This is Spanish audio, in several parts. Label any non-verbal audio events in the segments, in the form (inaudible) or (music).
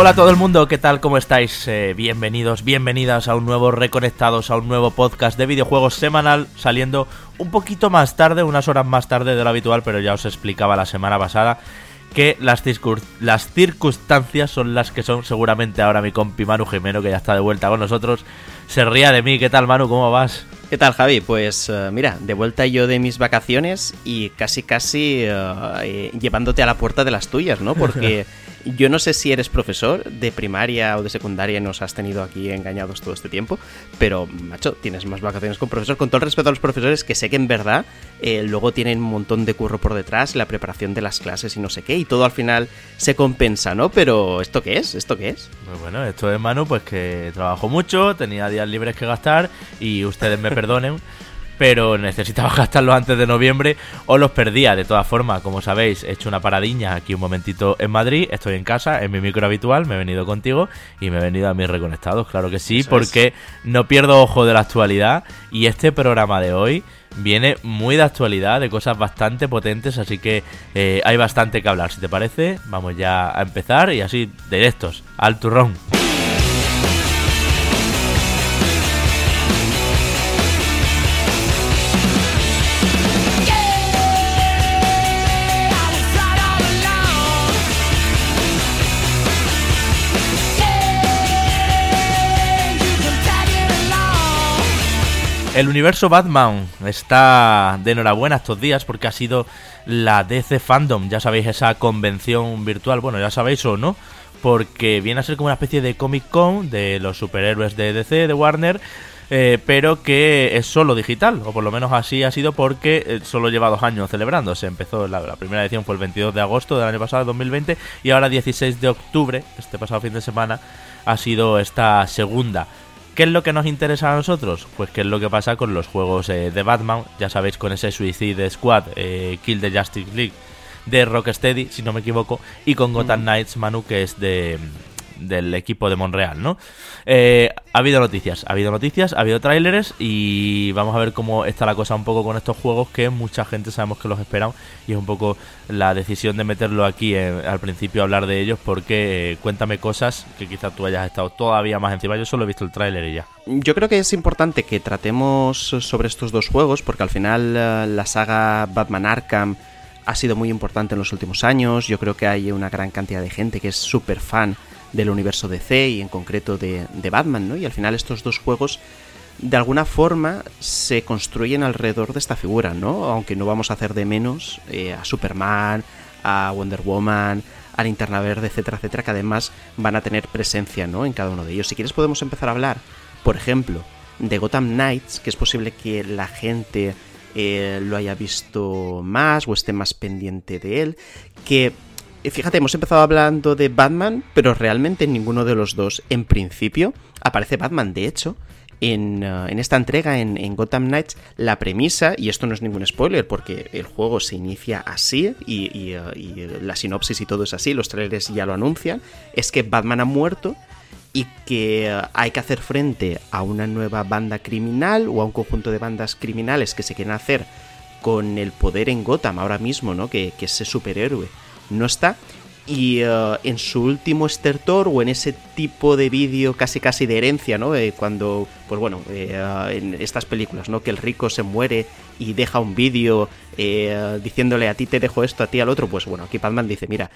Hola a todo el mundo, ¿qué tal? ¿Cómo estáis? Eh, bienvenidos, bienvenidas a un nuevo Reconectados, a un nuevo podcast de videojuegos semanal, saliendo un poquito más tarde, unas horas más tarde de lo habitual, pero ya os explicaba la semana pasada que las, las circunstancias son las que son. Seguramente ahora mi compi Manu Jimeno, que ya está de vuelta con nosotros, se ría de mí. ¿Qué tal, Manu? ¿Cómo vas? ¿Qué tal, Javi? Pues eh, mira, de vuelta yo de mis vacaciones y casi casi eh, llevándote a la puerta de las tuyas, ¿no? Porque (laughs) yo no sé si eres profesor de primaria o de secundaria nos has tenido aquí engañados todo este tiempo, pero, macho, tienes más vacaciones con profesor. Con todo el respeto a los profesores, que sé que en verdad luego tienen un montón de curro por detrás, la preparación de las clases y no sé qué, y todo al final se compensa, ¿no? Pero, ¿esto qué es? ¿Esto qué es? Pues bueno, esto es Manu, pues que trabajo mucho, tenía días libres que gastar y ustedes me (laughs) perdonen, pero necesitaba (laughs) gastarlos antes de noviembre o los perdía. De todas formas, como sabéis, he hecho una paradiña aquí un momentito en Madrid, estoy en casa, en mi micro habitual, me he venido contigo y me he venido a mis reconectados, claro que sí, porque no pierdo ojo de la actualidad y este programa de hoy viene muy de actualidad, de cosas bastante potentes, así que eh, hay bastante que hablar. Si te parece, vamos ya a empezar y así directos, al turrón. El universo Batman está de enhorabuena estos días porque ha sido la DC Fandom, ya sabéis, esa convención virtual, bueno, ya sabéis o no, porque viene a ser como una especie de Comic Con de los superhéroes de DC, de Warner, eh, pero que es solo digital, o por lo menos así ha sido porque eh, solo lleva dos años celebrándose. Empezó, la, la, primera edición fue el 22 de agosto del año pasado, 2020, y ahora 16 de octubre, este pasado fin de semana, ha sido esta segunda. ¿Qué es lo que nos interesa a nosotros? Pues qué es lo que pasa con los juegos eh, de Batman, ya sabéis con ese Suicide Squad, eh, Kill the Justice League de Rocksteady, si no me equivoco, y con Gotham Knights Manu, que es de, del equipo de Monreal, ¿no? Eh, ha habido noticias, ha habido noticias, ha habido tráileres y vamos a ver cómo está la cosa un poco con estos juegos que mucha gente sabemos que los esperan y es un poco la decisión de meterlo aquí eh, al principio hablar de ellos porque eh, cuéntame cosas que quizás tú hayas estado todavía más encima. Yo solo he visto el tráiler y ya. Yo creo que es importante que tratemos sobre estos dos juegos porque al final la saga Batman Arkham ha sido muy importante en los últimos años. Yo creo que hay una gran cantidad de gente que es súper fan del universo DC y en concreto de, Batman, ¿no? Y al final estos dos juegos de alguna forma se construyen alrededor de esta figura, ¿no? Aunque no vamos a hacer de menos eh, a Superman, a Wonder Woman, a Linterna Verde, etcétera, etcétera, que además van a tener presencia, ¿no? En cada uno de ellos. Si quieres podemos empezar a hablar, por ejemplo, de Gotham Knights, que es posible que la gente eh, lo haya visto más o esté más pendiente de él, que fíjate, hemos empezado hablando de Batman, pero realmente en ninguno de los dos, en principio, aparece Batman. De hecho, en, uh, esta entrega, en, Gotham Knights, la premisa, y esto no es ningún spoiler porque el juego se inicia así y, uh, la sinopsis y todo es así, los trailers ya lo anuncian, es que Batman ha muerto y que hay que hacer frente a una nueva banda criminal o a un conjunto de bandas criminales que se quieren hacer con el poder en Gotham ahora mismo, ¿no? Que, que ese superhéroe no está. Y eh, en su último estertor o en ese tipo de vídeo casi casi de herencia, ¿no? Eh, cuando, pues bueno, eh, en estas películas, ¿no? Que el rico se muere y deja un vídeo diciéndole a ti te dejo esto, a ti al otro. Pues bueno, aquí Batman dice, mira,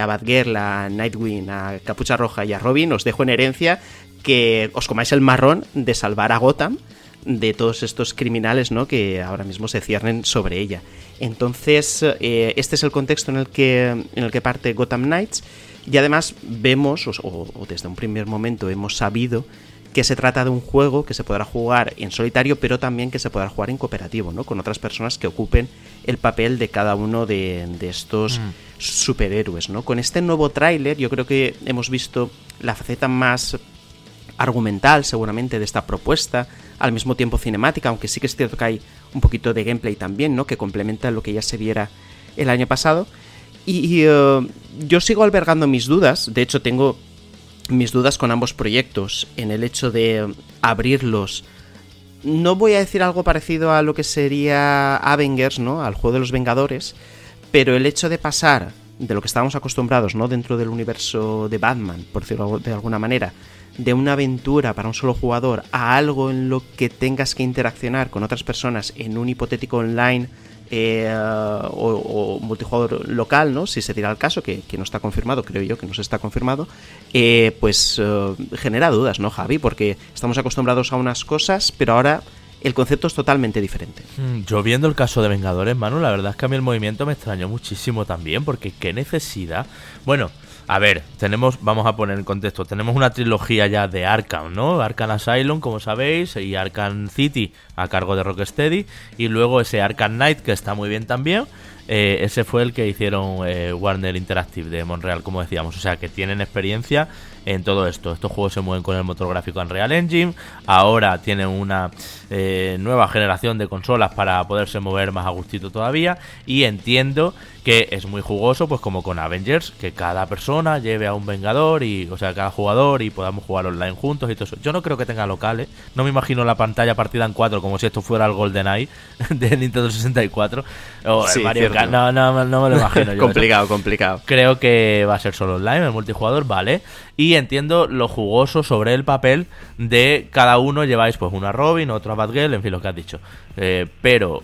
a Batgirl, a Nightwing, a Capucha Roja y a Robin os dejo en herencia que os comáis el marrón de salvar a Gotham de todos estos criminales ¿no? que ahora mismo se ciernen sobre ella. Entonces, eh, este es el contexto en el, que, en el que parte Gotham Knights y además vemos, o, desde un primer momento hemos sabido que se trata de un juego que se podrá jugar en solitario, pero también que se podrá jugar en cooperativo, ¿no? Con otras personas que ocupen el papel de cada uno de, estos mm. superhéroes, ¿no? Con este nuevo tráiler yo creo que hemos visto la faceta más argumental seguramente de esta propuesta, al mismo tiempo cinemática, aunque sí que es cierto que hay un poquito de gameplay también, ¿no? Que complementa lo que ya se viera el año pasado. Y, eh, yo sigo albergando mis dudas, de hecho tengo mis dudas con ambos proyectos en el hecho de abrirlos. No voy a decir algo parecido a lo que sería Avengers, ¿no? Al juego de los Vengadores, pero el hecho de pasar de lo que estábamos acostumbrados, ¿no? Dentro del universo de Batman, por decirlo de alguna manera, de una aventura para un solo jugador a algo en lo que tengas que interaccionar con otras personas en un hipotético online eh, o, multijugador local, ¿no? Si se tira el caso, que, no está confirmado, creo yo que no se está confirmado, eh, pues eh, genera dudas, ¿no, Javi? Porque estamos acostumbrados a unas cosas, pero ahora el concepto es totalmente diferente. Mm, yo viendo el caso de Vengadores, Manu, la verdad es que a mí el movimiento me extrañó muchísimo también, porque qué necesidad. Bueno, a ver, tenemos, vamos a poner en contexto, tenemos una trilogía ya de Arkham, ¿no? Arkham Asylum, como sabéis, y Arkham City a cargo de Rocksteady, y luego ese Arkham Knight que está muy bien también. Eh, ese fue el que hicieron eh, Warner Interactive de Montreal, como decíamos. O sea, que tienen experiencia en todo esto. Estos juegos se mueven con el motor gráfico Unreal Engine. Ahora tienen una eh, nueva generación de consolas para poderse mover más a gustito todavía. Y entiendo que es muy jugoso, pues como con Avengers, que cada persona lleve a un Vengador y, o sea, cada jugador y podamos jugar online juntos y todo eso. Yo no creo que tenga locales, no me imagino la pantalla partida en cuatro como si esto fuera el GoldenEye (laughs) de Nintendo 64 o Mario Kart. No, no, no, me lo imagino yo. complicado, complicado. Creo que va a ser solo online, el multijugador, vale. Y entiendo lo jugoso sobre el papel de cada uno lleváis pues una Robin, otra Batgirl, en fin, lo que has dicho. Eh, pero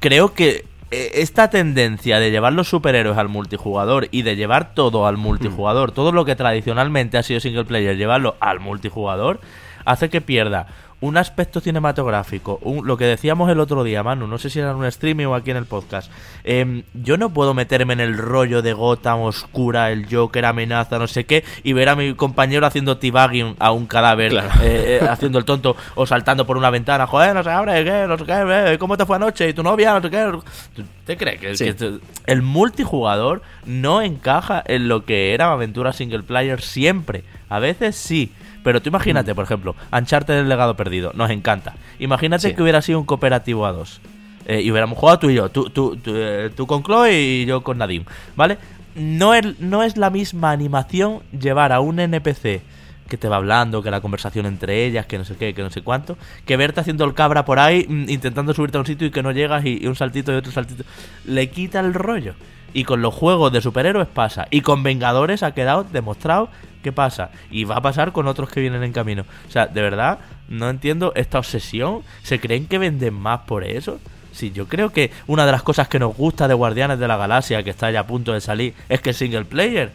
creo que eh, esta tendencia de llevar los superhéroes al multijugador y de llevar todo al multijugador, todo lo que tradicionalmente ha sido single player, llevarlo al multijugador, hace que pierda un aspecto cinematográfico, lo que decíamos el otro día, Manu, no sé si era en un streaming o aquí en el podcast. Em, yo no puedo meterme en el rollo de Gotham oscura, el Joker amenaza, no sé qué, y ver a mi compañero haciendo tibagging a un cadáver, eh, eh, haciendo el tonto o saltando por una ventana, joder, no se abre, ¿qué? No sé qué, ¿cómo te fue anoche? ¿Y tu novia? No sé qué. ¿Te crees que, el multijugador no encaja en lo que era aventura single player siempre? A veces sí pero tú imagínate, mm. por ejemplo, Ancharte del legado perdido, nos encanta. Imagínate que hubiera sido un cooperativo a dos. Eh, y hubiéramos jugado tú y yo, tú, tú, eh, tú, con Chloe y yo con Nadim, ¿vale? No es, no es la misma animación llevar a un NPC que te va hablando, que la conversación entre ellas, que no sé qué, que no sé cuánto, que verte haciendo el cabra por ahí, mm, intentando subirte a un sitio y que no llegas y un saltito y otro saltito. Le quita el rollo. Y con los juegos de superhéroes pasa. Y con Vengadores ha quedado demostrado que pasa. Y va a pasar con otros que vienen en camino. O sea, de verdad, no entiendo esta obsesión. ¿Se creen que venden más por eso? Sí, yo creo que una de las cosas que nos gusta de Guardianes de la Galaxia, que está ya a punto de salir, es que es single player.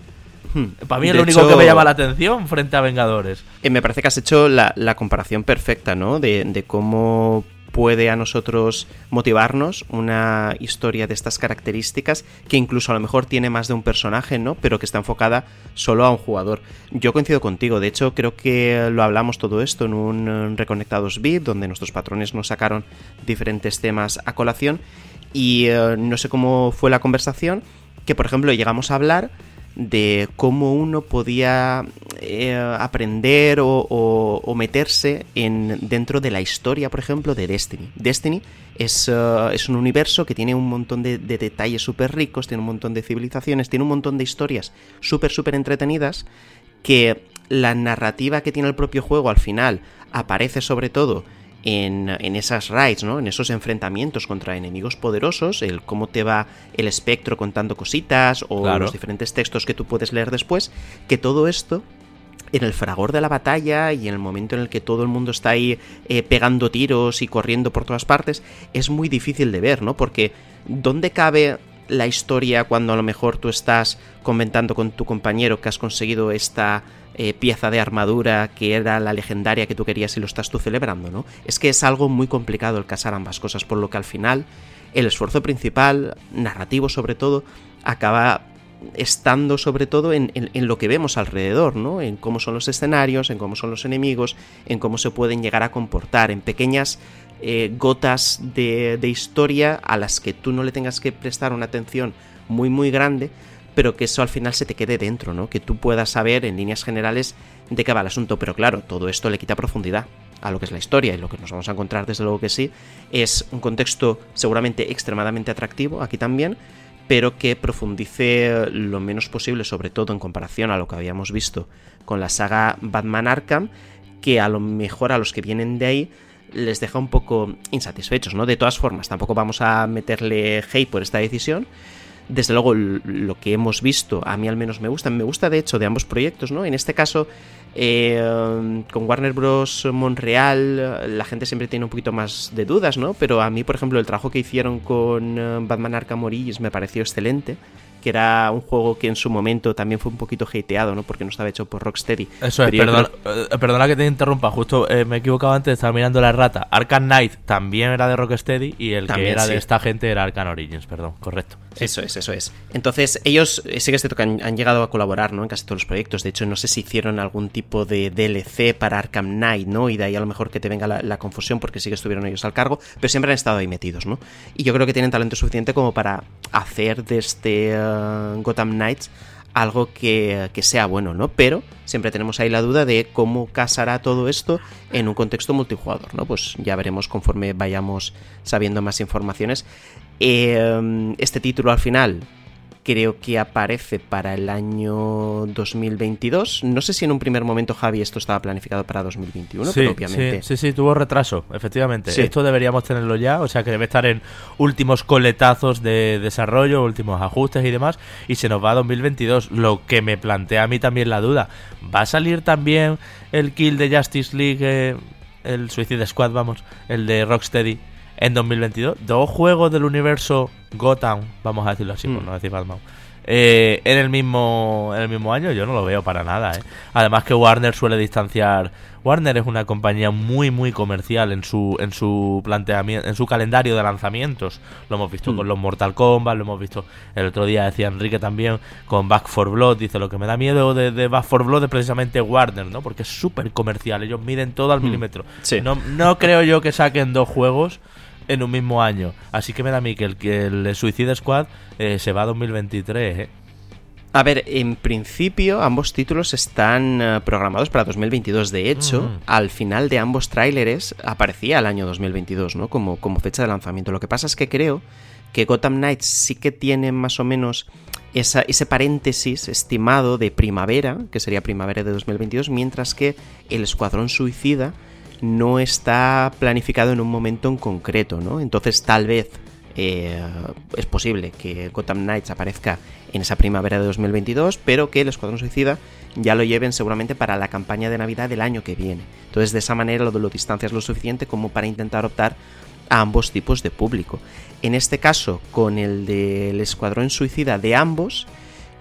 Hmm. Para mí es lo único que me llama la atención frente a Vengadores. Eh, me parece que has hecho la, la comparación perfecta, ¿no? De, de cómo puede a nosotros motivarnos una historia de estas características que incluso a lo mejor tiene más de un personaje, ¿no? Pero que está enfocada solo a un jugador. Yo coincido contigo, de hecho creo que lo hablamos todo esto en un Reconectados VIP donde nuestros patrones nos sacaron diferentes temas a colación y eh, no sé cómo fue la conversación, que por ejemplo llegamos a hablar de cómo uno podía eh, aprender o, meterse en, dentro de la historia, por ejemplo, de Destiny. Destiny es, eh, es un universo que tiene un montón de, detalles súper ricos, tiene un montón de civilizaciones, tiene un montón de historias súper, súper entretenidas que la narrativa que tiene el propio juego al final aparece sobre todo en, esas raids, ¿no? En esos enfrentamientos contra enemigos poderosos, el cómo te va el espectro contando cositas o los diferentes textos que tú puedes leer después, que todo esto en el fragor de la batalla y en el momento en el que todo el mundo está ahí eh, pegando tiros y corriendo por todas partes, es muy difícil de ver, ¿no? Porque ¿dónde cabe la historia cuando a lo mejor tú estás comentando con tu compañero que has conseguido esta eh, pieza de armadura que era la legendaria que tú querías y lo estás tú celebrando, ¿no? Es que es algo muy complicado el casar ambas cosas, por lo que al final el esfuerzo principal, narrativo sobre todo, acaba estando sobre todo en, lo que vemos alrededor, ¿no? En cómo son los escenarios, en cómo son los enemigos, en cómo se pueden llegar a comportar, en pequeñas eh, gotas de, de historia a las que tú no le tengas que prestar una atención muy muy grande, pero que eso al final se te quede dentro, ¿no? Que tú puedas saber en líneas generales de qué va el asunto, pero claro, todo esto le quita profundidad a lo que es la historia y lo que nos vamos a encontrar desde luego que sí es un contexto seguramente extremadamente atractivo aquí también, pero que profundice lo menos posible, sobre todo en comparación a lo que habíamos visto con la saga Batman Arkham, que a lo mejor a los que vienen de ahí les deja un poco insatisfechos, ¿no? De todas formas, tampoco vamos a meterle hate por esta decisión, desde luego lo que hemos visto, a mí al menos me gusta, me gusta de hecho de ambos proyectos, ¿no? En este caso, eh, con Warner Bros. Montreal, la gente siempre tiene un poquito más de dudas, ¿no? Pero a mí, por ejemplo, el trabajo que hicieron con eh, Batman Arkham Origins me pareció excelente que era un juego que en su momento también fue un poquito hateado, ¿no? Porque no estaba hecho por Rocksteady. Eso es, eh, perdona, que te interrumpa, justo eh, me he equivocado antes, estaba mirando la rata. Arkham Knight también era de Rocksteady y el que era de esta gente era Arkham Origins, perdón, correcto. Eso es, eso es. Entonces, ellos eh, sí que, es han, han, llegado a colaborar, ¿no? En casi todos los proyectos. De hecho, no sé si hicieron algún tipo de DLC para Arkham Knight, ¿no? Y de ahí a lo mejor que te venga la, confusión porque sí que estuvieron ellos al cargo, pero siempre han estado ahí metidos, ¿no? Y yo creo que tienen talento suficiente como para hacer de este Gotham Knights algo que, sea bueno, ¿no? Pero siempre tenemos ahí la duda de cómo casará todo esto en un contexto multijugador, ¿no? Pues ya veremos conforme vayamos sabiendo más informaciones. Eh, este título al final creo que aparece para el año 2022. No sé si en un primer momento, Javi, esto estaba planificado para 2021, pero obviamente. Sí, sí, tuvo retraso, efectivamente. Esto deberíamos tenerlo ya, o sea que debe estar en últimos coletazos de desarrollo, últimos ajustes y demás, y se nos va a 2022. Lo que me plantea a mí también la duda: ¿va a salir también el kill de Justice League, eh, el Suicide Squad, vamos, el de Rocksteady? En 2022. Dos juegos del universo Gotham, vamos a decirlo así, por mm. no decir Batman. Eh, en el mismo en el mismo año yo no lo veo para nada ¿eh? además que Warner suele distanciar Warner es una compañía muy muy comercial en su en su planteamiento en su calendario de lanzamientos lo hemos visto mm. con los Mortal Kombat lo hemos visto el otro día decía Enrique también con Back for Blood dice lo que me da miedo de, de Back for Blood es precisamente Warner no porque es súper comercial ellos miden todo al mm. milímetro no no creo yo que saquen dos juegos en un mismo año. Así que me da a mí que el, que el Suicide Squad eh, se va a 2023, ¿eh? A ver, en principio ambos títulos están eh, programados para 2022. De hecho, mm. al final de ambos tráileres aparecía el año 2022, ¿no? Como, como fecha de lanzamiento. Lo que pasa es que creo que Gotham Knights sí que tiene más o menos esa, ese paréntesis estimado de primavera, que sería primavera de 2022, mientras que el Escuadrón Suicida no está planificado en un momento en concreto, ¿no? Entonces tal vez eh, es posible que Gotham Knights aparezca en esa primavera de 2022, pero que el Escuadrón Suicida ya lo lleven seguramente para la campaña de Navidad del año que viene. Entonces de esa manera lo, lo distancias lo suficiente como para intentar optar a ambos tipos de público. En este caso, con el del Escuadrón Suicida de ambos,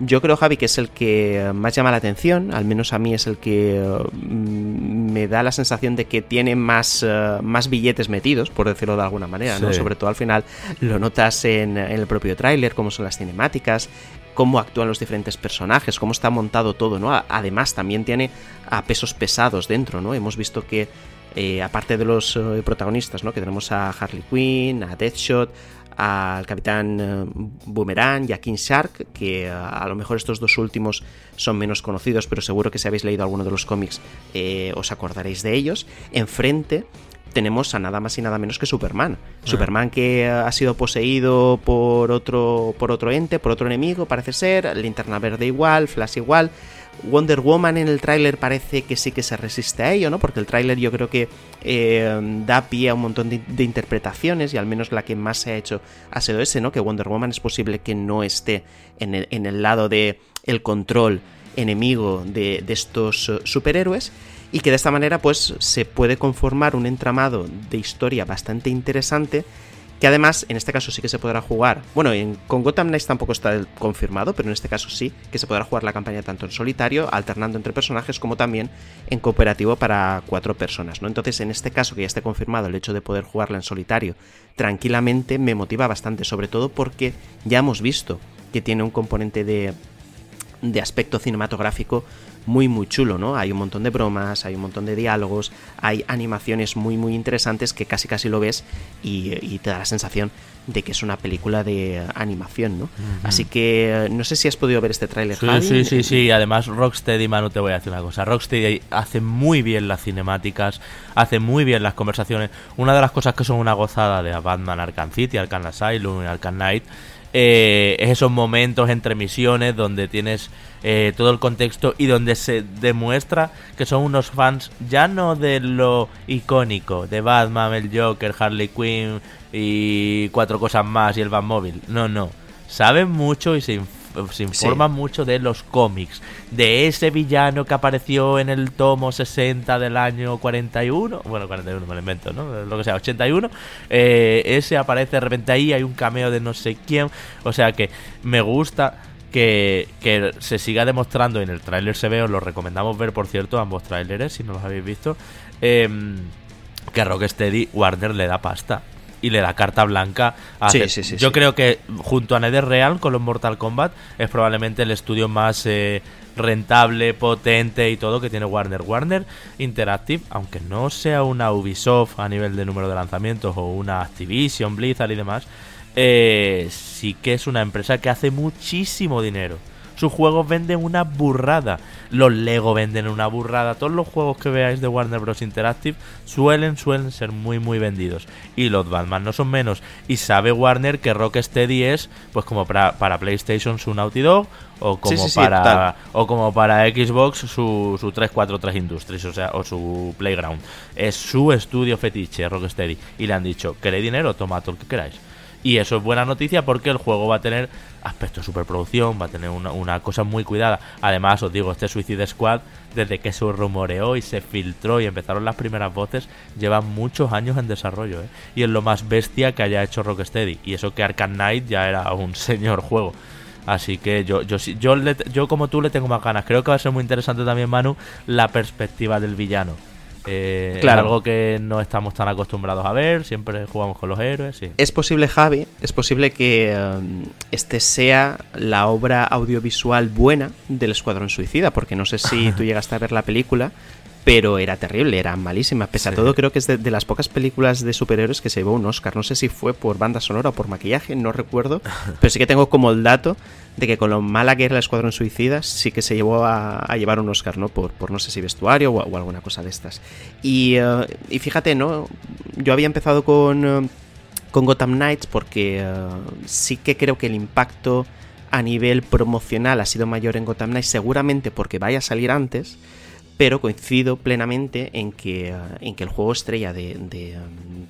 yo creo, Javi, que es el que más llama la atención, al menos a mí es el que mm, me da la sensación de que tiene más, eh, más billetes metidos, por decirlo de alguna manera, ¿no? Sobre todo al final lo notas en, el propio tráiler, cómo son las cinemáticas, cómo actúan los diferentes personajes, cómo está montado todo, ¿no? Además, también tiene a pesos pesados dentro, ¿no? Hemos visto que eh, aparte de los eh, protagonistas, ¿no? Que tenemos a Harley Quinn, a Deadshot, al Capitán eh, Boomerang y a King Shark, que eh, a lo mejor estos dos últimos son menos conocidos, pero seguro que si habéis leído alguno de los cómics eh, os acordaréis de ellos. Enfrente tenemos a nada más y nada menos que Superman. Ah. Superman que ha sido poseído por otro, por otro ente, por otro enemigo, parece ser. Linterna Verde igual, Flash igual. Wonder Woman en el tráiler parece que sí que se resiste a ello, ¿no? Porque el tráiler yo creo que eh, da pie a un montón de, interpretaciones y al menos la que más se ha hecho ha sido ese, ¿no? Que Wonder Woman es posible que no esté en el, lado de el control enemigo de, de estos eh, superhéroes y que de esta manera pues se puede conformar un entramado de historia bastante interesante que además en este caso sí que se podrá jugar. Bueno, en, con Gotham Knights tampoco está confirmado, pero en este caso sí que se podrá jugar la campaña tanto en solitario, alternando entre personajes, como también en cooperativo para cuatro personas. ¿no? Entonces, en este caso que ya esté confirmado el hecho de poder jugarla en solitario tranquilamente me motiva bastante, sobre todo porque ya hemos visto que tiene un componente de, de aspecto cinematográfico muy muy chulo, ¿no? Hay un montón de bromas, hay un montón de diálogos, hay animaciones muy muy interesantes que casi casi lo ves y, te da la sensación de que es una película de animación, ¿no? Así que no sé si has podido ver este tráiler. Sí, sí, sí, sí. Además Rocksteady, Manu, te voy a decir una cosa. Rocksteady hace muy bien las cinemáticas, hace muy bien las conversaciones. Una de las cosas que son una gozada de Batman Arkham City, Arkham Asylum y Arkham Knight eh, es esos momentos entre misiones donde tienes eh, todo el contexto y donde se demuestra que son unos fans ya no de lo icónico, de Batman, el Joker, Harley Quinn y cuatro cosas más y el Batmóvil. No, no. saben mucho y se, informan mucho de los cómics, de ese villano que apareció en el tomo 60 del año 41, bueno, 41 me lo invento, ¿no? Lo que sea, 81, eh, ese aparece de repente ahí, hay un cameo de no sé quién, o sea que me gusta que, se siga demostrando, en el tráiler se ve, os lo recomendamos ver, por cierto, ambos tráileres, si no los habéis visto, eh, que Rocksteady Warner le da pasta y le da carta blanca a sí, sí, sí, Yo creo que junto a NetherRealm con los Mortal Kombat es probablemente el estudio más eh, rentable, potente y todo que tiene Warner. Warner Interactive, aunque no sea una Ubisoft a nivel de número de lanzamientos o una Activision, Blizzard y demás, eh, sí que es una empresa que hace muchísimo dinero. Sus juegos venden una burrada. Los Lego venden una burrada. Todos los juegos que veáis de Warner Bros. Interactive suelen, suelen ser muy, muy vendidos. Y los Batman no son menos. Y sabe Warner que Rocksteady es, pues como para, para PlayStation su Naughty Dog, o como para o como para Xbox su, su 343 Industries, o sea, o su Playground. Es su estudio fetiche, Rocksteady. Y le han dicho, ¿queréis dinero? Toma todo lo que queráis. Y eso es buena noticia porque el juego va a tener aspecto superproducción, va a tener una, cosa muy cuidada. Además, os digo, este Suicide Squad, desde que se rumoreó y se filtró y empezaron las primeras voces, lleva muchos años en desarrollo. ¿eh? Y es lo más bestia que haya hecho Rocksteady. Y eso que Arkham Knight ya era un (laughs) señor juego. Así que yo, yo, yo, yo como tú le tengo más ganas. Creo que va a ser muy interesante también, Manu, la perspectiva del villano. Eh, claro. algo que no estamos tan acostumbrados a ver, siempre jugamos con los héroes. Sí. Es posible, Javi, es posible que um, este sea la obra audiovisual buena del Escuadrón Suicida, porque no sé si (laughs) tú llegaste a ver la película, pero era terrible, era malísima. Pese a todo, creo que es de, las pocas películas de superhéroes que se llevó un Oscar. No sé si fue por banda sonora o por maquillaje, no recuerdo, (laughs) pero sí que tengo como el dato de que con lo mala que era el Escuadrón Suicida, sí que se llevó a, llevar un Oscar, ¿no? Por, por no sé si vestuario o, alguna cosa de estas. Y, eh, y, fíjate, ¿no? Yo había empezado con, eh, con Gotham Knights porque eh, sí que creo que el impacto a nivel promocional ha sido mayor en Gotham Knights, seguramente porque vaya a salir antes pero coincido plenamente en que, eh, en que el juego estrella de, de,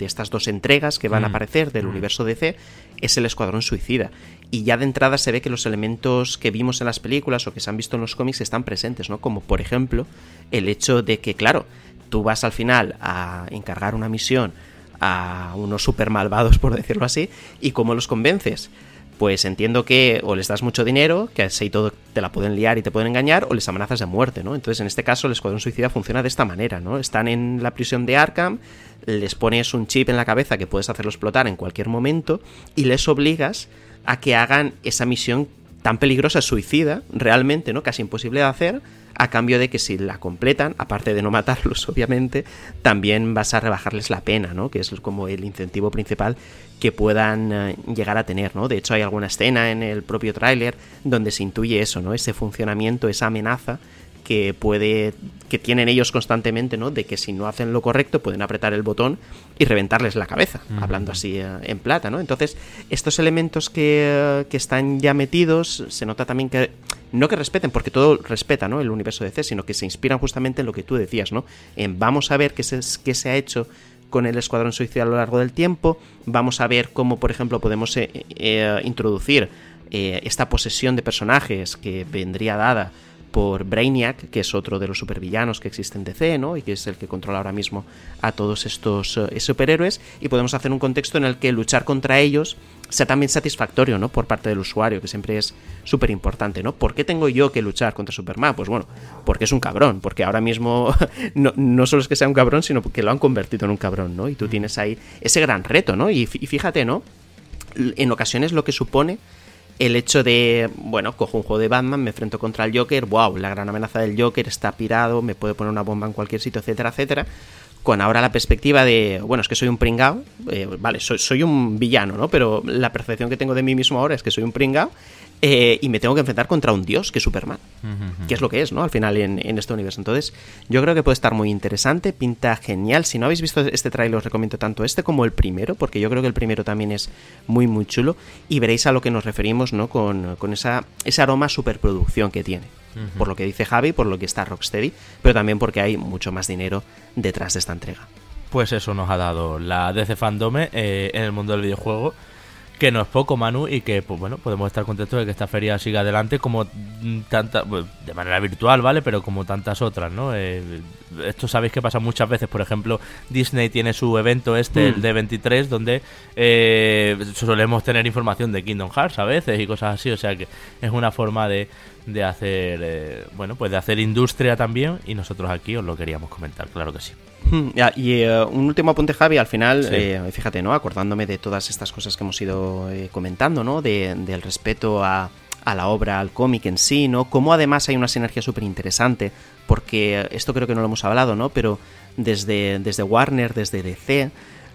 estas dos entregas que van a mm. aparecer del mm. universo DC es el Escuadrón Suicida. Y ya de entrada se ve que los elementos que vimos en las películas o que se han visto en los cómics están presentes, ¿no? Como por ejemplo el hecho de que, claro, tú vas al final a encargar una misión a unos super malvados, (laughs) por decirlo así, y cómo los convences pues entiendo que o les das mucho dinero, que así todo te la pueden liar y te pueden engañar, o les amenazas de muerte, ¿no? Entonces, en este caso, el Escuadrón Suicida funciona de esta manera, ¿no? Están en la prisión de Arkham, les pones un chip en la cabeza que puedes hacerlo explotar en cualquier momento y les obligas a que hagan esa misión tan peligrosa, suicida, realmente, ¿no? Casi imposible de hacer, a cambio de que si la completan, aparte de no matarlos, (laughs) obviamente, también vas a rebajarles la pena, ¿no? Que es como el incentivo principal que puedan eh, llegar a tener, ¿no? De hecho, hay alguna escena en el propio tráiler donde se intuye eso, ¿no? Ese funcionamiento, esa amenaza que puede que tienen ellos constantemente, ¿no? De que si no hacen lo correcto pueden apretar el botón y reventarles la cabeza, hablando así eh, en plata, ¿no? Entonces, estos elementos que, eh, que, están ya metidos, se nota también que no que respeten, porque todo respeta, ¿no? El universo de C, sino que se inspiran justamente en lo que tú decías, ¿no? En vamos a ver qué se, qué se ha hecho con el Escuadrón Suicida a lo largo del tiempo, vamos a ver cómo, por ejemplo, podemos eh, introducir esta posesión de personajes que vendría dada por Brainiac, que es otro de los supervillanos que existen en DC, ¿no? Y que es el que controla ahora mismo a todos estos eh, superhéroes. Y podemos hacer un contexto en el que luchar contra ellos sea también satisfactorio, ¿no? Por parte del usuario, que siempre es súper importante, ¿no? ¿Por qué tengo yo que luchar contra Superman? Pues bueno, porque es un cabrón, porque ahora mismo (laughs) no, no solo es que sea un cabrón, sino que lo han convertido en un cabrón, ¿no? Y tú tienes ahí ese gran reto, ¿no? Y fíjate, ¿no? En ocasiones lo que supone el hecho de, bueno, cojo un juego de Batman, me enfrento contra el Joker, wow, la gran amenaza del Joker está pirado, me puede poner una bomba en cualquier sitio, etcétera, etcétera. Con ahora la perspectiva de, bueno, es que soy un pringao, eh, vale, soy, soy, un villano, ¿no? Pero la percepción que tengo de mí mismo ahora es que soy un pringao eh, y me tengo que enfrentar contra un dios que es Superman, que es lo que es, ¿no? Al final en, este universo. Entonces, yo creo que puede estar muy interesante, pinta genial. Si no habéis visto este trailer, os recomiendo tanto este como el primero, porque yo creo que el primero también es muy, muy chulo. Y veréis a lo que nos referimos, ¿no? Con, esa, ese aroma superproducción que tiene. Por lo que dice Javi, por lo que está Rocksteady, pero también porque hay mucho más dinero detrás de esta entrega. Pues eso nos ha dado la DC Fandome eh, en el mundo del videojuego que no es poco, Manu, y que, pues bueno, podemos estar contentos de que esta feria siga adelante como tanta, pues, de manera virtual, ¿vale? Pero como tantas otras, ¿no? Eh, esto sabéis que pasa muchas veces, por ejemplo, Disney tiene su evento este, el mm. D23, donde eh, solemos tener información de Kingdom Hearts a veces y cosas así, o sea que es una forma de, de hacer, eh, bueno, pues de hacer industria también, y nosotros aquí os lo queríamos comentar, claro que sí. Hmm, y eh, un último apunte, Javi, al final, eh, fíjate, ¿no? Acordándome de todas estas cosas que hemos ido eh, comentando, ¿no? De, del respeto a, a, la obra, al cómic en sí, ¿no? Como además hay una sinergia súper interesante, porque esto creo que no lo hemos hablado, ¿no? Pero desde, desde Warner, desde DC,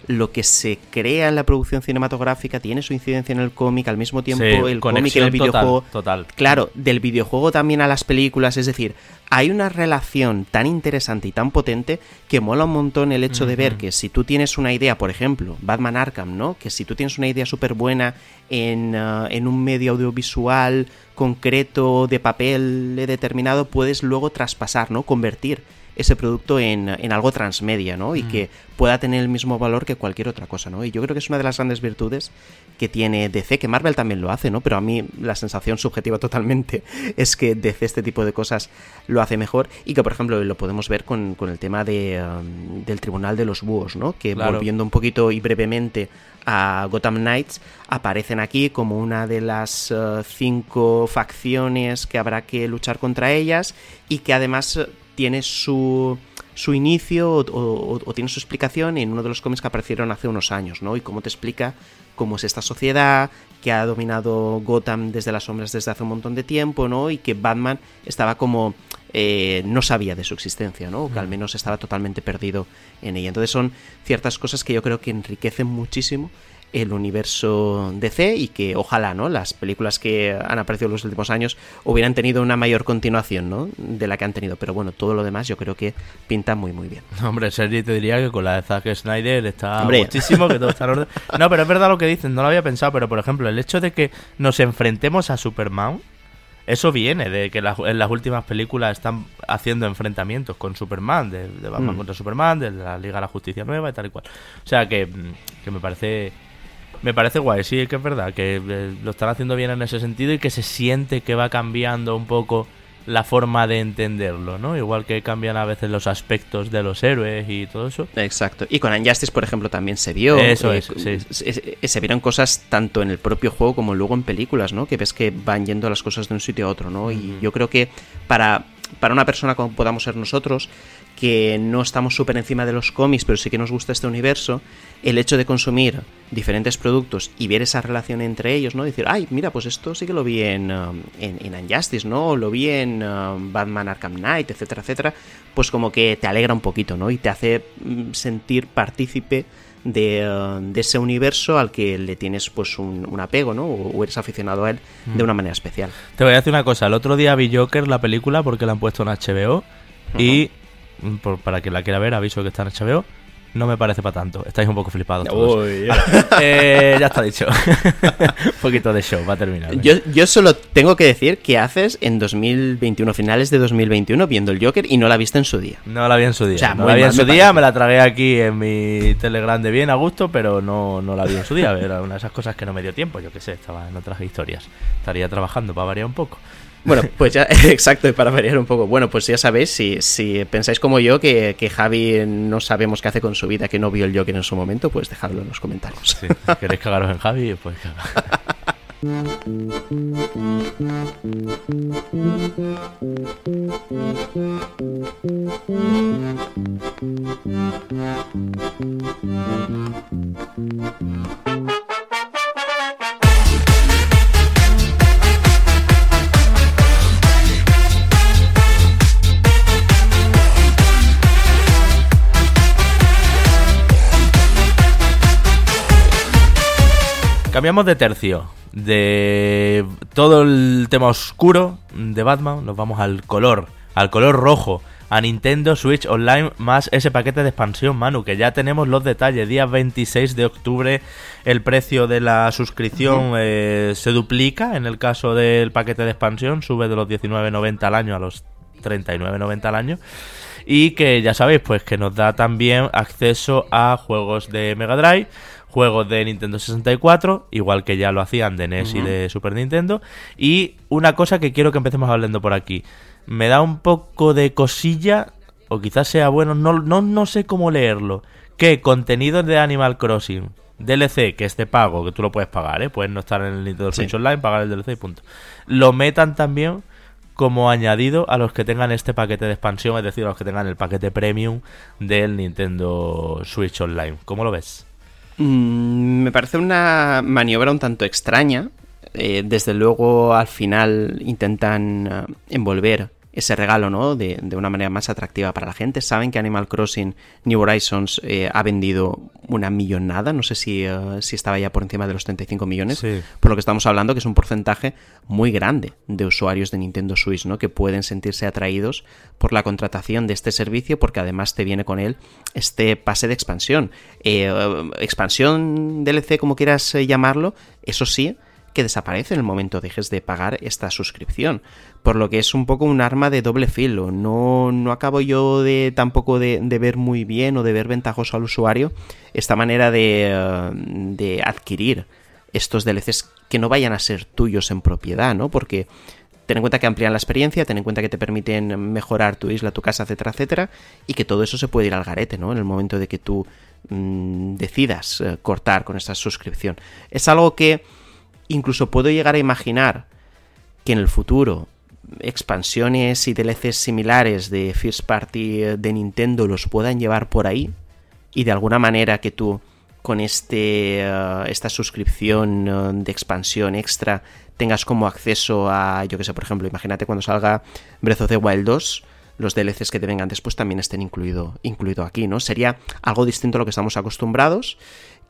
lo que se crea en la producción cinematográfica tiene su incidencia en el cómic, al mismo tiempo el cómic en el videojuego. Total, Claro, del videojuego también a las películas, es decir, hay una relación tan interesante y tan potente que mola un montón el hecho de ver que si tú tienes una idea, por ejemplo, Batman Arkham, ¿no? Que si tú tienes una idea súper buena en, uh, en un medio audiovisual concreto de papel determinado, puedes luego traspasar, ¿no? Convertir ese producto en, algo transmedia, ¿no? Y mm. que pueda tener el mismo valor que cualquier otra cosa, ¿no? Y yo creo que es una de las grandes virtudes que tiene DC, que Marvel también lo hace, ¿no? Pero a mí la sensación subjetiva (laughs) totalmente es que DC este tipo de cosas lo hace mejor y que, por ejemplo, lo podemos ver con, el tema de, um, del Tribunal de los Búhos, ¿no? Que volviendo un poquito y brevemente a Gotham Knights, aparecen aquí como una de las uh, cinco facciones que habrá que luchar contra ellas y que además tiene su, su inicio o, tiene su explicación en uno de los cómics que aparecieron hace unos años, ¿no? Y cómo te explica cómo es esta sociedad que ha dominado Gotham desde las sombras desde hace un montón de tiempo, ¿no? Y que Batman estaba como... Eh, no sabía de su existencia, ¿no? O que al mm. menos estaba totalmente perdido en ella. Entonces son ciertas cosas que yo creo que enriquecen muchísimo el universo DC y que ojalá, ¿no? Las películas que han aparecido en los últimos años hubieran tenido una mayor continuación, ¿no? De la que han tenido. Pero bueno, todo lo demás yo creo que pinta muy, muy bien. Hombre, serie te diría que con la de Zack Snyder está muchísimo, que todo está en orden. No, pero es verdad lo que dicen, no lo había pensado, pero por ejemplo, el hecho de que nos enfrentemos a Superman, eso viene de que en las últimas películas están haciendo enfrentamientos con Superman, de, Batman mm. contra Superman, de la Liga de la Justicia Nueva y tal y cual. O sea que, que me parece me parece guay, sí, que es verdad, que eh, lo están haciendo bien en ese sentido y que se siente que va cambiando un poco la forma de entenderlo, ¿no? Igual que cambian a veces los aspectos de los héroes y todo eso. Exacto. Y con Injustice, por ejemplo, también se vio. Eso eh, es, sí. Se, vieron cosas tanto en el propio juego como luego en películas, ¿no? Que ves que van yendo las cosas de un sitio a otro, ¿no? Y yo creo que para, para una persona como podamos ser nosotros, que no estamos súper encima de los cómics, pero sí que nos gusta este universo, el hecho de consumir diferentes productos y ver esa relación entre ellos, ¿no? Decir, ay, mira, pues esto sí que lo vi en, um, en, Unjustice, ¿no? O lo vi en um, Batman Arkham Knight, etcétera, etcétera, pues como que te alegra un poquito, ¿no? Y te hace mm, sentir partícipe de, uh, de, ese universo al que le tienes pues un, apego, ¿no? O, eres aficionado a él de mm. una manera especial. Te voy a decir una cosa, el otro día vi Joker, la película, porque la han puesto en HBO, y para que la quiera ver, aviso que está en HBO. No me parece para tanto. Estáis un poco flipados todos. Eh, ya está dicho. (laughs) un poquito de show, va a terminar. Yo, yo, solo tengo que decir que haces en 2021, finales de 2021, viendo el Joker y no la viste en su día. No la vi en su día. no la vi en su día, me la tragué aquí en mi Telegram de bien a gusto, pero no, no la vi en su día. Era una de esas cosas que no me dio tiempo, yo qué sé, estaba en otras historias. Estaría trabajando para variar un poco. Bueno, pues ya, (laughs) exacto, y para variar un poco. Bueno, pues ya sabéis, si, si pensáis como yo que, que, Javi no sabemos qué hace con su vida, que no vio el Joker en su momento, pues dejadlo en los comentarios. Si queréis cagaros en Javi, pues (laughs) Cambiamos de tercio. De todo el tema oscuro de Batman, nos vamos al color, al color rojo, a Nintendo Switch Online más ese paquete de expansión, Manu, que ya tenemos los detalles. Día 26 de octubre el precio de la suscripción eh, se duplica en el caso del paquete de expansión, sube de los 19.90 al año a los 39.90 al año y que ya sabéis pues que nos da también acceso a juegos de Mega Drive juegos de Nintendo 64, igual que ya lo hacían de NES y de Super Nintendo. Y una cosa que quiero que empecemos hablando por aquí. Me da un poco de cosilla, o quizás sea bueno, no, no, no sé cómo leerlo. Que contenidos de Animal Crossing, DLC, que es de pago, que tú lo puedes pagar, ¿eh? Puedes no estar en el Nintendo Switch Online, pagar el DLC y punto. Lo metan también como añadido a los que tengan este paquete de expansión, es decir, a los que tengan el paquete premium del Nintendo Switch Online. ¿Cómo lo ves? Mm, me parece una maniobra un tanto extraña. Eh, desde luego, al final intentan eh, envolver ese regalo, ¿no? De, una manera más atractiva para la gente. Saben que Animal Crossing New Horizons eh, ha vendido una millonada, no sé si, eh, si estaba ya por encima de los 35 millones, por lo que estamos hablando que es un porcentaje muy grande de usuarios de Nintendo Switch, ¿no? Que pueden sentirse atraídos por la contratación de este servicio porque además te viene con él este pase de expansión. Eh, expansión DLC, como quieras llamarlo, eso sí, desaparece en el momento dejes de pagar esta suscripción. Por lo que es un poco un arma de doble filo. No, no acabo yo de tampoco de, ver muy bien o de ver ventajoso al usuario esta manera de, eh, de adquirir estos DLCs que no vayan a ser tuyos en propiedad, ¿no? Porque ten en cuenta que amplían la experiencia, ten en cuenta que te permiten mejorar tu isla, tu casa, etcétera, etcétera, y que todo eso se puede ir al garete, ¿no? En el momento de que tú mm, decidas eh, cortar con esta suscripción. Es algo que Incluso puedo llegar a imaginar que en el futuro expansiones y DLCs similares de First Party de Nintendo los puedan llevar por ahí y de alguna manera que tú con este, eh, esta suscripción eh, de expansión extra tengas como acceso a, yo que sé, por ejemplo, imagínate cuando salga Breath of the Wild 2, los DLCs que te vengan después también estén incluido, incluido aquí, ¿no? Sería algo distinto a lo que estamos acostumbrados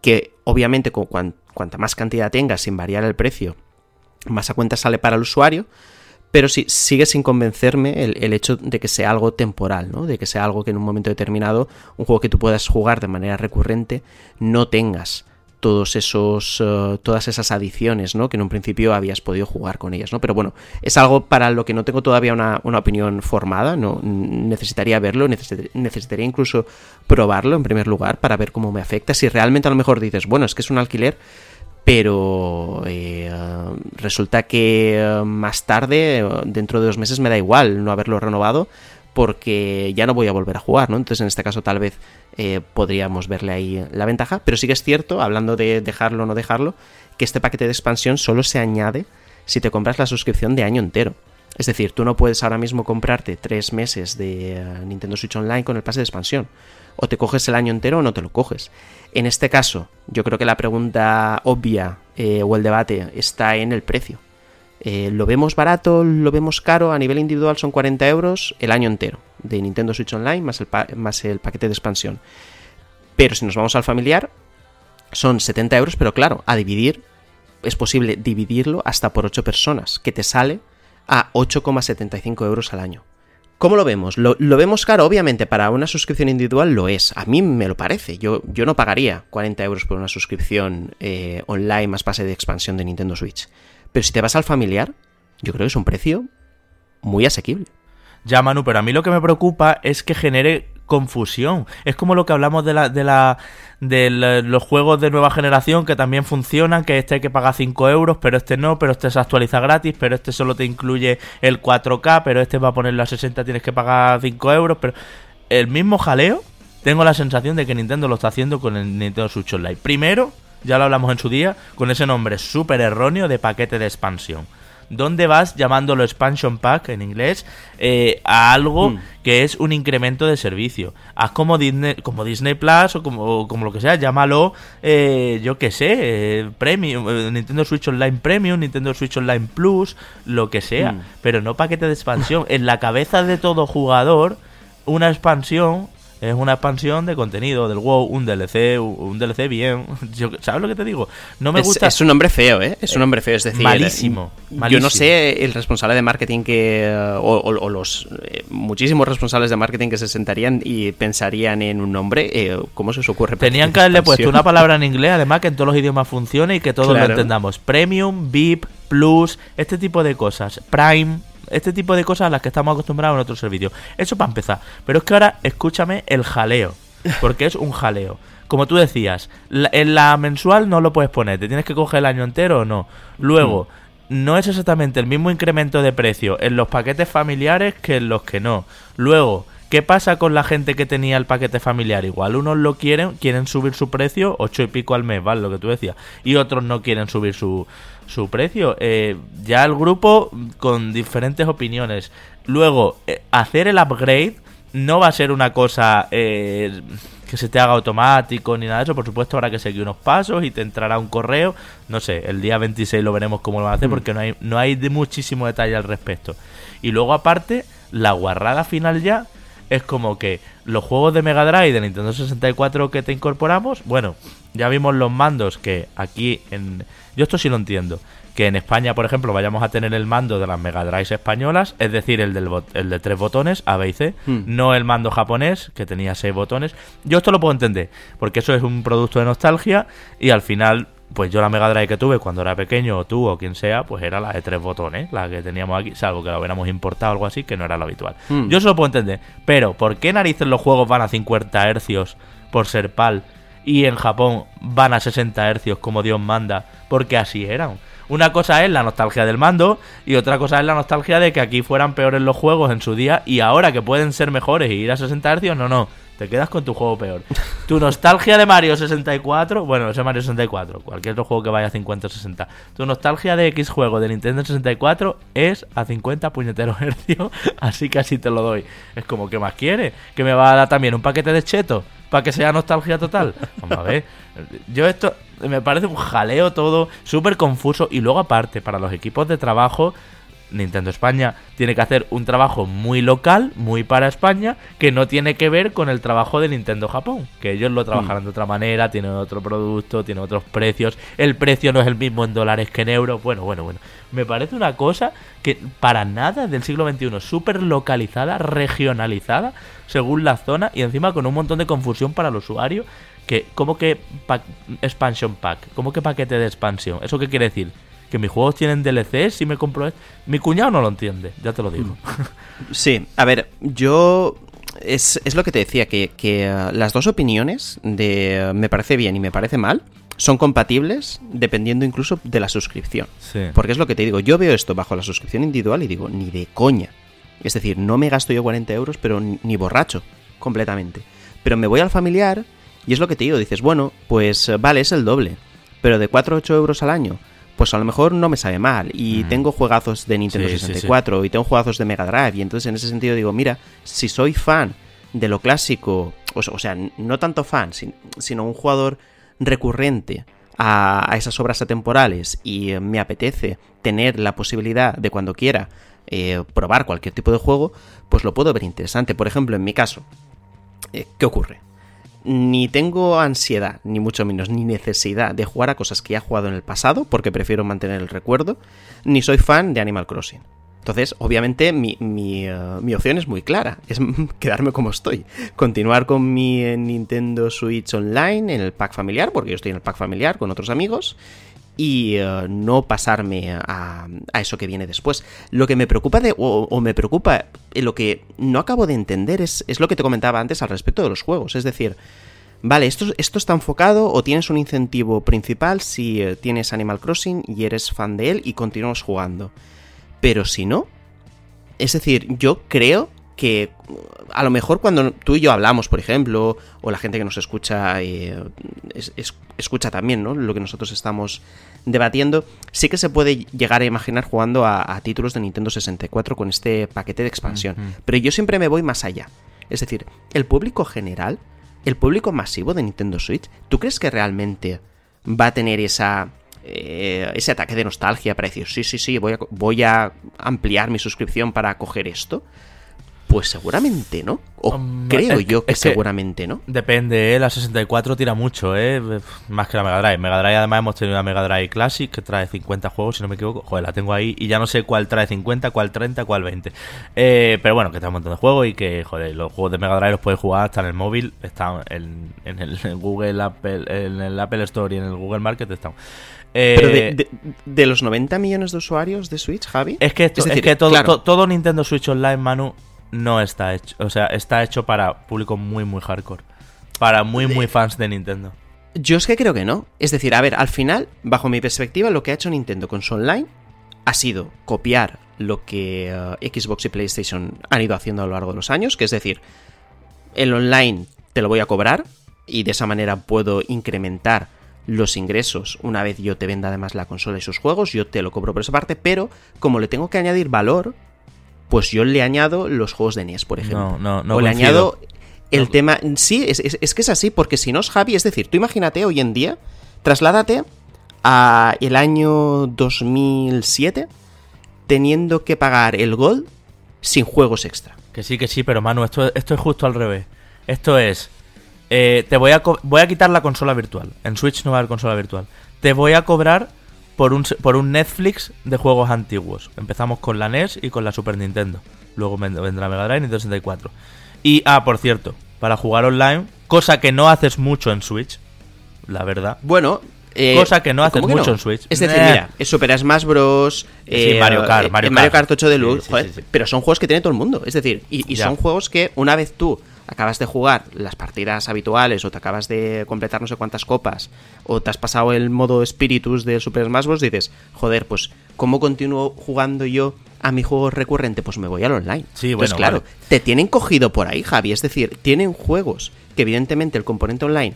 que obviamente con cuanta más cantidad tengas sin variar el precio, más a cuenta sale para el usuario, pero sí, sigue sin convencerme el, hecho de que sea algo temporal, ¿no? De que sea algo que en un momento determinado, un juego que tú puedas jugar de manera recurrente, no tengas todos esos, eh, todas esas adiciones, ¿no? Que en un principio habías podido jugar con ellas, ¿no? Pero bueno, es algo para lo que no tengo todavía una, opinión formada, ¿no? Necesitaría verlo, necesitaría incluso probarlo en primer lugar para ver cómo me afecta. Si realmente a lo mejor dices, bueno, es que es un alquiler, pero eh, resulta que eh, más tarde, dentro de dos meses, me da igual no haberlo renovado porque ya no voy a volver a jugar, ¿no? Entonces en este caso tal vez eh, podríamos verle ahí la ventaja, pero sí que es cierto, hablando de dejarlo o no dejarlo, que este paquete de expansión solo se añade si te compras la suscripción de año entero. Es decir, tú no puedes ahora mismo comprarte tres meses de eh, Nintendo Switch Online con el pase de expansión. O te coges el año entero o no te lo coges. En este caso, yo creo que la pregunta obvia eh, o el debate está en el precio. Eh, ¿Lo vemos barato? ¿Lo vemos caro? A nivel individual son 40 euros el año entero de Nintendo Switch Online más el, más el paquete de expansión. Pero si nos vamos al familiar, son 70 euros, pero claro, a dividir es posible dividirlo hasta por 8 personas, que te sale a 8,75 euros al año. ¿Cómo lo vemos? ¿Lo, vemos caro? Obviamente, para una suscripción individual lo es. A mí me lo parece. Yo, yo no pagaría 40 euros por una suscripción eh, online más pase de expansión de Nintendo Switch. Pero si te vas al familiar, yo creo que es un precio muy asequible. Ya, Manu, pero a mí lo que me preocupa es que genere confusión. Es como lo que hablamos de la de la de los juegos de nueva generación que también funcionan, que este hay que pagar 5 euros, pero este no, pero este se actualiza gratis, pero este solo te incluye el 4K, pero este va a ponerlo a 60 tienes que pagar 5 euros, pero el mismo jaleo, tengo la sensación de que Nintendo lo está haciendo con el Nintendo Switch Online. Primero, ya lo hablamos en su día, con ese nombre súper erróneo de paquete de expansión. ¿Dónde vas llamándolo expansion pack en inglés eh, a algo hmm. que es un incremento de servicio? Haz como Disney, como Disney Plus o como, como lo que sea, llámalo, eh, yo qué sé, eh, Premium, Nintendo Switch Online Premium, Nintendo Switch Online Plus, lo que sea, hmm. pero no paquete de expansión. en la cabeza de todo jugador, una expansión es una expansión de contenido del WoW, un DLC, un DLC bien. (laughs) ¿Sabes lo que te digo? No me gusta. Es un nombre feo, ¿eh? Es un nombre feo, es decir. Malísimo. Yo no sé el responsable de marketing que. O, los eh, muchísimos responsables de marketing que se sentarían y pensarían en un nombre. Eh, ¿Cómo se os ocurre? Tenían que haberle puesto una palabra en inglés, además, que en todos los idiomas funcione y que todos lo entendamos. Premium, VIP, Plus, este tipo de cosas. Prime este tipo de cosas a las que estamos acostumbrados en otros servicios. Eso para empezar. Pero es que ahora escúchame el jaleo. Porque es un jaleo. como tú decías, en la mensual no lo puedes poner, te tienes que coger el año entero o no. Luego, mm. no es exactamente el mismo incremento de precio en los paquetes familiares que en los que no. Luego, ¿Qué pasa con la gente que tenía el paquete familiar? Igual unos lo quieren, quieren subir su precio, ocho y pico al mes, ¿vale? Lo que tú decías. Y otros no quieren subir su, su precio. Eh, ya el grupo con diferentes opiniones. Luego, eh, hacer el upgrade no va a ser una cosa eh, que se te haga automático ni nada de eso. Por supuesto, habrá que seguir unos pasos y te entrará un correo. No sé, el día 26 lo veremos cómo lo van a hacer mm. porque no hay, no hay de muchísimo detalle al respecto. Y luego, aparte, la guarrada final ya es como que los juegos de Mega Drive de Nintendo 64 que te incorporamos, bueno, ya vimos los mandos que aquí en... Yo esto sí lo entiendo. Que en España, por ejemplo, vayamos a tener el mando de las Mega Drive españolas, es decir, el, del el de tres botones, A, B y C, hmm. no el mando japonés, que tenía seis botones. Yo esto lo puedo entender, porque eso es un producto de nostalgia y al final pues yo la Mega Drive que tuve cuando era pequeño, o tú o quien sea, pues era la de tres botones, la que teníamos aquí, salvo que la hubiéramos importado o algo así, que no era lo habitual. Hmm. Yo eso lo puedo entender, pero ¿por qué narices los juegos van a 50 hercios por ser PAL y en Japón van a 60 hercios como Dios manda? Porque así eran. Una cosa es la nostalgia del mando y otra cosa es la nostalgia de que aquí fueran peores los juegos en su día y ahora que pueden ser mejores y ir a 60 hercios, no, no te quedas con tu juego peor. Tu nostalgia de Mario 64, bueno, ese Mario 64, cualquier otro juego que vaya a 50 o 60. Tu nostalgia de X juego de Nintendo 64 es a 50 puñeteros hercios, (laughs) así que así te lo doy. Es como, ¿qué más quiere? ¿Que me va a dar también un paquete de cheto para que sea nostalgia total? Vamos a ver. Yo esto me parece un jaleo todo, súper confuso y luego aparte, para los equipos de trabajo Nintendo España tiene que hacer un trabajo muy local, muy para España, que no tiene que ver con el trabajo de Nintendo Japón, que ellos lo trabajarán mm. de otra manera, tienen otro producto, tienen otros precios, el precio no es el mismo en dólares que en euros, bueno, bueno, bueno. Me parece una cosa que para nada del siglo XXI, súper localizada, regionalizada, según la zona, y encima con un montón de confusión para el usuario, que, ¿cómo que expansion pack? ¿Cómo que paquete de expansión? ¿Eso qué quiere decir? Que mis juegos tienen DLCs si me compro. Mi cuñado no lo entiende, ya te lo digo. Sí, a ver, yo es, lo que te decía, que, uh, las dos opiniones de uh, me parece bien y me parece mal son compatibles dependiendo incluso de la suscripción. Porque es lo que te digo, yo veo esto bajo la suscripción individual y digo, ni de coña. Es decir, no me gasto yo 40 euros, pero ni, borracho, completamente. Pero me voy al familiar y es lo que te digo, dices, bueno, pues uh, vale, es el doble. Pero de 4 a 8 euros al año pues a lo mejor no me sabe mal. Y tengo juegazos de Nintendo 64 y tengo juegazos de Mega Drive. Y entonces en ese sentido digo, mira, si soy fan de lo clásico, o, sea, no tanto fan, sino un jugador recurrente a, esas obras atemporales y me apetece tener la posibilidad de cuando quiera eh, probar cualquier tipo de juego, pues lo puedo ver interesante. Por ejemplo, en mi caso, eh, ¿qué ocurre? Ni tengo ansiedad, ni mucho menos, ni necesidad de jugar a cosas que ya he jugado en el pasado, porque prefiero mantener el recuerdo, ni soy fan de Animal Crossing. Entonces, obviamente, mi, mi, eh, opción es muy clara, es (laughs) quedarme como estoy. Continuar con mi Nintendo Switch Online en el pack familiar, porque yo estoy en el pack familiar con otros amigos, y eh, no pasarme a, eso que viene después. Lo que me preocupa de, o, me preocupa, eh, lo que no acabo de entender es, es, lo que te comentaba antes al respecto de los juegos. Es decir, vale, esto, esto está enfocado o tienes un incentivo principal si eh, tienes Animal Crossing y eres fan de él y continúas jugando. Pero si no, es decir, yo creo que a lo mejor cuando tú y yo hablamos, por ejemplo, o la gente que nos escucha escucha también, ¿no? Lo que nosotros estamos debatiendo, sí que se puede llegar a imaginar jugando a, títulos de Nintendo 64 con este paquete de expansión. Pero yo siempre me voy más allá. Es decir, el público general, el público masivo de Nintendo Switch, ¿tú crees que realmente va a tener esa, eh, ese ataque de nostalgia para decir, sí, sí, sí, voy a, voy a ampliar mi suscripción para coger esto? Pues seguramente no. O creo yo que, seguramente no. Depende, ¿eh? la 64 tira mucho, ¿eh? Más que la Mega Drive. Mega Drive además hemos tenido una Mega Drive Classic que trae 50 juegos, si no me equivoco. Joder, la tengo ahí y ya no sé cuál trae 50, cuál 30, cuál 20. Eh, pero bueno, que trae un montón de juegos y que, joder, los juegos de Mega Drive los puedes jugar hasta en el móvil. Están en, el (laughs) Google Apple, en el Apple Store y en el Google Market están. Pero de, de, los 90 millones de usuarios de Switch, Javi. Es que, esto, es, que todo, todo Nintendo Switch Online, Manu, no está hecho. O sea, está hecho para público muy, muy hardcore. para muy, muy fans de Nintendo. Yo es que creo que no. Es decir, a ver, al final, bajo mi perspectiva, lo que ha hecho Nintendo con su online ha sido copiar lo que eh, Xbox y PlayStation han ido haciendo a lo largo de los años, que es decir, el online te lo voy a cobrar y de esa manera puedo incrementar los ingresos una vez yo te venda además la consola y sus juegos, yo te lo cobro por esa parte, pero como le tengo que añadir valor, pues yo le añado los juegos de NES, por ejemplo. No, no, no o le añado el No. tema... Sí, es, es- es que es así, porque si no es Javi, es decir, tú imagínate hoy en día, trasládate a el año 2007 teniendo que pagar el Gold sin juegos extra. Que sí, que sí, pero Manu, esto, esto es justo al revés. Esto es. eh, te voy a, voy a quitar la consola virtual. En Switch no va a haber consola virtual. Te voy a cobrar por un, por un Netflix de juegos antiguos. Empezamos con la NES y con la Super Nintendo. Luego ven- vendrá Mega Drive Nintendo 64. Y, ah, por cierto, para jugar online, cosa que no haces mucho en Switch, la verdad. Bueno... eh, Cosa que no haces ¿cómo que mucho en Switch. Es decir, mira, Super Smash Bros. Sí, Mario Kart, eh, Mario Mario Kart. Kart 8 Deluxe, Sí, sí, joder, sí, sí. pero son juegos que tiene todo el mundo. Es decir, y, son juegos que una vez tú acabas de jugar las partidas habituales o te acabas de completar no sé cuántas copas o te has pasado el modo Spiritus de Super Smash Bros. dices, joder, pues ¿cómo continúo jugando yo a mi juego recurrente? Pues me voy al online. Sí, Entonces, bueno, claro, vale. te tienen cogido por ahí, Javi. Es decir, tienen juegos que evidentemente el componente online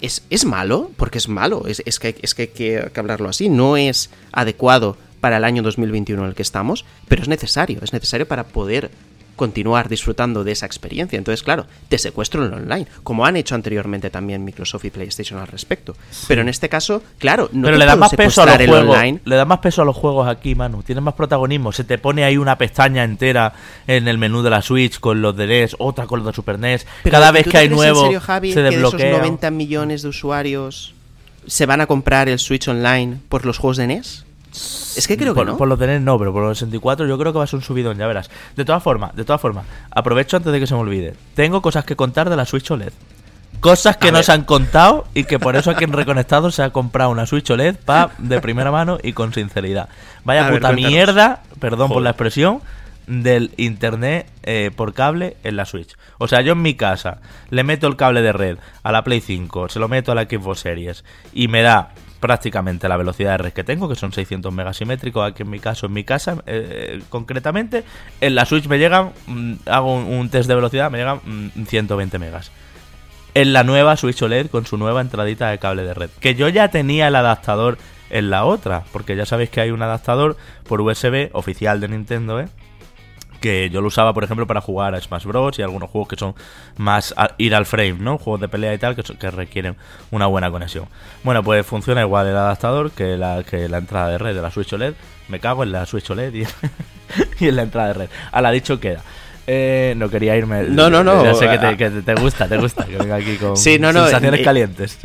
es, es malo, porque es malo, es, es que, hay- es que hay que, que hablarlo así, no es adecuado para el año 2021 en el que estamos, pero es necesario, es necesario para poder continuar disfrutando de esa experiencia. Entonces, claro, te secuestro en el online, como han hecho anteriormente también Microsoft y PlayStation al respecto. Pero en este caso, claro, no pero te le da más peso a los juegos. online. Le da más peso a los juegos aquí, Manu. Tienes más protagonismo. Se te pone ahí una pestaña entera en el menú de la Switch con los de NES, otra con los de Super NES. Pero Cada ¿y vez que hay nuevo en serio, Javi, se que de esos desbloquea. 90 millones de usuarios se van a comprar el Switch Online por los juegos de NES? Es que creo por, que no. por los de NES no, pero por los 64 yo creo que va a ser un subidón, ya verás. De todas formas, de todas formas, aprovecho antes de que se me olvide. Tengo cosas que contar de la Switch OLED. Cosas que A no ver. se han contado y que por eso aquí en Reconectado se ha comprado una Switch OLED pa, de primera mano y con sinceridad. Vaya A puta mierda, perdón por la expresión, del internet eh, por cable en la Switch. O sea, yo en mi casa le meto el cable de red a la Play 5, se lo meto a la Xbox Series y me da prácticamente la velocidad de red que tengo, que son 600 megasimétricos aquí en mi caso, en mi casa eh, concretamente. En la Switch me llegan, mm, hago un, test de velocidad, me llegan mm, 120 megas. En la nueva Switch OLED con su nueva entradita de cable de red. Que yo ya tenía el adaptador en la otra, porque ya sabéis que hay un adaptador por USB oficial de Nintendo, ¿eh? Que yo lo usaba, por ejemplo, para jugar a Smash Bros. y algunos juegos que son más ir al frame, ¿no? Juegos de pelea y tal que, requieren una buena conexión. Bueno, pues funciona igual el adaptador que la, que la entrada de red de la Switch OLED. Me cago en la Switch OLED (laughs) y en la entrada de red. A la dicho queda. Eh, no quería irme. No, no, no. Ya sé que te, que te gusta, te gusta que venga aquí con Sí, no, no, sensaciones eh, calientes.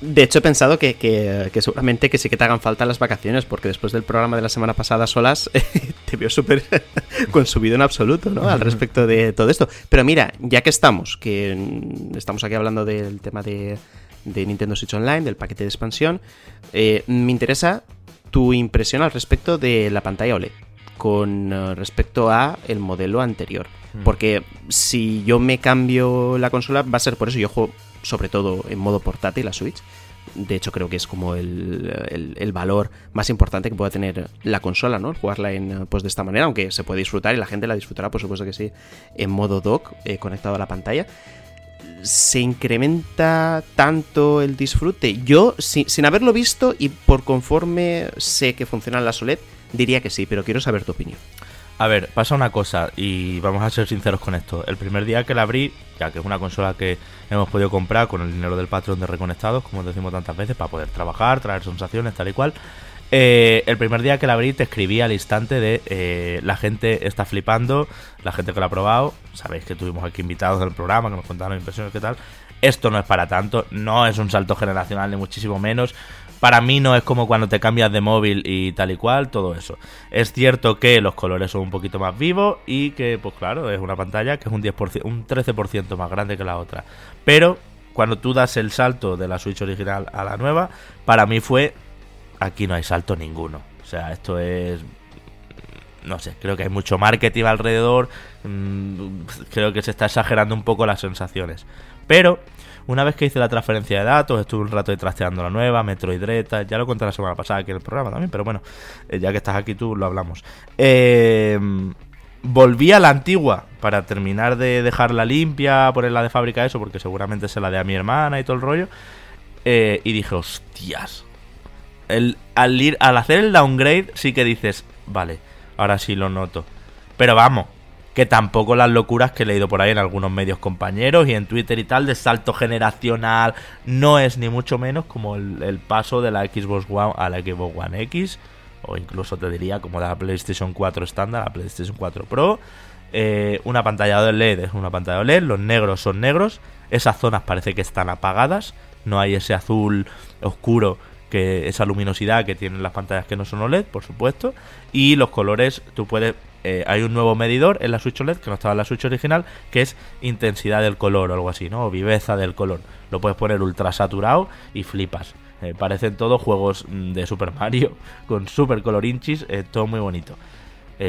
De hecho, he pensado que, que- que seguramente que sí que te hagan falta las vacaciones, porque después del programa de la semana pasada solas, (laughs) te veo súper (laughs) consumido en absoluto, ¿no? Al respecto de todo esto. Pero mira, ya que estamos, que estamos aquí hablando del tema de, de Nintendo Switch Online, del paquete de expansión, eh, me interesa tu impresión al respecto de la pantalla OLED con eh, respecto a el modelo anterior. Mm. Porque si yo me cambio la consola, va a ser por eso. Yo juego sobre todo en modo portátil la Switch. De hecho, creo que es como el, el- el valor más importante que pueda tener la consola, ¿no? Jugarla en, eh, pues de esta manera, aunque se puede disfrutar y la gente la disfrutará, por supuesto que sí, en modo dock, eh, conectado a la pantalla. ¿Se incrementa tanto el disfrute? Yo, si- sin haberlo visto y por conforme sé que funcionan las OLED, diría que sí, pero quiero saber tu opinión. A ver, pasa una cosa y vamos a ser sinceros con esto. El primer día que la abrí, ya que es una consola que hemos podido comprar con el dinero del patrón de Reconectados, como decimos tantas veces, para poder trabajar, traer sensaciones, tal y cual. eh, el primer día que la abrí te escribí al instante de eh, la gente está flipando, la gente que lo ha probado, sabéis que tuvimos aquí invitados del programa que nos contaron impresiones qué tal. Esto no es para tanto, no es un salto generacional ni muchísimo menos. Para mí no es como cuando te cambias de móvil y tal y cual, todo eso. Es cierto que los colores son un poquito más vivos y que, pues claro, es una pantalla que es un 10%, un 13% más grande que la otra. Pero cuando tú das el salto de la Switch original a la nueva, para mí fue aquí no hay salto ninguno. O sea, esto es no sé, creo que hay mucho marketing alrededor, mm, creo que se está exagerando un poco las sensaciones. Pero una vez que hice la transferencia de datos, estuve un rato ahí trasteando la nueva, Metroid Dread, ya lo conté la semana pasada aquí en el programa también, pero bueno, eh, ya que estás aquí tú, lo hablamos. Eh, volví a la antigua para terminar de dejarla limpia, ponerla de fábrica, eso, porque seguramente se la de a mi hermana y todo el rollo. Eh, y dije, hostias. El, al, ir, al hacer el downgrade, sí que dices, vale, ahora sí lo noto. Pero vamos, que tampoco las locuras que he leído por ahí en algunos medios compañeros y en Twitter y tal, de salto generacional, no es ni mucho menos como el, paso de la Xbox One a la Xbox One X, o incluso te diría como de la PlayStation 4 estándar a la PlayStation 4 Pro. Eh, una pantalla de LED es una pantalla de LED, los negros son negros, esas zonas parece que están apagadas, no hay ese azul oscuro que esa luminosidad que tienen las pantallas que no son OLED, por supuesto, y los colores tú puedes eh, hay un nuevo medidor en la Switch OLED que no estaba en la Switch original, que es intensidad del color o algo así, ¿no? O viveza del color. Lo puedes poner ultra saturado y flipas. Eh, parecen todos juegos mm, de Super Mario (laughs) con super colorinchis, eh, todo muy bonito.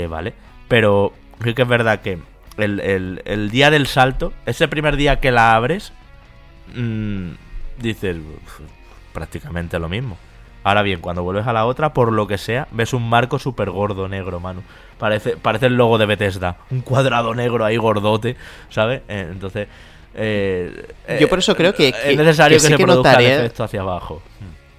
vale, pero sí que es verdad que el, día del salto, ese primer día que la abres, mmm, dices prácticamente lo mismo. Ahora bien, cuando vuelves a la otra, por lo que sea, ves un marco súper gordo negro, Manu. Parece, parece el logo de Bethesda. Un cuadrado negro ahí gordote, ¿sabes? Eh, entonces... Eh, Yo por eso creo que, es necesario que, se produzca el efecto hacia abajo.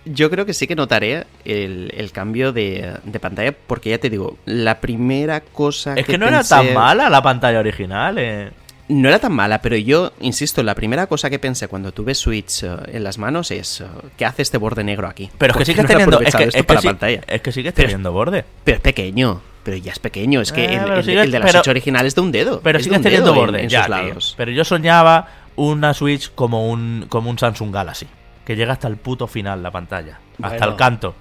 Yo creo que sí que notaré el, cambio de, pantalla, porque ya te digo, la primera cosa es que, no era tan mala la pantalla original. Eh. No era tan mala, pero yo, insisto, la primera cosa que pensé cuando tuve Switch eh, en las manos es, eh, ¿qué hace este borde negro aquí? Pero es que sigues teniendo, es que, es pantalla? Es que sigues teniendo borde. Pero es pequeño, pero ya es pequeño, es que eh, el, de la Switch original es de un dedo. Pero sigues teniendo borde, en, sus lados. Pero yo soñaba una Switch como un, como un Samsung Galaxy, que llega hasta el puto final la pantalla, hasta el canto.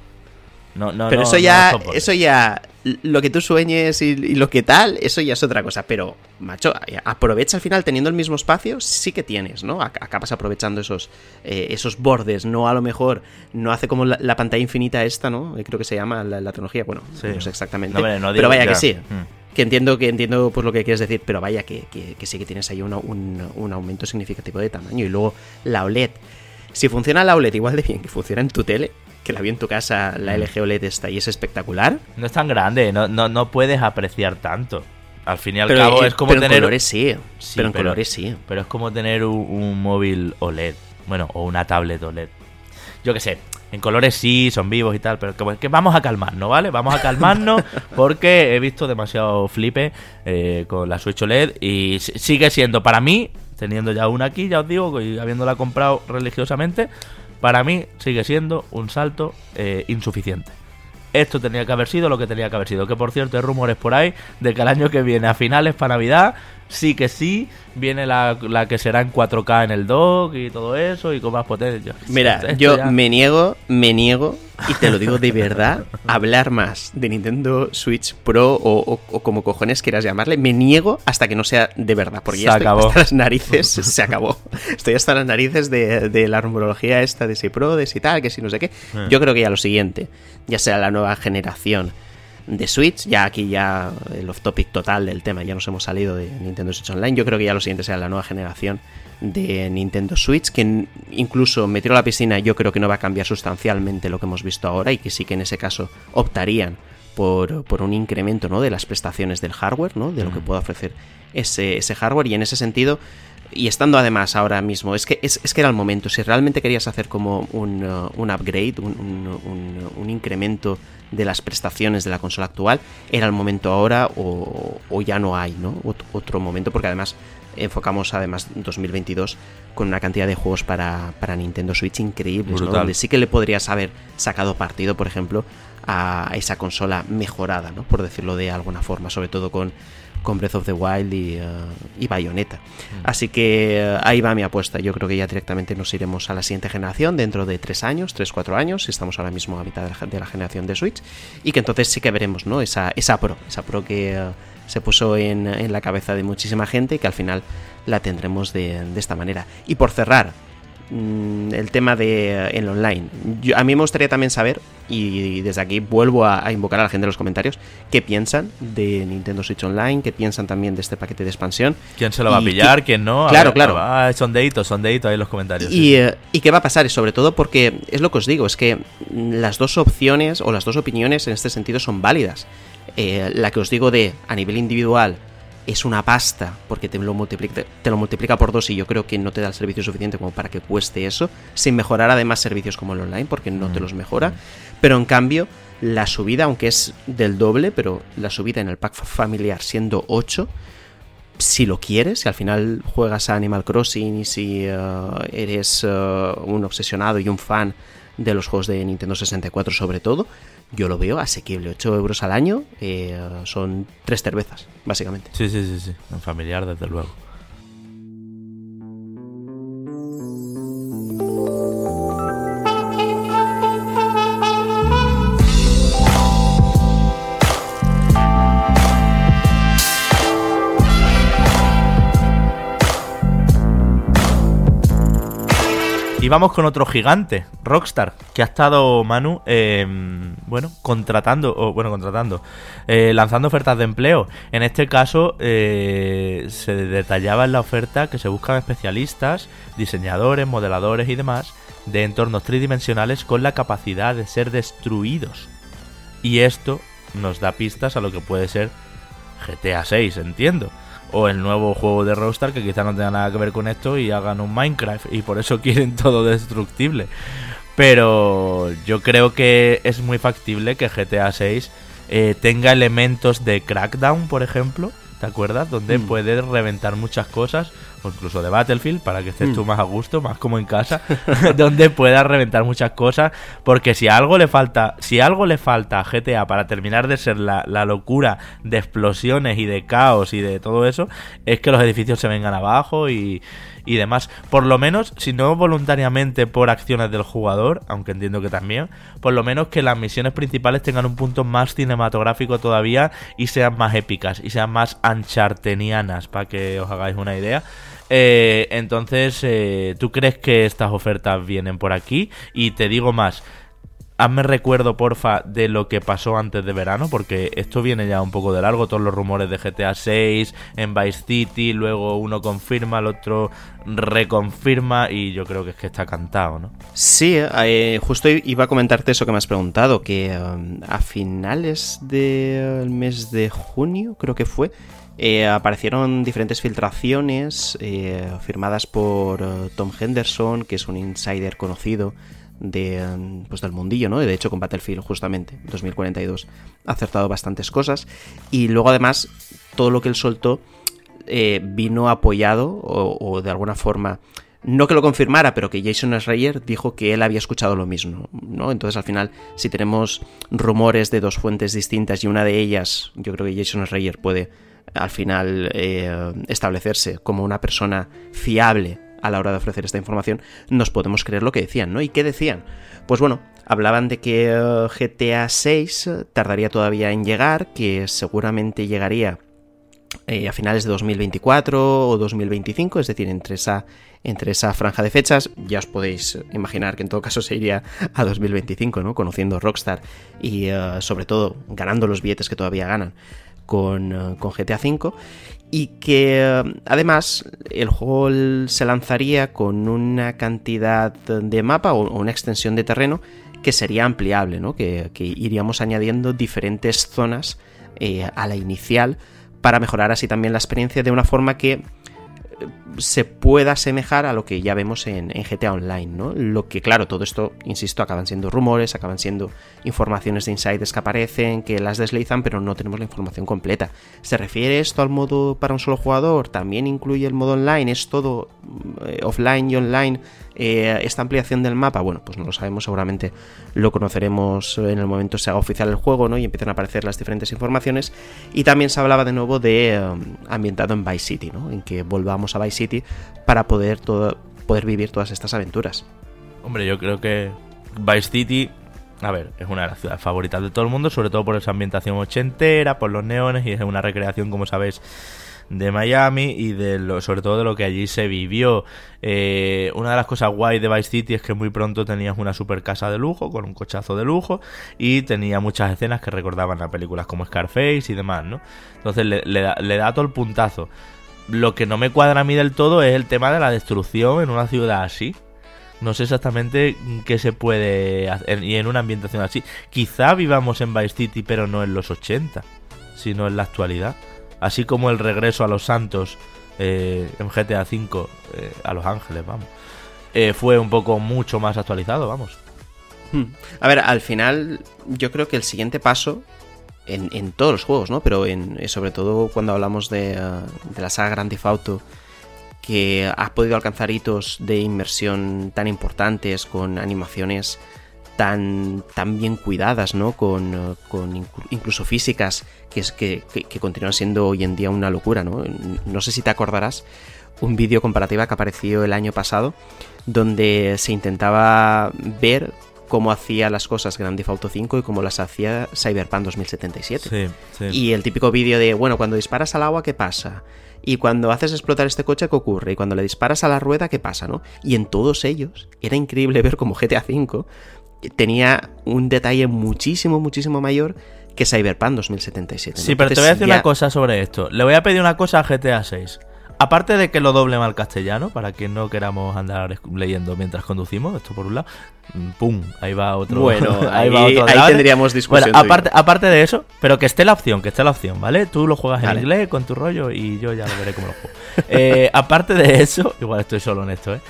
No, no, pero eso ya, eso ya, lo que tú sueñes y, lo que tal, eso ya es otra cosa. Pero, macho, aprovecha al final teniendo el mismo espacio, sí que tienes, ¿no? Acabas aprovechando esos, eh, esos bordes, no a lo mejor, no hace como la, pantalla infinita esta, ¿no? Eh, creo que se llama la, tecnología, bueno, no sé exactamente. pero vaya que sí. Mm. Que entiendo, que entiendo pues lo que quieres decir, pero vaya que, que, sí que tienes ahí un, un aumento significativo de tamaño. Y luego la OLED. Si funciona la OLED igual de bien que funciona en tu tele, que la vi en tu casa, la mm. LG OLED está y es espectacular. No es tan grande, no, no, no puedes apreciar tanto. Al fin y al cabo es como tener. En colores sí, pero en colores sí. Pero es como tener un, móvil OLED. Bueno, o una tablet OLED. Yo qué sé, en colores sí, son vivos y tal, pero que, vamos a calmarnos, ¿vale? Vamos a calmarnos (laughs) porque he visto demasiado flipe eh, con la Switch OLED y sigue siendo para mí, teniendo ya una aquí, ya os digo, y habiéndola comprado religiosamente, para mí sigue siendo un salto eh, insuficiente. Esto tenía que haber sido lo que tenía que haber sido. Que por cierto, hay rumores por ahí de que el año que viene, a finales para Navidad, sí que sí, viene la, que será en 4K en el dock y todo eso y con más potencia. Mira, yo me niego, me niego, y te lo digo de verdad, hablar más de Nintendo Switch Pro o, como cojones quieras llamarle, me niego hasta que no sea de verdad, porque ya estoy hasta las narices, (laughs) se acabó. Estoy hasta las narices de, la rumorología esta de si Pro, de si tal, que si no sé qué. Eh. Yo creo que ya lo siguiente, ya sea la nueva generación de Switch. Ya aquí ya el off topic total del tema, ya nos hemos salido de Nintendo Switch Online. Yo creo que ya lo siguiente será la nueva generación de Nintendo Switch, que incluso me a la piscina, yo creo que no va a cambiar sustancialmente lo que hemos visto ahora y que sí que en ese caso optarían por, por un incremento ¿no? de las prestaciones del hardware, ¿no? de lo que pueda ofrecer ese, ese hardware y en ese sentido y estando además ahora mismo, es que, es, que era el momento, si realmente querías hacer como un, uh, un upgrade, un, un, incremento de las prestaciones de la consola actual, era el momento ahora o, o ya no hay, ¿no? otro momento, porque además enfocamos además 2022 con una cantidad de juegos para, para Nintendo Switch increíbles, ¿no? Donde sí que le podrías haber sacado partido, por ejemplo, a esa consola mejorada, ¿no? Por decirlo de alguna forma, sobre todo con con Breath of the Wild y, uh, Bayonetta. Mm. Así que uh, ahí va mi apuesta. Yo creo que ya directamente nos iremos a la siguiente generación dentro de 3 años, 3-4 años, estamos ahora mismo a mitad de la, generación de Switch, y que entonces sí que veremos ¿no? esa, esa Pro, esa Pro que uh, se puso en, la cabeza de muchísima gente y que al final la tendremos de, de esta manera. Y por cerrar, mm, el tema de el online. a mí me gustaría también saber, y desde aquí vuelvo a, invocar a la gente en los comentarios, qué piensan de Nintendo Switch Online, qué piensan también de este paquete de expansión. ¿Quién se lo va a pillar? ¿Quién no? claro, claro. Ah, son deditos, son deditos ahí en los comentarios. Y, eh, y, qué va a pasar, y sobre todo porque es lo que os digo, es que las dos opciones o las dos opiniones en este sentido son válidas. Eh, la que os digo de a nivel individual es una pasta porque te lo, multiplica, te lo multiplica por dos y yo creo que no te da el servicio suficiente como para que cueste eso, sin mejorar además servicios como el online porque no te mm. los mejora. Pero en cambio, la subida, aunque es del doble, pero la subida en el pack familiar siendo 8, si lo quieres, si al final juegas a Animal Crossing y si eh, eres eh, un obsesionado y un fan de los juegos de Nintendo 64 sobre todo, yo lo veo asequible. 8 euros al año eh, son tres cervezas, básicamente. Sí, sí, sí, sí. En familiar, desde luego. Y vamos con otro gigante, Rockstar, que ha estado Manu, em, bueno, contratando, o bueno, contratando, eh, lanzando ofertas de empleo. En este caso, eh, se detallaba en la oferta que se buscan especialistas, diseñadores, modeladores y demás de entornos tridimensionales con la capacidad de ser destruidos. Y esto nos da pistas a lo que puede ser GTA 6, entiendo o el nuevo juego de Rockstar que quizá no tenga nada que ver con esto y hagan un Minecraft y por eso (laughs) quieren todo destructible. Pero yo creo que es muy factible que GTA 6 eh, tenga elementos de Crackdown, por ejemplo, ¿te acuerdas? Donde mm. puedes reventar muchas cosas o incluso de Battlefield, para que estés tú mm. más a gusto, más como en casa, (laughs) (laughs) donde puedas reventar muchas cosas, porque si algo le falta, si algo le falta a GTA para terminar de ser la, la locura de explosiones y de caos y de todo eso, es que los edificios se vengan abajo y, y demás. Por lo menos, si no voluntariamente por acciones del jugador, aunque entiendo que también, por lo menos que las misiones principales tengan un punto más cinematográfico todavía y sean más épicas y sean más anchartenianas, para que os hagáis una idea. Eh, entonces, eh, ¿tú crees que estas ofertas vienen por aquí? Y te digo más, hazme recuerdo, porfa, de lo que pasó antes de verano, porque esto viene ya un poco de largo, todos los rumores de GTA 6 en Vice City, luego uno confirma, el otro reconfirma y yo creo que es que está cantado, ¿no? Sí, eh, justo iba a comentarte eso que me has preguntado, que um, a finales del mes de junio, creo que fue, eh, aparecieron diferentes filtraciones eh, firmadas por Tom Henderson, que es un insider conocido de, pues del mundillo, ¿no? De hecho, con Battlefield, justamente, 2042, ha acertado bastantes cosas. Y luego, además, todo lo que él soltó eh, vino apoyado o, de alguna forma. No que lo confirmara, pero que Jason Schreier dijo que él había escuchado lo mismo, ¿no? Entonces, al final, si tenemos rumores de dos fuentes distintas y una de ellas, yo creo que Jason Schreier puede al final eh, establecerse como una persona fiable a la hora de ofrecer esta información, nos podemos creer lo que decían, ¿no? ¿Y qué decían? Pues bueno, hablaban de que eh, GTA 6 tardaría todavía en llegar, que seguramente llegaría eh, a finales de 2024 o 2025, es decir, entre esa, entre esa franja de fechas, ya os podéis imaginar que en todo caso se iría a 2025, ¿no? Conociendo Rockstar y eh, sobre todo ganando los billetes que todavía ganan con, con GTA V y que además el juego se lanzaría con una cantidad de mapa o una extensión de terreno que sería ampliable, ¿no? que, iríamos añadiendo diferentes zonas eh, a la inicial para mejorar así también la experiencia de una forma que se pueda asemejar a lo que ya vemos en, GTA Online, ¿no? Lo que, claro, todo esto, insisto, acaban siendo rumores, acaban siendo informaciones de insiders que aparecen, que las deslizan, pero no tenemos la información completa. ¿Se refiere esto al modo para un solo jugador? ¿También incluye el modo online? ¿Es todo eh, offline y online? Eh, esta ampliación del mapa, bueno, pues no lo sabemos, seguramente lo conoceremos en el momento se haga oficial el juego, ¿no? Y empiezan a aparecer las diferentes informaciones. Y también se hablaba de nuevo de um, ambientado en Vice City, ¿no? En que volvamos a Vice City para poder, todo, poder vivir todas estas aventuras. Hombre, yo creo que Vice City a ver, es una de las ciudades favoritas de todo el mundo, sobre todo por esa ambientación ochentera, por los neones y es una recreación, como sabéis, de Miami y de lo, sobre todo de lo que allí se vivió. Eh, una de las cosas guay de Vice City es que muy pronto tenías una super casa de lujo con un cochazo de lujo y tenía muchas escenas que recordaban a películas como Scarface y demás, ¿no? Entonces le, da, le da todo el puntazo. Lo que no me cuadra a mí del todo es el tema de la destrucción en una ciudad así. No sé exactamente qué se puede hacer y en una ambientación así. Quizá vivamos en Vice City, pero no en los 80, sino en la actualidad. Así como el regreso a los Santos eh, en GTA V eh, a Los Ángeles, vamos. Eh, fue un poco mucho más actualizado, vamos. Hmm. A ver, al final yo creo que el siguiente paso en, todos los juegos, ¿no? Pero en, sobre todo cuando hablamos de, de la saga Grand Theft Auto que ha podido alcanzar hitos de inmersión tan importantes, con animaciones tan, tan bien cuidadas, ¿no? Con, incluso físicas que, es, que, que, continúan siendo hoy en día una locura, ¿no? No sé si te acordarás un vídeo comparativa que apareció el año pasado donde se intentaba ver cómo hacía las cosas Grand Theft Auto 5 y cómo las hacía Cyberpunk 2077. Y el típico vídeo de, bueno, cuando disparas al agua, ¿qué pasa? Y cuando haces explotar este coche, ¿qué ocurre? Y cuando le disparas a la rueda, ¿qué pasa? ¿no? Y en todos ellos era increíble ver cómo GTA V tenía un detalle muchísimo, muchísimo mayor que Cyberpunk 2077. Sí, pero te voy a decir una cosa sobre esto. Le voy a pedir una cosa a GTA 6. Aparte de que lo doble mal castellano, para que no queramos andar leyendo mientras conducimos, esto por un lado, mm, ¡pum! Ahí va otro. Bueno, (laughs) ahí, va otro ahí tendríamos discusión. Bueno, aparte, aparte de eso, pero que esté la opción, que esté la opción, ¿vale? Tú lo juegas en inglés con tu rollo y yo ya lo veré cómo lo juego. Eh, (laughs) aparte de eso, igual estoy solo en esto, ¿eh?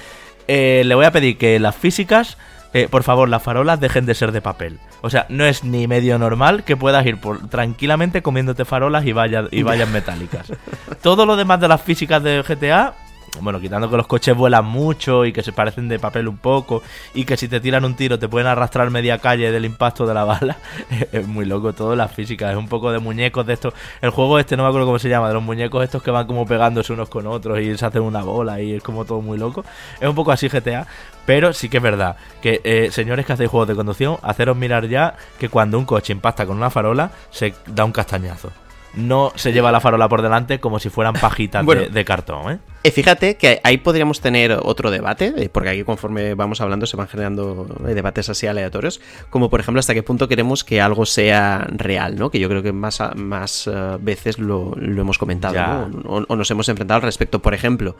¿eh? Le voy a pedir que las físicas eh, por favor, las farolas dejen de ser de papel. O sea, no es ni medio normal que puedas ir por, tranquilamente comiéndote farolas y, vaya, y vallas metálicas. (laughs) Todo lo demás de las físicas de GTA bueno, quitando que los coches vuelan mucho y que se parecen de papel un poco y que si te tiran un tiro te pueden arrastrar media calle del impacto de la bala, (laughs) es muy loco todo, la física, es un poco de muñecos de estos. El juego este, no me acuerdo cómo se llama, de los muñecos estos que van como pegándose unos con otros y se hacen una bola y es como todo muy loco. Es un poco así GTA, pero sí que es verdad que, eh, señores que hacéis juegos de conducción, haceros mirar ya que cuando un coche impacta con una farola se da un castañazo no se lleva la farola por delante como si fueran pajitas de, cartón. ¿eh? ¿eh? fíjate que ahí podríamos tener otro debate, eh, porque aquí conforme vamos hablando se van generando eh, debates así aleatorios, como por ejemplo hasta qué punto queremos que algo sea real, ¿no? Que yo creo que más, más veces lo, hemos comentado, o, nos hemos enfrentado al respecto. Por ejemplo,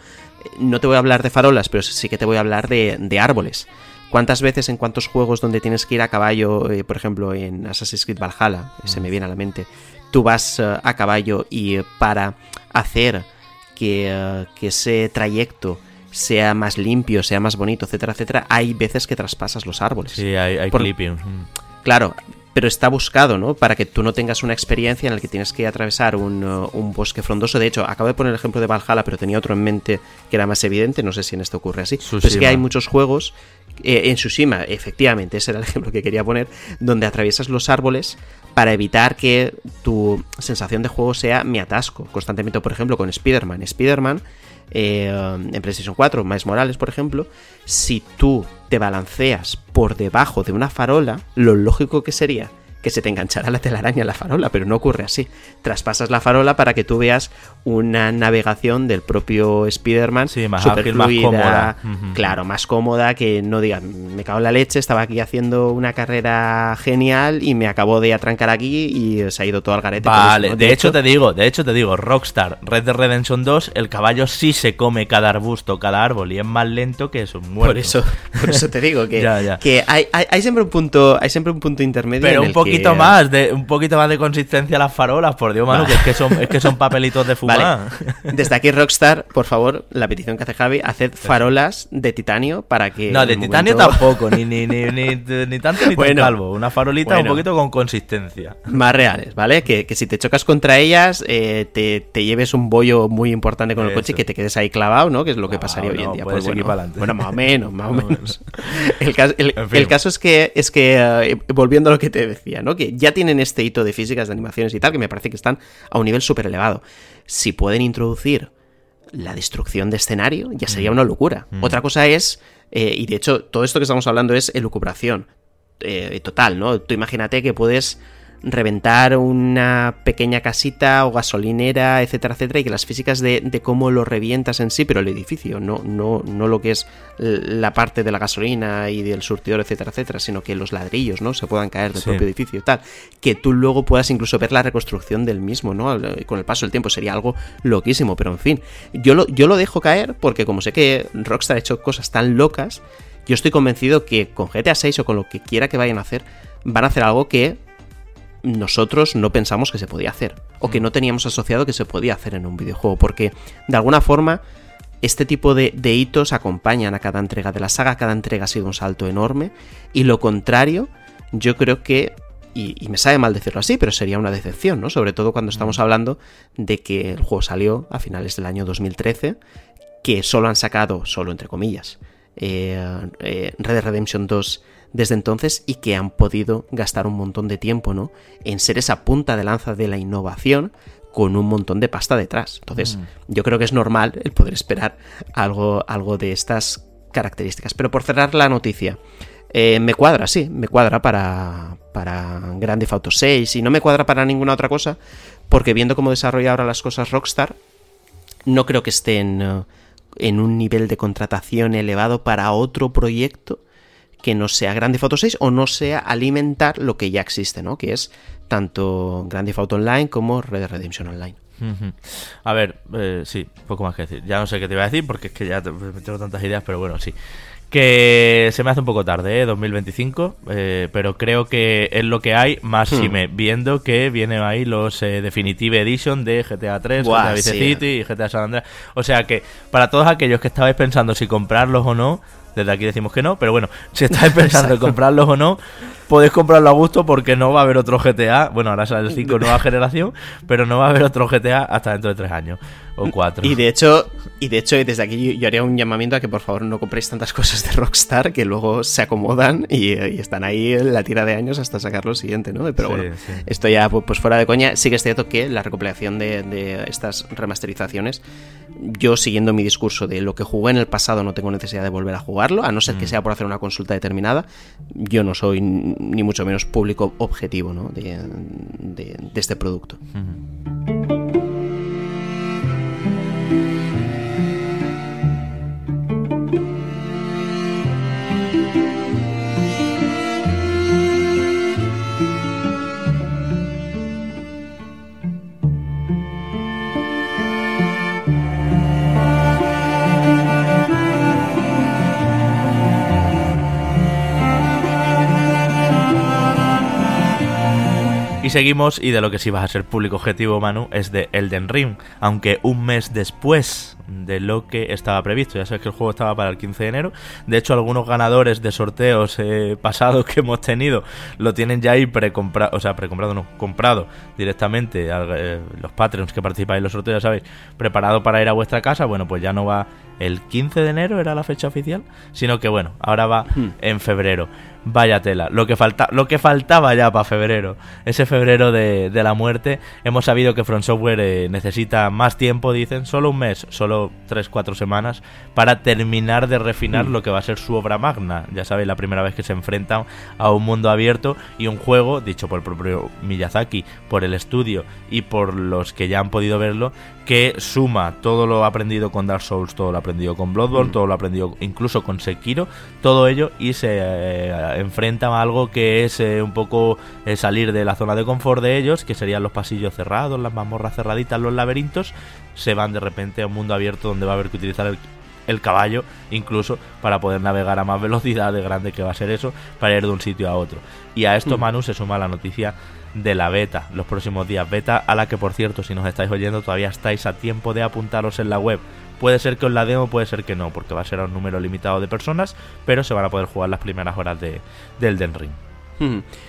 no te voy a hablar de farolas, pero sí que te voy a hablar de, árboles. ¿Cuántas veces en cuántos juegos donde tienes que ir a caballo, por ejemplo en Assassin's Creed Valhalla, se me viene a la mente, tú vas eh, a caballo y eh, para hacer que, eh, que, ese trayecto sea más limpio, sea más bonito, etcétera, etcétera, hay veces que traspasas los árboles. Sí, hay, clipping. Claro, pero está buscado, ¿no? Para que tú no tengas una experiencia en la que tienes que atravesar un, un, bosque frondoso. De hecho, acabo de poner el ejemplo de Valhalla, pero tenía otro en mente que era más evidente. No sé si en esto ocurre así. es que hay muchos juegos. en Tsushima, efectivamente, ese era el (laughs) ejemplo que quería poner, donde atraviesas los árboles para evitar que tu sensación de juego sea mi atasco constantemente. Por ejemplo, con Spider-Man. Spider-Man, eh, en PlayStation 4, Miles Morales, por ejemplo, si tú te balanceas por debajo de una farola, lo lógico que sería que se te enganchará la telaraña en la farola, pero no ocurre así. Traspasas la farola para que tú veas una navegación del propio Spider-Man sí, más cómoda. Claro, más cómoda, que no digan, me cago en la leche, estaba aquí haciendo una carrera genial y me acabó de atrancar aquí y se ha ido todo al garete. Vale, de, hecho, te digo, de hecho te digo, Rockstar, Red Dead Redemption 2, el caballo sí se come cada arbusto, cada árbol y es más lento que eso. Por eso, por eso te digo que, (laughs) que hay, hay, siempre un punto, hay siempre un punto intermedio. Pero un poquito más, de, un poquito más de consistencia a las farolas, por Dios, mano, que es que son, es que son (laughs) papelitos de fumar. Desde aquí, Rockstar, por favor, la petición que hace Javi, haced farolas de titanio para que. No, de titanio tampoco, ni, ni, ni, ni, (laughs) tanto ni tan calvo. Una farolita un poquito con consistencia. Más reales, ¿vale? Que, que si te chocas contra ellas, eh, te, te, lleves un bollo muy importante con el coche y que te quedes ahí clavado, ¿no? Que es lo que pasaría hoy en día. Pues bueno, bueno, más o menos, más o (laughs) menos. el, caso, el, caso es que, es que eh, volviendo a lo que te decía, ¿no? Que ya tienen este hito de físicas, de animaciones y tal, que me parece que están a un nivel súper elevado. Si pueden introducir la destrucción de escenario, ya sería mm. una locura. Mm. Otra cosa es, eh, y de hecho todo esto que estamos hablando es elucubración eh, total, ¿no? Tú imagínate que puedes reventar una pequeña casita o gasolinera, etcétera, etcétera, y que las físicas de, cómo lo revientas en sí, pero el edificio, no, no, no lo que es la parte de la gasolina y del surtidor, etcétera, etcétera, sino que los ladrillos, ¿no? Se puedan caer del propio edificio y tal. Que tú luego puedas incluso ver la reconstrucción del mismo, ¿no? Con el paso del tiempo sería algo loquísimo, pero en fin, yo lo, yo lo dejo caer porque como sé que Rockstar ha hecho cosas tan locas, yo estoy convencido que con GTA 6 o con lo que quiera que vayan a hacer, van a hacer algo que nosotros no pensamos que se podía hacer o que mm. no teníamos asociado que se podía hacer en un videojuego, porque de alguna forma este tipo de, hitos acompañan a cada entrega de la saga, cada entrega ha sido un salto enorme y lo contrario, yo creo que, y, me sabe mal decirlo así, pero sería una decepción, ¿no? Sobre todo cuando estamos mm. hablando de que el juego salió a finales del año 2013, que solo han sacado, solo entre comillas, eh, eh, Red Dead Redemption 2 desde entonces y que han podido gastar un montón de tiempo, ¿no? En ser esa punta de lanza de la innovación con un montón de pasta detrás. Entonces, mm. yo creo que es normal el poder esperar algo, algo de estas características. Pero por cerrar la noticia, eh, me cuadra, sí, me cuadra para, para Grand Theft Auto 6 y no me cuadra para ninguna otra cosa, porque viendo cómo desarrolla ahora las cosas Rockstar, no creo que estén en, en un nivel de contratación elevado para otro proyecto que no sea Grand Theft Auto 6 o no sea alimentar lo que ya existe, ¿no? Que es tanto Grand Theft Auto Online como Red Dead Redemption Online. A ver, eh, sí, poco más que decir. Ya no sé qué te iba a decir porque es que ya tengo tantas ideas, pero bueno, sí. Que se me hace un poco tarde, ¿eh? 2025, eh, pero creo que es lo que hay, más si hmm. me viendo que vienen ahí los eh, Definitive Edition de GTA 3, GTA Vice City y GTA San Andreas. O sea que para todos aquellos que estabais pensando si comprarlos o no, desde aquí decimos que no, pero bueno, si estáis (laughs) pensando en comprarlos o no, podéis comprarlo a gusto porque no va a haber otro GTA. Bueno, ahora sale el 5 (laughs) nueva generación, pero no va a haber otro GTA hasta dentro de 3 años o 4. Y de hecho, y de hecho desde aquí yo haría un llamamiento a que por favor no compréis tantas cosas de Rockstar que luego se acomodan y, están ahí en la tira de años hasta sacar lo siguiente, ¿no? Pero bueno, esto ya pues fuera de coña. Sí que es cierto que la recopilación de, de estas remasterizaciones, yo siguiendo mi discurso de lo que jugué en el pasado no tengo necesidad de volver a jugarlo, a no ser que mm. sea por hacer una consulta determinada, yo no soy ni mucho menos público objetivo ¿no? de, de, este producto. Y seguimos, y de lo que sí vas a ser público objetivo, Manu, es de Elden Ring. Aunque un mes después de lo que estaba previsto. Ya sabes que el juego estaba para el 15 de enero. De hecho, algunos ganadores de sorteos eh, (laughs) pasados que hemos tenido lo tienen ya ahí precomprado, o sea, precomprado no, comprado directamente. Eh, los Patreons que participáis en los sorteos, ya sabéis, preparado para ir a vuestra casa. Bueno, pues ya no va el 15 de enero, era la fecha oficial, sino que bueno, ahora va hmm. en febrero. Vaya tela, lo que, falta, lo que faltaba ya para febrero, ese febrero de, la muerte. Hemos sabido que Front Software eh, necesita más tiempo, dicen, solo un mes, solo 3-4 semanas, para terminar de refinar mm. lo que va a ser su obra magna. Ya sabéis, la primera vez que se enfrentan a un mundo abierto y un juego, dicho por el propio Miyazaki, por el estudio y por los que ya han podido verlo, que suma todo lo aprendido con Dark Souls, todo lo aprendido con Bloodborne, mm. todo lo aprendido incluso con Sekiro, todo ello y se eh, enfrenta a algo que es eh, un poco eh, salir de la zona de confort de ellos, que serían los pasillos cerrados, las mazmorras cerraditas, los laberintos, se van de repente a un mundo abierto donde va a haber que utilizar el, el caballo incluso para poder navegar a más (laughs) velocidad de grande que va a ser eso para ir de un sitio a otro. Y a esto mm. Manu se suma la noticia de la beta los próximos días beta a la que por cierto si nos estáis oyendo todavía estáis a tiempo de apuntaros en la web. Puede ser que os la demo puede ser que no porque va a ser a un número limitado de personas pero se van a poder jugar las primeras horas de, del Den Ring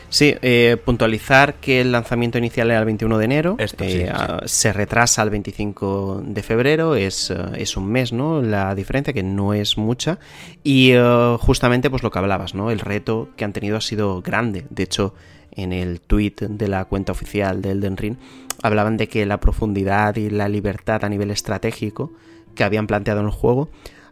Sí, eh, puntualizar que el lanzamiento inicial era el 21 de enero, eh, se retrasa al 25 de febrero, es, eh, es, un mes, ¿no? La diferencia, que no es mucha, y justamente pues lo que hablabas, ¿no? El reto que han tenido ha sido grande, de hecho en el tweet de la cuenta oficial de Elden Ring hablaban de que la profundidad y la libertad a nivel estratégico que habían planteado en el juego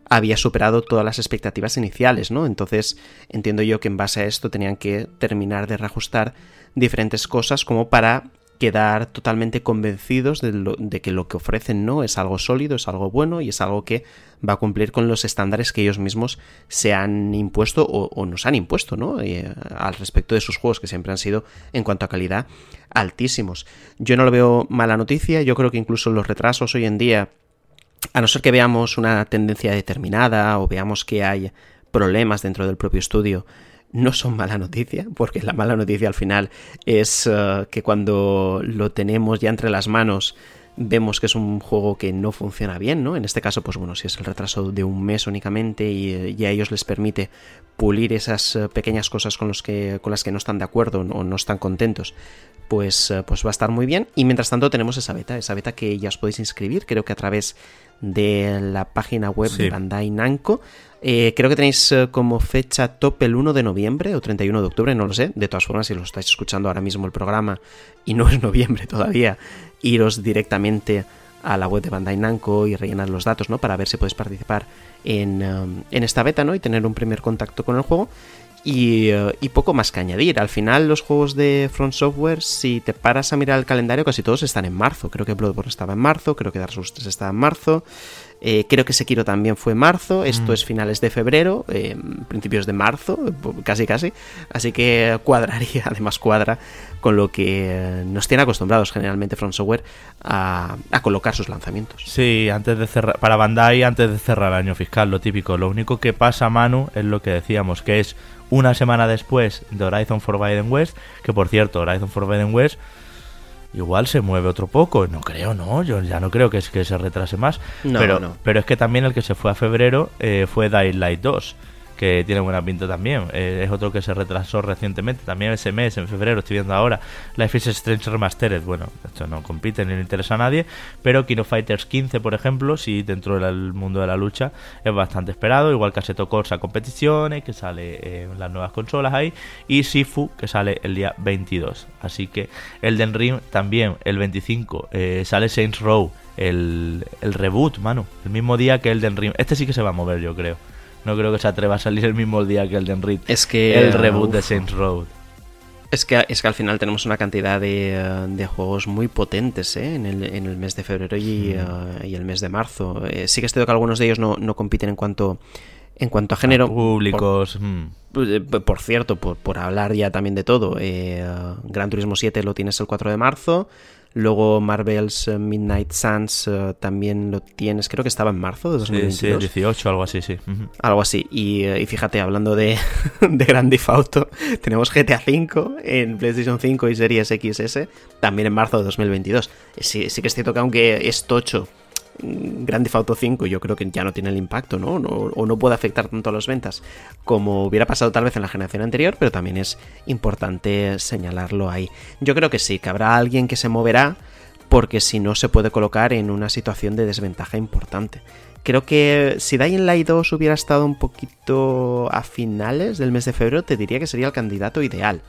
había superado todas las expectativas iniciales, ¿no? Entonces entiendo yo que en base a esto tenían que terminar de reajustar diferentes cosas como para quedar totalmente convencidos de, que lo que ofrecen no es algo sólido, es algo bueno y es algo que va a cumplir con los estándares que ellos mismos se han impuesto o, nos han impuesto, ¿no? Eh, al respecto de sus juegos que siempre han sido en cuanto a calidad altísimos. Yo no lo veo mala noticia, yo creo que incluso los retrasos hoy en día, a no ser que veamos una tendencia determinada o veamos que hay problemas dentro del propio estudio, no son mala noticia, porque la mala noticia al final es eh, que cuando lo tenemos ya entre las manos vemos que es un juego que no funciona bien, ¿no? En este caso, pues bueno, si es el retraso de un mes únicamente y, a ellos les permite pulir esas eh, pequeñas cosas con, los que, con las que no están de acuerdo o no están contentos, pues, eh, pues va a estar muy bien. Y mientras tanto tenemos esa beta, esa beta que ya os podéis inscribir, creo que a través de la página web de Bandai Namco. Eh, creo que tenéis eh, como fecha top el 1 de noviembre o 31 de octubre, no lo sé. De todas formas, si lo estáis escuchando ahora mismo el programa y no (laughs) es noviembre todavía, iros directamente a la web de Bandai Namco y rellenar los datos, ¿no? Para ver si podéis participar en, um, en esta beta, ¿no? Y tener un primer contacto con el juego. Y, uh, y, poco más que añadir. Al final, los juegos de Front Software, si te paras a mirar el calendario, casi todos están en marzo. Creo que Bloodborne estaba en marzo, creo que Dark Souls 3 estaba en marzo. Eh, creo que Sekiro también fue marzo, esto mm. es finales de febrero, eh, principios de marzo, casi casi. Así que cuadraría, (laughs) además cuadra con lo que nos tiene acostumbrados generalmente From Software a, colocar sus lanzamientos. Sí, antes de cerrar, para Bandai antes de cerrar el año fiscal, lo típico. Lo único que pasa, Manu, es lo que decíamos, que es una semana después de Horizon Forbidden West, que por cierto, Horizon Forbidden West igual se mueve otro poco. No creo, no, yo ya no creo que, es que se retrase más. pero, pero es que también el que se fue a febrero eh, fue Dying Light 2 que tiene buena pinta también. Eh, es otro que se retrasó recientemente, también ese mes, en febrero, estoy viendo ahora. Life is Strange Remastered, bueno, esto no compite ni le interesa a nadie, pero Kino Fighters 15, por ejemplo, sí, dentro del mundo de la lucha, es bastante esperado, igual que Assetto Corsa Competiciones, que sale en las nuevas consolas ahí, y Sifu, que sale el día 22. Así que Elden Ring también, el 25, eh, sale Saints Row, el, el reboot, mano, el mismo día que Elden Ring. Este sí que se va a mover, yo creo. No creo que se atreva a salir el mismo día que el de Es que. El reboot de Saints Road. Es que, es que al final tenemos una cantidad de, de juegos muy potentes ¿eh? en, el, en, el, mes de febrero y, uh, y el mes de marzo. Eh, sí que es cierto que algunos de ellos no, no compiten en cuanto, en cuanto a género. públicos. Por, mm. eh, por cierto, por, por, hablar ya también de todo, eh, Gran Turismo 7 lo tienes el 4 de marzo. Luego Marvel's eh, Midnight Suns eh, también lo tienes, creo que estaba en marzo de 2022. Sí, sí 18, algo así, sí. Algo así. Y, eh, y, fíjate, hablando de, (laughs) de Grand Theft Auto, (laughs) tenemos GTA V en PlayStation 5 y Series XS también en marzo de 2022. Sí, sí que es cierto que aunque es tocho Grand Theft Auto 5 yo creo que ya no tiene el impacto, ¿no? O no puede afectar tanto a las ventas como hubiera pasado tal vez en la generación anterior, pero también es importante señalarlo ahí. Yo creo que sí, que habrá alguien que se moverá porque si no se puede colocar en una situación de desventaja importante. Creo que si Dying Light 2 hubiera estado un poquito a finales del mes de febrero, te diría que sería el candidato ideal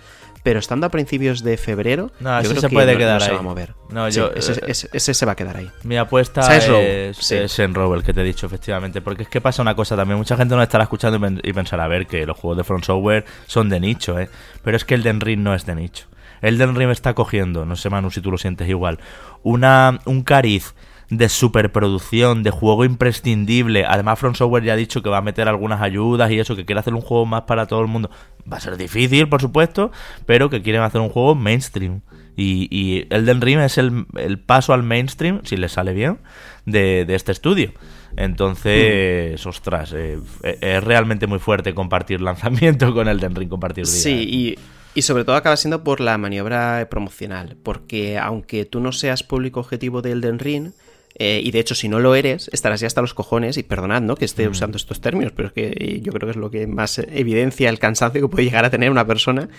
pero estando a principios de febrero, no, yo creo se que puede quedar ahí. se va a mover. No, yo, ese, ese, se va a quedar ahí. Mi apuesta es, es, en Row, el que te he dicho, efectivamente. Porque es que pasa una cosa también. Mucha gente nos estará escuchando y pensará, a ver, que los juegos de Front Software son de nicho, ¿eh? Pero es que el Den Ring no es de nicho. El Den Ring está cogiendo, no sé, Manu, si tú lo sientes igual, una, un cariz de superproducción, de juego imprescindible. Además, Front Software ya ha dicho que va a meter algunas ayudas y eso, que quiere hacer un juego más para todo el mundo. Va a ser difícil, por supuesto, pero que quieren hacer un juego mainstream. Y, y Elden Ring es el, paso al mainstream, si le sale bien, de, este estudio. Entonces, ostras, eh, es realmente muy fuerte compartir lanzamiento con Elden Ring, compartir día. Sí, y, y, sobre todo acaba siendo por la maniobra promocional, porque aunque tú no seas público objetivo de Elden Ring, eh, y de hecho, si no lo eres, estarás ya hasta los cojones, y perdonad ¿no? que esté mm. usando estos términos, pero es que yo creo que es lo que más evidencia el cansancio que puede llegar a tener una persona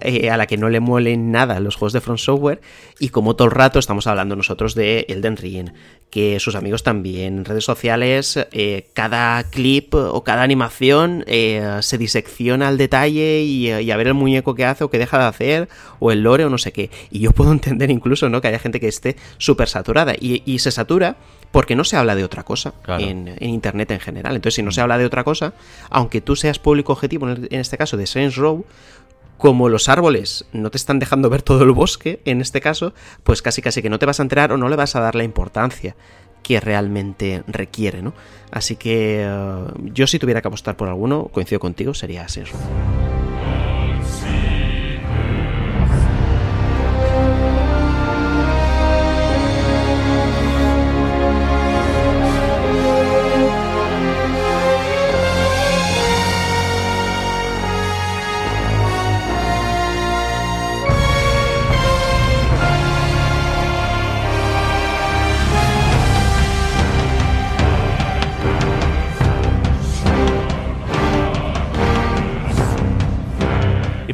eh, a la que no le muelen nada los juegos de Front Software. Y como todo el rato estamos hablando nosotros de Elden Ring, que sus amigos también, en redes sociales, eh, cada clip o cada animación se disecciona al detalle y, a ver el muñeco que hace o que deja de hacer, o el lore o no sé qué. Y yo puedo (laughs) entender incluso ¿no? que haya gente que esté súper saturada y, y se satura porque no se habla de otra cosa en, Internet en general. Entonces, si no se habla de otra cosa, aunque tú seas público objetivo, en, este caso de Saints Row, como los árboles no te están dejando ver todo el bosque, en este caso, pues casi casi que no te vas a enterar o no le vas a dar la importancia que realmente requiere, ¿no? Así que eh, yo si tuviera que apostar por alguno, coincido contigo, sería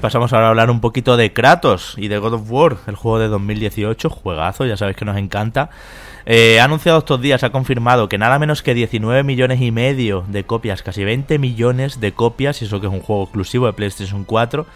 pasamos ahora a hablar un poquito de Kratos y de God of War, el juego de 2018, juegazo, ya sabéis que nos encanta. Eh, ha anunciado estos días, ha confirmado que nada menos que 19 millones y medio de copias, casi 20 millones de copias, y eso que es un juego exclusivo de PlayStation 4,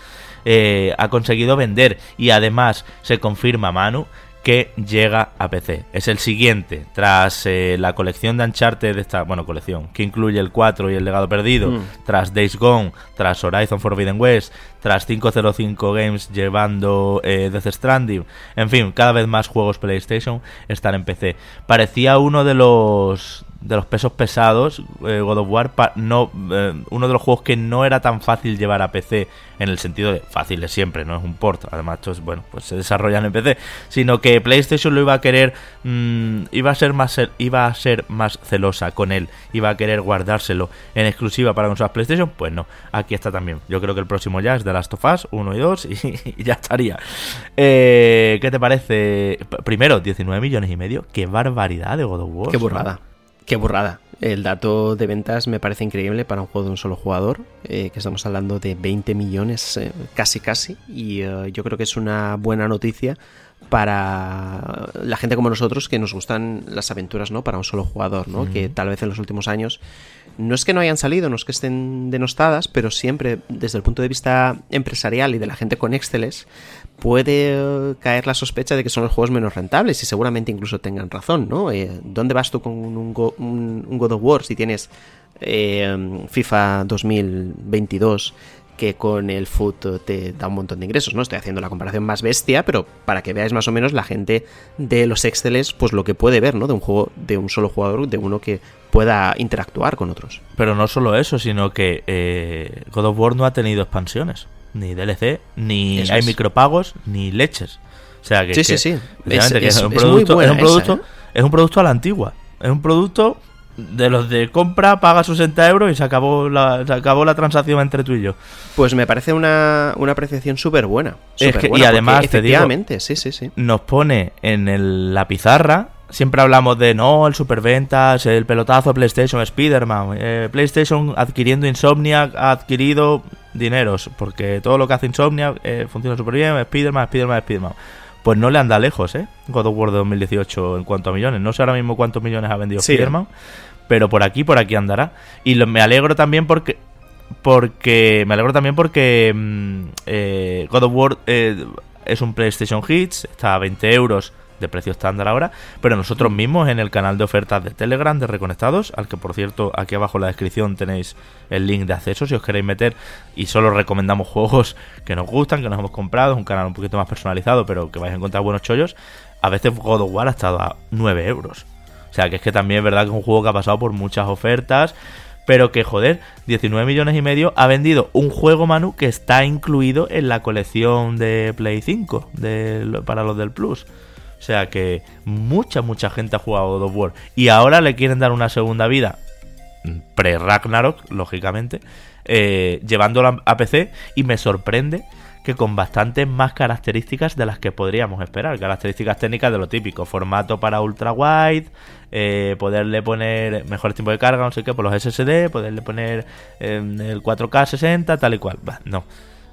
eh, ha conseguido vender. Y además se confirma, Manu, que llega a PC. Es el siguiente, tras eh, la colección de Uncharted de esta, bueno, colección, que incluye el 4 y el legado perdido, mm. tras Days Gone, tras Horizon Forbidden West, tras 505 Games llevando eh, Death Stranding, en fin, cada vez más juegos PlayStation están en PC. Parecía uno de los de los pesos pesados, eh, God of War, no, eh, uno de los juegos que no era tan fácil llevar a PC en el sentido de fácil de siempre, no es un port, además bueno, pues se desarrollan en PC, sino que PlayStation lo iba a querer, mm, iba a ser más, iba a ser más celosa con él, iba a querer guardárselo en exclusiva para consolas PlayStation, pues no, aquí está también. Yo creo que el próximo ya es de Last of Us 1 y 2 (laughs) y, ya estaría. Eh, ¿Qué te parece? Primero, 19 millones y medio, qué barbaridad de God of War. Qué burrada. Qué burrada. El dato de ventas me parece increíble para un juego de un solo jugador, eh, que estamos hablando de 20 millones eh, casi casi, y eh, yo creo que es una buena noticia para la gente como nosotros que nos gustan las aventuras, ¿no? Para un solo jugador, ¿no? Que tal vez en los últimos años no es que no hayan salido, no es que estén denostadas, pero siempre desde el punto de vista empresarial y de la gente con Exceles puede caer la sospecha de que son los juegos menos rentables y seguramente incluso tengan razón, ¿no? Eh, ¿Dónde vas tú con un, God of War si tienes eh, FIFA 2022 que con el foot te da un montón de ingresos, ¿no? Estoy haciendo la comparación más bestia, pero para que veáis más o menos la gente de los Exceles, pues lo que puede ver, ¿no? De un juego de un solo jugador, de uno que pueda interactuar con otros. Pero no solo eso, sino que eh, God of War no ha tenido expansiones, ni DLC, ni hay micropagos, ni leches. O sea que, sí, sí, sí. Es, un producto, es un producto, es un producto a la antigua. Es un producto de los de compra, paga 60 euros y se acabó la, se acabó la transacción entre tú y yo. Pues me parece una, apreciación súper buena. y además, te digo, sí, sí, sí. nos pone en la pizarra, siempre hablamos de no, el superventas, el pelotazo PlayStation, Spider-Man. Eh, PlayStation adquiriendo Insomnia ha adquirido dineros, porque todo lo que hace Insomnia eh, funciona súper bien, Spider-Man, Spider-Man, Spider-Man pues no le anda lejos, ¿eh? God of War de 2018 en cuanto a millones. No sé ahora mismo cuántos millones ha vendido sí. pero por aquí, por aquí andará. Y me alegro también porque... Porque... Me alegro también porque... Mm, eh, God of War eh, es un PlayStation Hits, está a 20 euros de precio estándar ahora, pero nosotros mismos en el canal de ofertas de Telegram de Reconectados, al que por cierto aquí abajo en la descripción tenéis el link de acceso si os queréis meter y solo recomendamos (laughs) juegos que nos gustan, que nos hemos comprado, es un canal un poquito más personalizado, pero que vais a encontrar buenos chollos, a veces God of War ha estado a 9 euros. O sea que es que también es verdad que es un juego que ha pasado por muchas ofertas, pero que joder, 19 millones y medio ha vendido un juego Manu que está incluido en la colección de Play 5 de, para los del Plus. O sea que mucha, mucha gente ha jugado God of War. Y ahora le quieren dar una segunda vida. Pre-Ragnarok, lógicamente. Eh, llevándolo a PC. Y me sorprende que con bastantes más características de las que podríamos esperar. Características técnicas de lo típico. Formato para ultra wide. Eh, poderle poner mejores tiempos de carga, no sé qué, por los SSD. Poderle poner el 4K 60, tal y cual. no.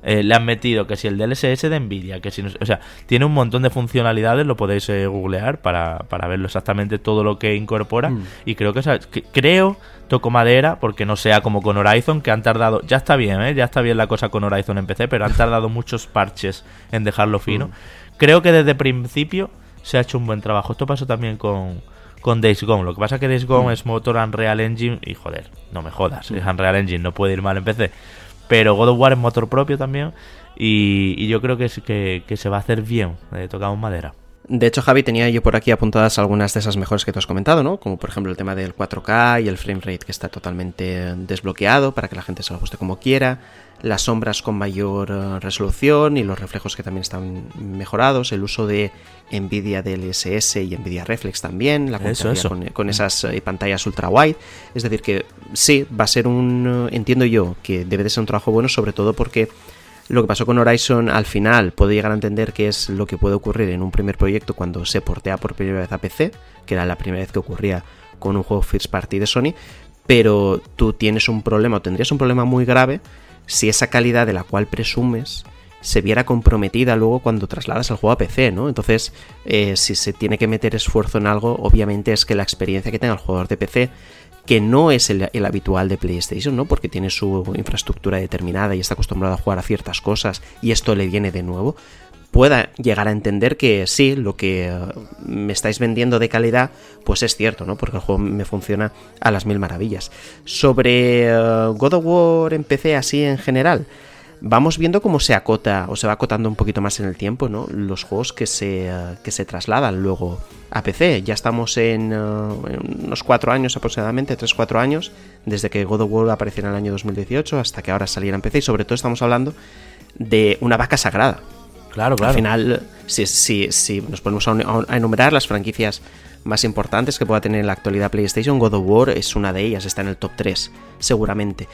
Eh, le han metido que si el DLSS de Nvidia, que si o sea, tiene un montón de funcionalidades, lo podéis eh, googlear para, para, verlo exactamente todo lo que incorpora. Mm. Y creo que, creo, toco madera, porque no sea como con Horizon, que han tardado, ya está bien, ¿eh? ya está bien la cosa con Horizon en PC, pero han tardado (laughs) muchos parches en dejarlo fino. Mm. Creo que desde principio se ha hecho un buen trabajo. Esto pasó también con, con Days Gone. Lo que pasa es que Days Gone mm. es motor Unreal Engine y joder, no me jodas, es Unreal Engine, no puede ir mal en PC pero God of War es motor propio también. Y, yo creo que, que, que se va a hacer bien, eh, tocamos madera. De hecho, Javi, tenía yo por aquí apuntadas algunas de esas mejores que tú has comentado, ¿no? Como por ejemplo el tema del 4K y el frame rate que está totalmente desbloqueado para que la gente se lo ajuste como quiera, las sombras con mayor eh, resolución y los reflejos que también están mejorados, el uso de Nvidia DLSS y Nvidia Reflex también, la Con, con, esas eh, pantallas ultra wide. Es decir, que sí, va a ser un. Eh, entiendo yo que debe de ser un trabajo bueno, sobre todo porque lo que pasó con Horizon al final puedo llegar a entender que es lo que puede ocurrir en un primer proyecto cuando se portea por primera vez a PC, que era la primera vez que ocurría con un juego first party de Sony, pero tú tienes un problema o tendrías un problema muy grave si esa calidad de la cual presumes se viera comprometida luego cuando trasladas el juego a PC, ¿no? Entonces, eh, si se tiene que meter esfuerzo en algo, obviamente es que la experiencia que tenga el jugador de PC que no es el, habitual de PlayStation, ¿no? Porque tiene su infraestructura determinada y está acostumbrado a jugar a ciertas cosas y esto le viene de nuevo, pueda llegar a entender que sí, lo que eh, me estáis vendiendo de calidad, pues es cierto, ¿no? Porque el juego me funciona a las mil maravillas. Sobre eh, God of War en PC así en general, vamos viendo cómo se acota o se va acotando un poquito más en el tiempo, ¿no? Los juegos que se, eh, que se trasladan luego a PC. Ya estamos en, unos cuatro años aproximadamente, 3-4 años, desde que God of War apareció en el año 2018 hasta que ahora saliera en PC. Y sobre todo estamos hablando de una vaca sagrada. Claro, claro. Al final, si, si, si nos ponemos a enumerar las franquicias más importantes que pueda tener en la actualidad PlayStation, God of War es una de ellas, está en el top 3, seguramente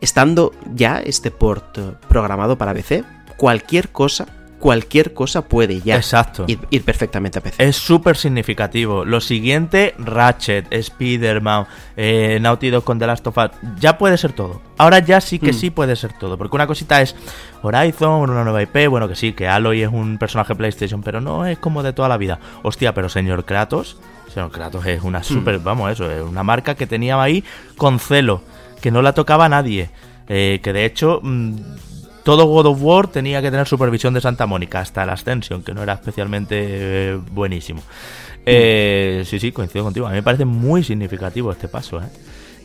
estando ya este port programado para PC, cualquier cosa cualquier cosa puede ya Exacto. Ir, perfectamente a PC. Es súper significativo. Lo siguiente, Ratchet, Spider-Man, eh, Naughty Dog con The Last of Us, ya puede ser todo. Ahora ya sí que hmm. sí puede ser todo. Porque una cosita es Horizon, una nueva IP, bueno que sí, que Aloy es un personaje PlayStation, pero no es como de toda la vida. Hostia, pero señor Kratos, señor Kratos es una hmm. súper, vamos, eso, es una marca que tenía ahí con celo que no la tocaba nadie. Eh, que de hecho, mm, todo God of War tenía que tener supervisión de Santa Mónica, hasta la Ascension, que no era especialmente eh, buenísimo. Eh, sí, sí, coincido contigo. A mí me parece muy significativo este paso, ¿eh?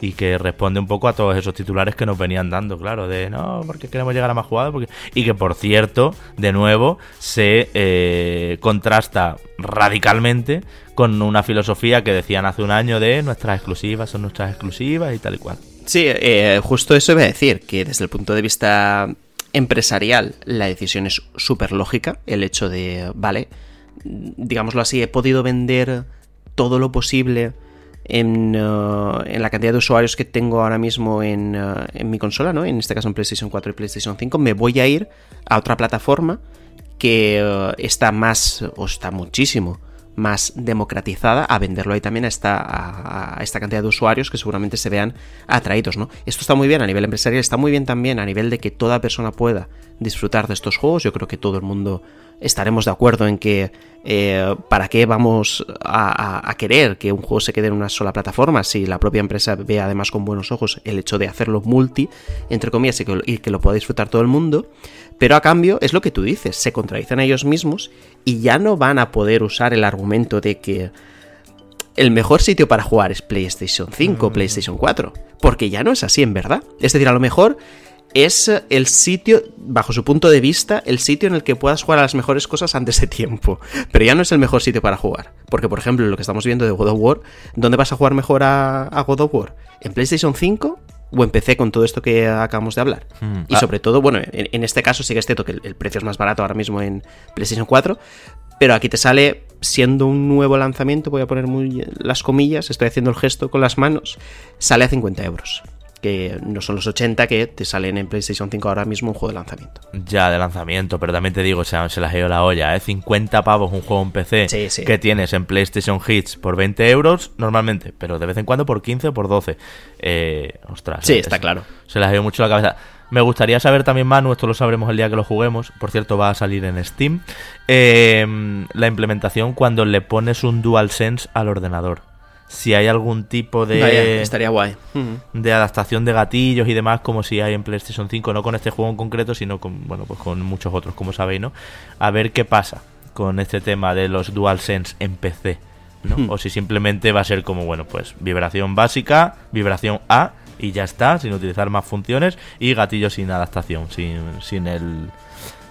y que responde un poco a todos esos titulares que nos venían dando, claro, de no, porque queremos llegar a más jugados, porque... y que por cierto, de nuevo, se contrasta radicalmente con una filosofía que decían hace un año de nuestras exclusivas son nuestras exclusivas y tal y cual. Sí, eh, justo eso iba a decir, que desde el punto de vista empresarial la decisión es súper lógica, el hecho de, vale, digámoslo así, he podido vender todo lo posible en, uh, en, la cantidad de usuarios que tengo ahora mismo en, uh, en, mi consola, ¿no? En este caso en PlayStation 4 y PlayStation 5, me voy a ir a otra plataforma que uh, está más, o está muchísimo más democratizada a venderlo ahí también a esta, cantidad de usuarios que seguramente se vean atraídos, ¿no? Esto está muy bien a nivel empresarial, está muy bien también a nivel de que toda persona pueda disfrutar de estos juegos. Yo creo que todo el mundo estaremos de acuerdo en que eh, para qué vamos a, querer que un juego se quede en una sola plataforma si la propia empresa ve además con buenos ojos el hecho de hacerlo multi, entre comillas, y que, y que lo pueda disfrutar todo el mundo. Pero a cambio, es lo que tú dices, se contradicen a ellos mismos y ya no van a poder usar el argumento de que el mejor sitio para jugar es PlayStation 5 o mm. PlayStation 4, porque ya no es así en verdad. Es decir, a lo mejor es el sitio, bajo su punto de vista, el sitio en el que puedas jugar a las mejores cosas antes de tiempo. (laughs) Pero ya no es el mejor sitio para jugar. Porque, por ejemplo, lo que estamos viendo de God of War, ¿dónde vas a jugar mejor a, a God of War? ¿En PlayStation 5 o empecé con todo esto que acabamos de hablar. Hmm. Y ah. sobre todo, bueno, en, este caso sí que es cierto que el, precio es más barato ahora mismo en PlayStation 4, pero aquí te sale siendo un nuevo lanzamiento, voy a poner muy las comillas, estoy haciendo el gesto con las manos, sale a 50 euros que no son los 80 que te salen en PlayStation 5 ahora mismo un juego de lanzamiento. Ya, de lanzamiento, pero también te digo, o sea, se las ido la olla, ¿eh? 50 pavos un juego en PC que tienes en PlayStation Hits por 20 euros normalmente, pero de vez en cuando por 15 o por 12. Eh, ostras. Sí, está claro. Se las ido mucho la cabeza. Me gustaría saber también, Manu, esto lo sabremos el día que lo juguemos, por cierto va a salir en Steam, eh, la implementación cuando le pones un DualSense al ordenador si hay algún tipo de estaría guay de adaptación de gatillos y demás como si hay en PlayStation 5 no con este juego en concreto sino con bueno pues con muchos otros como sabéis no a ver qué pasa con este tema de los DualSense en PC ¿no? O si simplemente va a ser como bueno pues vibración básica vibración A y ya está sin utilizar más funciones y gatillos sin adaptación sin sin el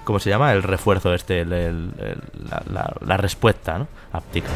¿cómo se llama? El refuerzo este, la, la, respuesta ¿no? áptica.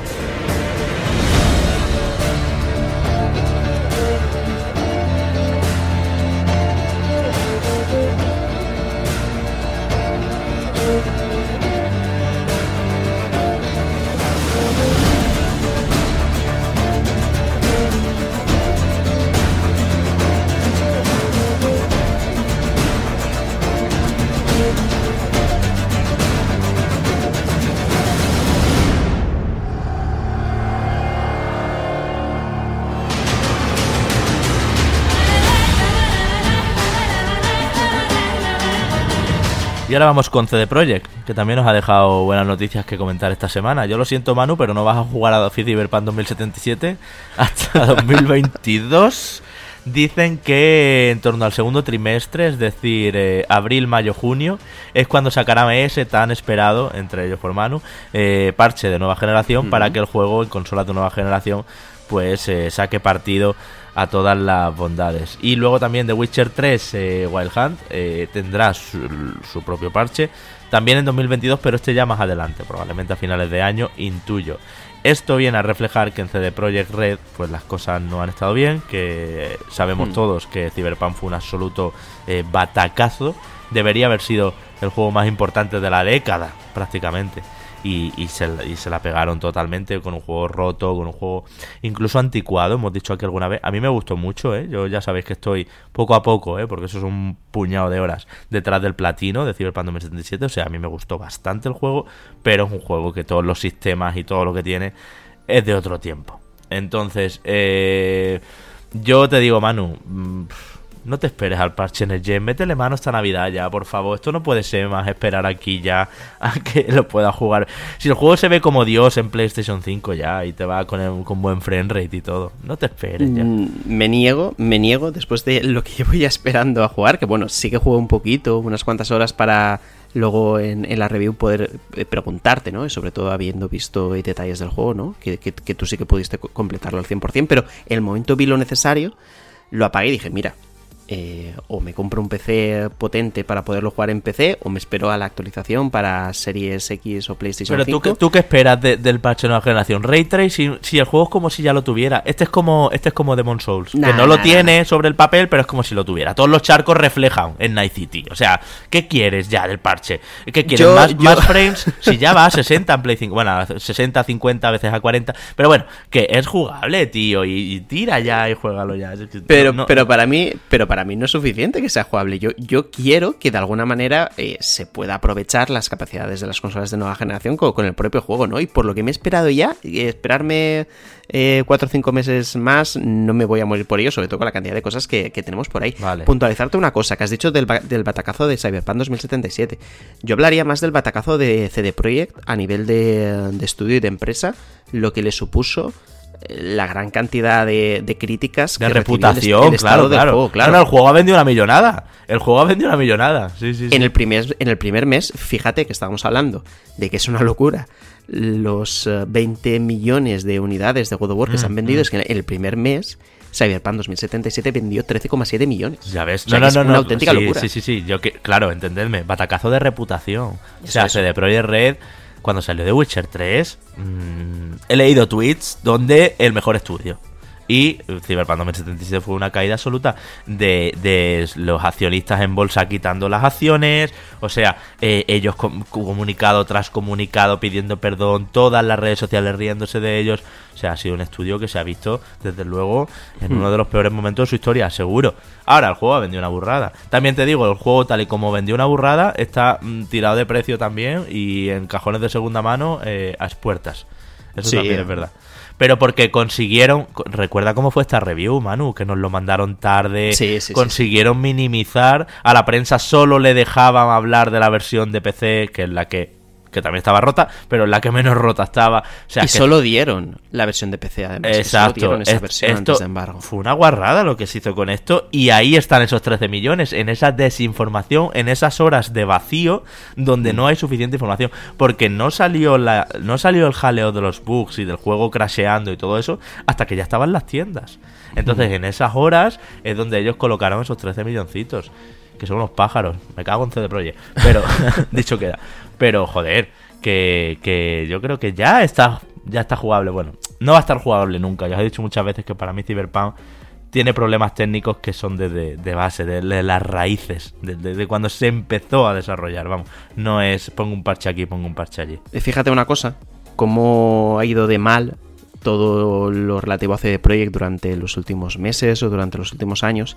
Ahora vamos con CD Projekt, que también nos ha dejado buenas noticias que comentar esta semana. Yo lo siento, Manu, pero no vas a jugar a Cyberpunk 2077 (laughs) hasta 2022. Dicen que en torno al segundo trimestre, es decir, eh, abril, mayo, junio, es cuando sacará ese tan esperado, entre ellos por Manu, eh, parche de nueva generación para que el juego en consolas de nueva generación pues eh, saque partido a todas las bondades. Y luego también The Witcher 3 eh, Wild Hunt eh, tendrá su, propio parche, también en 2022, pero este ya más adelante, probablemente a finales de año, intuyo. Esto viene a reflejar que en CD Projekt Red pues las cosas no han estado bien, que sabemos hmm. todos que Cyberpunk fue un absoluto eh, batacazo, debería haber sido el juego más importante de la década prácticamente y, se, la pegaron totalmente con un juego roto, con un juego incluso anticuado, hemos dicho aquí alguna vez. A mí me gustó mucho, ¿eh? yo ya sabéis que estoy poco a poco, ¿eh? porque eso es un puñado de horas detrás del platino de Cyberpunk 2077, o sea, a mí me gustó bastante el juego, pero es un juego que todos los sistemas y todo lo que tiene es de otro tiempo. Entonces, eh, yo te digo, Manu, mm, no te esperes al parche en el Gen, métele mano esta Navidad ya, por favor. Esto no puede ser más esperar aquí ya a (laughs) que lo pueda jugar. Si el juego se ve como Dios en PlayStation 5 ya y te va con, con buen frame rate y todo, no te esperes ya. Mm, me niego, me niego después de lo que (laughs) llevo ya esperando a jugar, que bueno, sí que juego un poquito, unas cuantas horas para luego en, la review poder eh, preguntarte, ¿no? Sobre todo habiendo visto detalles del juego, ¿no? Que, que, que tú sí que pudiste completarlo al 100%, pero el momento vi lo necesario, lo apagué y dije, mira, eh, o me compro un PC potente para poderlo jugar en PC o me espero a la actualización para Series X o PlayStation Pero 5. Pero ¿tú, qué esperas del patch de nueva generación? Ray Tracing, si el juego es como si ya lo tuviera. Este es como este es como Demon Souls, que no lo tiene sobre el papel, pero es como si lo tuviera. Todos los charcos reflejan en Night City. O sea, ¿qué quieres ya del parche? ¿Qué quieres? ¿Más, (laughs) frames? si ya va a 60 en Play 5, bueno, a 60, 50, a veces a 40. Pero bueno, que es jugable, tío, y, tira ya y juégalo ya. Pero, pero para mí, pero para para mí no es suficiente que sea jugable. Yo, yo quiero que de alguna manera eh, se pueda aprovechar las capacidades de las consolas de nueva generación con, el propio juego, ¿no? Y por lo que me he esperado ya, esperarme eh, cuatro o cinco meses más, no me voy a morir por ello, sobre todo con la cantidad de cosas que, tenemos por ahí. Puntualizarte una cosa que has dicho del, del batacazo de Cyberpunk 2077. Yo hablaría más del batacazo de CD Projekt a nivel de, de estudio y de empresa, lo que le supuso la gran cantidad de, críticas de reputación, claro, claro. claro. el juego ha vendido una millonada. El juego ha vendido una millonada. Sí, sí, En, el primer, en el primer mes, fíjate que estábamos hablando de que es una locura. Los 20 eh, millones de unidades de God of War que se han mm, vendido, mm. es que en el primer mes Cyberpunk 2077 vendió 13,7 millones. Ya ves, no, no, no, una auténtica locura. Sí, sí, sí, yo que, claro, entendedme, batacazo de reputación. o sea, de Projekt Red cuando salió The Witcher 3, mm, he leído tweets donde el mejor estudio. Y Cyberpunk 2077 fue una caída absoluta de, los accionistas en bolsa quitando las acciones. O sea, eh, ellos comunicado tras comunicado pidiendo perdón, todas las redes sociales riéndose de ellos. O sea, ha sido un estudio que se ha visto, desde luego, en uno de los peores momentos de su historia, seguro. Ahora, el juego ha vendido una burrada. También te digo, el juego, tal y como vendió una burrada, está mm, tirado de precio también y en cajones de segunda mano eh, a expuertas. Eso también es verdad pero porque consiguieron, recuerda cómo fue esta review, Manu, que nos lo mandaron tarde, consiguieron minimizar, a la prensa solo le dejaban hablar de la versión de PC, que es la que que también estaba rota, pero la que menos rota estaba. y solo dieron la versión de PC, además. Exacto. esa versión esto embargo. Fue una guarrada lo que se hizo con esto, y ahí están esos 13 millones, en esa desinformación, en esas horas de vacío donde no hay suficiente información, porque no salió, la, no salió el jaleo de los bugs y del juego crasheando y todo eso hasta que ya estaban las tiendas. Entonces, en esas horas es donde ellos colocaron esos 13 milloncitos. Que son unos pájaros. Me cago en CD Projekt. Pero, (laughs) (laughs) dicho queda. Pero, joder, que, que yo creo que ya está, ya está jugable. Bueno, no va a estar jugable nunca. Ya os he dicho muchas veces que para mí Cyberpunk tiene problemas técnicos que son de, de, base, de, las raíces, de, cuando se empezó a desarrollar. Vamos, no es pongo un parche aquí, pongo un parche allí. Fíjate una cosa, cómo ha ido de mal todo lo relativo a CD Projekt durante los últimos meses o durante los últimos años,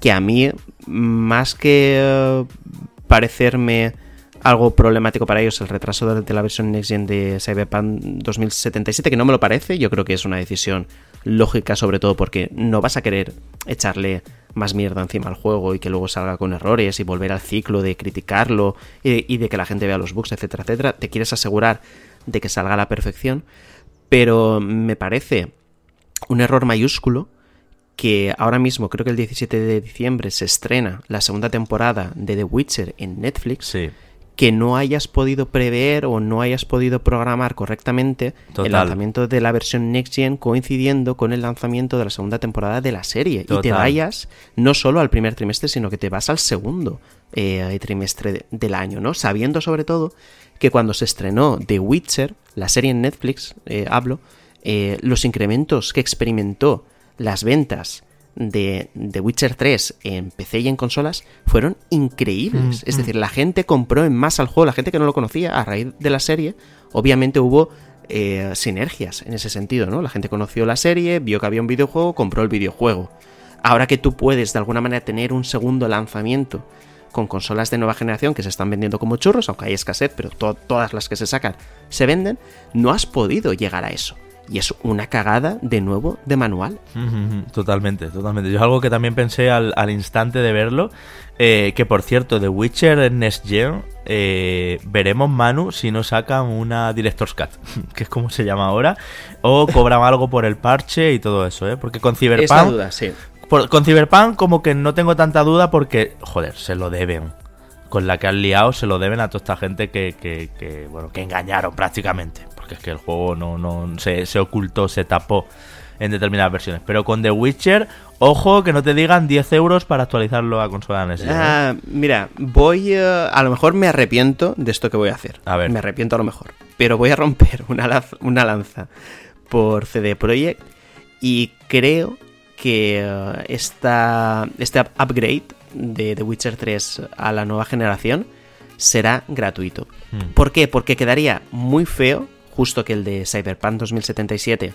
que a mí, más que eh, parecerme algo problemático para ellos el retraso de, la versión Next Gen de Cyberpunk 2077, que no me lo parece, yo creo que es una decisión lógica sobre todo porque no vas a querer echarle más mierda encima al juego y que luego salga con errores y volver al ciclo de criticarlo y, y de que la gente vea los bugs, etcétera, etcétera. Te quieres asegurar de que salga a la perfección, pero me parece un error mayúsculo que ahora mismo, creo que el 17 de diciembre, se estrena la segunda temporada de The Witcher en Netflix. Sí que no hayas podido prever o no hayas podido programar correctamente el lanzamiento de la versión Next Gen coincidiendo con el lanzamiento de la segunda temporada de la serie. Y te vayas no solo al primer trimestre, sino que te vas al segundo eh, trimestre del año, ¿no? Sabiendo sobre todo que cuando se estrenó The Witcher, la serie en Netflix, eh, hablo, eh, los incrementos que experimentó las ventas de The Witcher 3 en PC y en consolas fueron increíbles. Mm, es mm. decir, la gente compró en masa el juego, la gente que no lo conocía a raíz de la serie, obviamente hubo eh, sinergias en ese sentido, ¿no? La gente conoció la serie, vio que había un videojuego, compró el videojuego. Ahora que tú puedes de alguna manera tener un segundo lanzamiento con consolas de nueva generación que se están vendiendo como churros, aunque hay escasez, pero todas las que se sacan se venden, no has podido llegar a eso. Y es una cagada de nuevo de manual. Totalmente, totalmente. Yo es algo que también pensé al, instante de verlo. Eh, que por cierto, The Witcher Next Gen, eh, veremos Manu si no sacan una Director's Cut, (laughs) que es como se llama ahora, o cobran algo por el parche y todo eso, ¿eh? Porque con Cyberpunk. duda, sí. con Cyberpunk, como que no tengo tanta duda porque, joder, se lo deben. Con la que han liado, se lo deben a toda esta gente que, que, que bueno, que engañaron prácticamente porque es que el juego no, no se, se ocultó, se tapó en determinadas versiones. Pero con The Witcher, ojo que no te digan 10 euros para actualizarlo a consola NES. Ah, mira, voy. Eh, a lo mejor me arrepiento de esto que voy a hacer. A ver. Me arrepiento a lo mejor. Pero voy a romper (laughs) una, una lanza por CD Projekt y creo que eh, esta, este upgrade de The Witcher 3 a la nueva generación será gratuito. Hmm. ¿Por qué? Porque quedaría muy feo justo que el de Cyberpunk 2077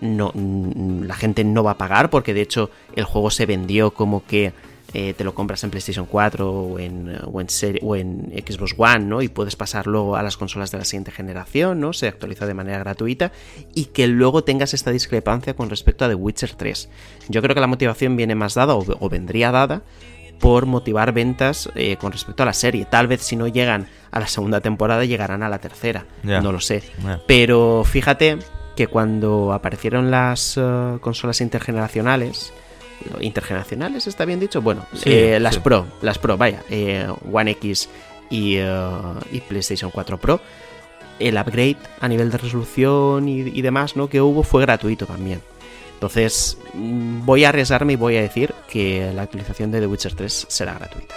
no, mm, la gente no va a pagar porque de hecho el juego se vendió como que eh, te lo compras en PlayStation 4 o en, o en, Xbox One, ¿no? Y puedes pasar luego a las consolas de la siguiente generación, ¿no? Se actualiza de manera gratuita y que luego tengas esta discrepancia con respecto a The Witcher 3. Yo creo que la motivación viene más dada o vendría dada por motivar ventas eh, con respecto a la serie. Tal vez si no llegan a la segunda temporada llegarán a la tercera, no lo sé. Pero fíjate que cuando aparecieron las eh, consolas intergeneracionales, intergeneracionales está bien dicho, bueno, eh, las Pro, las Pro, vaya, One X y, y, PlayStation 4 Pro, el upgrade a nivel de resolución y, y demás, ¿no? Que hubo fue gratuito también. Entonces, mm, voy a arriesgarme y voy a decir que la actualización de The Witcher 3 será gratuita.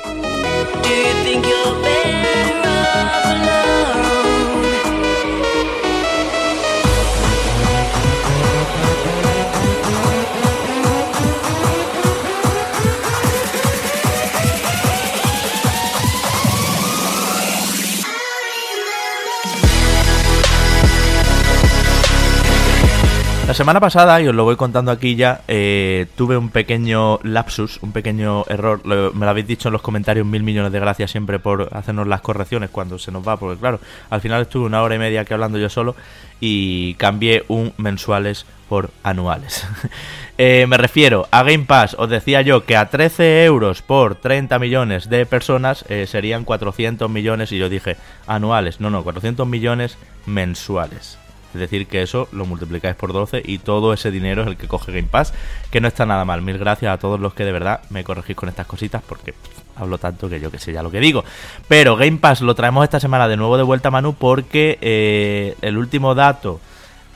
La semana pasada, y os lo voy contando aquí ya, eh, tuve un pequeño lapsus, un pequeño error. me lo habéis dicho en los comentarios, mil millones de gracias siempre por hacernos las correcciones cuando se nos va, porque claro, al final estuve una hora y media aquí hablando yo solo y cambié un mensuales por anuales. (laughs) Eh, me refiero a Game Pass, os decía yo que a 13 euros por 30 millones de personas eh, serían 400 millones y yo dije anuales, no, no, 400 millones mensuales. Es decir, que eso lo multiplicáis por 12 y todo ese dinero es el que coge Game Pass, que no está nada mal. Mil gracias a todos los que de verdad me corregís con estas cositas porque hablo tanto que yo que sé ya lo que digo. Pero Game Pass lo traemos esta semana de nuevo de vuelta, Manu, porque eh, el último dato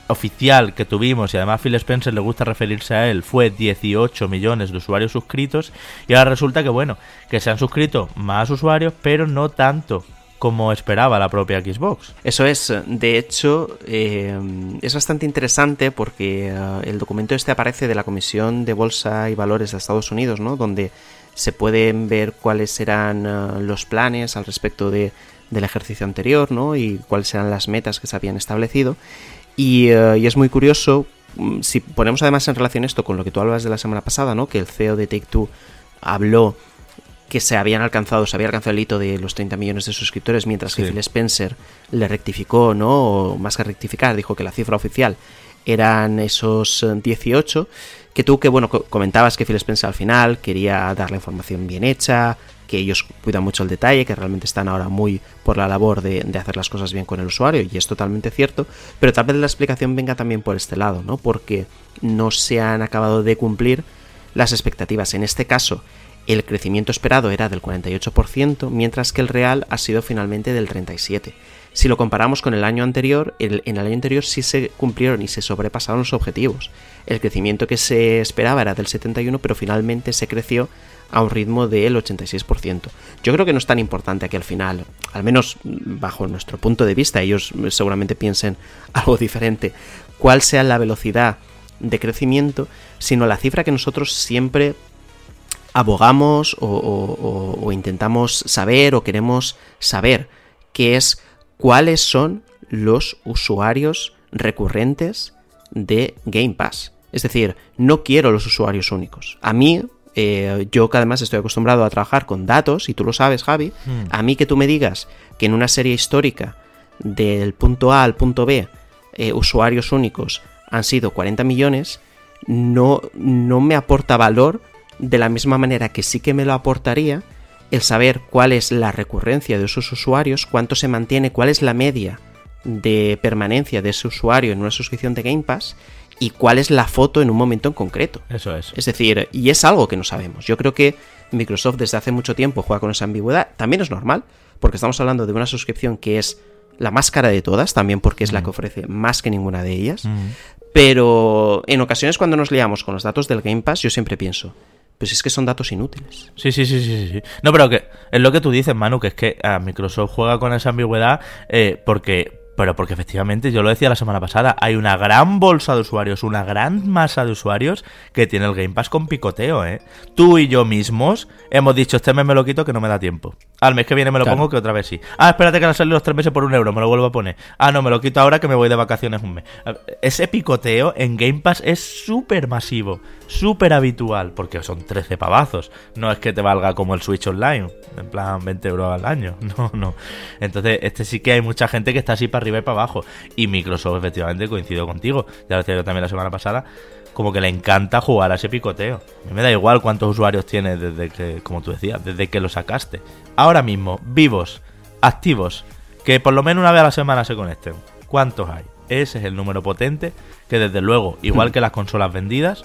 oficial que tuvimos, y además Phil Spencer le gusta referirse a él, fue 18 millones de usuarios suscritos, y ahora resulta que bueno, que se han suscrito más usuarios, pero no tanto como esperaba la propia Xbox. Eso es, de hecho, eh, es bastante interesante porque eh, el documento este aparece de la Comisión de Bolsa y Valores de Estados Unidos, ¿no? Donde se pueden ver cuáles serán eh, los planes al respecto de, del ejercicio anterior, ¿no? Y cuáles serán las metas que se habían establecido. Y, es muy curioso, mm, si ponemos además en relación esto con lo que tú hablabas de la semana pasada, ¿no? Que el CEO de Take Two habló que se habían alcanzado, se había alcanzado el hito de los 30 millones de suscriptores, mientras que Phil Spencer le rectificó, ¿no? O más que rectificar, dijo que la cifra oficial eran esos 18, que tú que, bueno, comentabas que Phil Spencer al final quería dar la información bien hecha, que ellos cuidan mucho el detalle, que realmente están ahora muy por la labor de, de, hacer las cosas bien con el usuario, y es totalmente cierto, pero tal vez la explicación venga también por este lado, ¿no? Porque no se han acabado de cumplir las expectativas. En este caso, el crecimiento esperado era del 48%, mientras que el real ha sido finalmente del 37%. Si lo comparamos con el año anterior, en el año anterior sí se cumplieron y se sobrepasaron los objetivos. El crecimiento que se esperaba era del 71%, pero finalmente se creció a un ritmo del 86%. Yo creo que no es tan importante que al final, al menos bajo nuestro punto de vista, ellos seguramente piensen (laughs) algo diferente, cuál sea la velocidad de crecimiento, sino la cifra que nosotros siempre abogamos o, intentamos saber o queremos saber, que es cuáles son los usuarios recurrentes de Game Pass. Es decir, no quiero los usuarios únicos. A mí, eh, yo que además estoy acostumbrado a trabajar con datos, y tú lo sabes, Javi, hmm. a mí que tú me digas que en una serie histórica del punto A al punto B, eh, usuarios únicos han sido 40 millones, no, no me aporta valor de la misma manera que sí que me lo aportaría el saber cuál es la recurrencia de esos usuarios, cuánto se mantiene, cuál es la media de permanencia de ese usuario en una suscripción de Game Pass y cuál es la foto en un momento en concreto. Eso es. Es decir, y es algo que no sabemos. Yo creo que Microsoft desde hace mucho tiempo juega con esa ambigüedad. También es normal, porque estamos hablando de una suscripción que es la más cara de todas, también porque es la mm. que ofrece más que ninguna de ellas. Mm. Pero en ocasiones cuando nos liamos con los datos del Game Pass, yo siempre pienso, pues es que son datos inútiles. Sí, sí, sí, sí, sí. No, pero que es lo que tú dices, Manu, que es que a Microsoft juega con esa ambigüedad eh, porque pero porque efectivamente, yo lo decía la semana pasada, hay una gran bolsa de usuarios, una gran masa de usuarios que tiene el Game Pass con picoteo, ¿eh? Tú y yo mismos hemos dicho, este mes me lo quito que no me da tiempo. Al mes que viene me lo pongo que otra vez sí. Ah, espérate que van a salir los tres meses por un euro, me lo vuelvo a poner. Ah, no, me lo quito ahora que me voy de vacaciones un mes. Ese picoteo en Game Pass es súper masivo, súper habitual, porque son 13 pavazos. No es que te valga como el Switch Online, en plan 20 euros al año. (laughs) No, no. Entonces, este sí que hay mucha gente que está así para arriba y para abajo. Y Microsoft, efectivamente, coincido contigo. Ya lo decía yo también la semana pasada. Como que le encanta jugar a ese picoteo. A mí me da igual cuántos usuarios tiene desde que, como tú decías, desde que lo sacaste. Ahora mismo, vivos, activos, que por lo menos una vez a la semana se conecten. ¿Cuántos hay? Ese es el número potente que desde luego, igual que las consolas vendidas,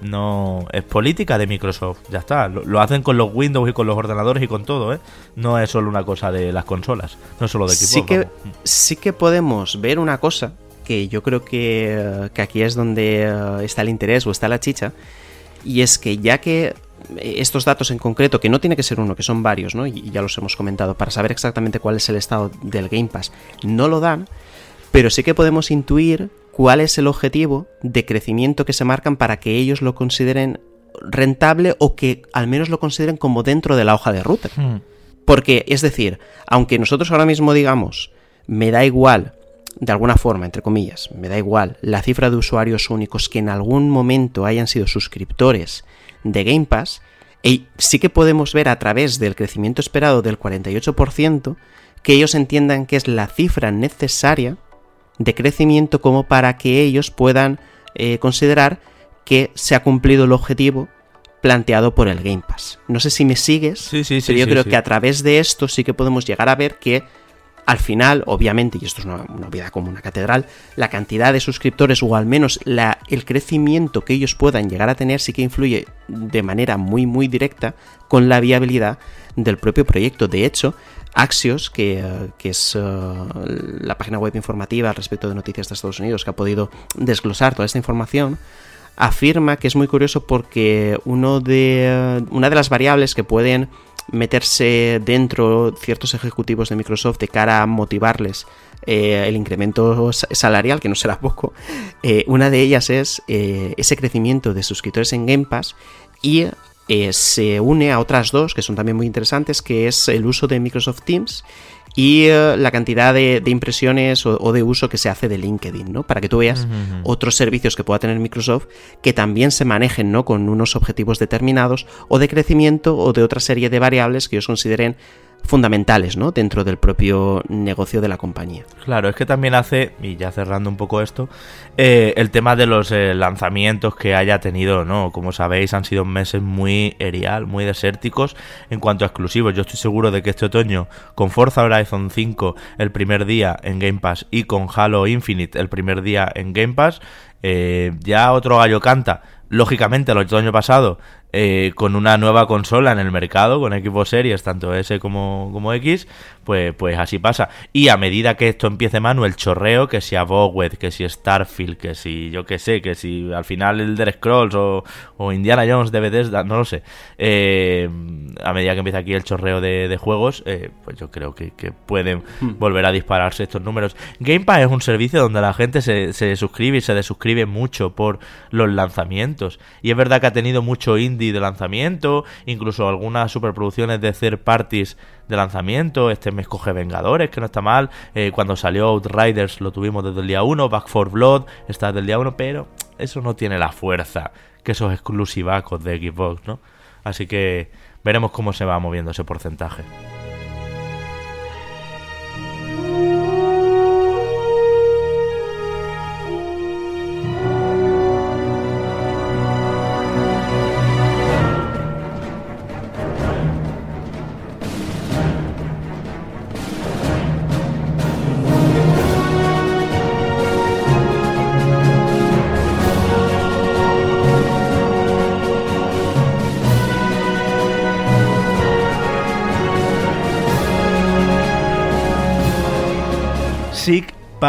no es política de Microsoft, ya está. Lo, hacen con los Windows y con los ordenadores y con todo, ¿eh? No es solo una cosa de las consolas, no es solo de equipos. Sí que, sí que podemos ver una cosa que yo creo que, que aquí es donde eh, está el interés o está la chicha, y es que ya que estos datos en concreto, que no tiene que ser uno, que son varios, ¿no? Y ya los hemos comentado, para saber exactamente cuál es el estado del Game Pass, no lo dan, pero sí que podemos intuir cuál es el objetivo de crecimiento que se marcan para que ellos lo consideren rentable o que al menos lo consideren como dentro de la hoja de ruta. Hmm. Porque, es decir, aunque nosotros ahora mismo digamos, me da igual, de alguna forma, entre comillas, me da igual la cifra de usuarios únicos que en algún momento hayan sido suscriptores de Game Pass, y sí que podemos ver a través del crecimiento esperado del 48% que ellos entiendan que es la cifra necesaria de crecimiento como para que ellos puedan eh, considerar que se ha cumplido el objetivo planteado por el Game Pass. No sé si me sigues, sí, sí, pero yo creo que a través de esto sí que podemos llegar a ver que al final, obviamente, y esto es una, una obviedad como una catedral, la cantidad de suscriptores o al menos la, el crecimiento que ellos puedan llegar a tener sí que influye de manera muy muy directa con la viabilidad del propio proyecto. De hecho, Axios, que, eh, es uh, la página web informativa al respecto de noticias de Estados Unidos que ha podido desglosar toda esta información, afirma que es muy curioso porque uh, una de las variables que pueden meterse dentro ciertos ejecutivos de Microsoft de cara a motivarles eh, el incremento salarial, que no será poco, eh, una de ellas es eh, ese crecimiento de suscriptores en Game Pass y eh, se une a otras dos que son también muy interesantes, que es el uso de Microsoft Teams y uh, la cantidad de, de impresiones o, o, de uso que se hace de LinkedIn, ¿no? Para que tú veas uh -huh. otros servicios que pueda tener Microsoft que también se manejen, ¿no? Con unos objetivos determinados o de crecimiento o de otra serie de variables que ellos consideren fundamentales, ¿no? Dentro del propio negocio de la compañía. Claro, es que también hace, y ya cerrando un poco esto, eh, el tema de los eh, lanzamientos que haya tenido, ¿no? Como sabéis, han sido meses muy erial, muy desérticos en cuanto a exclusivos. Yo estoy seguro de que este otoño, con Forza Horizon 5 el primer día en Game Pass y con Halo Infinite el primer día en Game Pass, eh, ya otro gallo canta. Lógicamente, el otoño pasado eh, con una nueva consola en el mercado, con Xbox Series, tanto S como, como X, pues, pues así pasa. Y a medida que esto empiece, Manu, el chorreo, que si Abowed, que si Starfield, que si yo que sé, que si al final el Elder Scrolls o, o, Indiana Jones de Bethesda, no lo sé. Eh, a medida que empieza aquí el chorreo de, de juegos, eh, pues yo creo que, que pueden hmm. volver a dispararse estos números. Game Pass es un servicio donde la gente se, se suscribe y se desuscribe mucho por los lanzamientos. Y es verdad que ha tenido mucho indie de lanzamiento, incluso algunas superproducciones de third parties de lanzamiento. Este mes coge Vengadores, que no está mal. Eh, cuando salió Outriders lo tuvimos desde el día 1. Back 4 Blood está desde el día 1, pero eso no tiene la fuerza que esos exclusivacos de Xbox, ¿no? Así que veremos cómo se va moviendo ese porcentaje.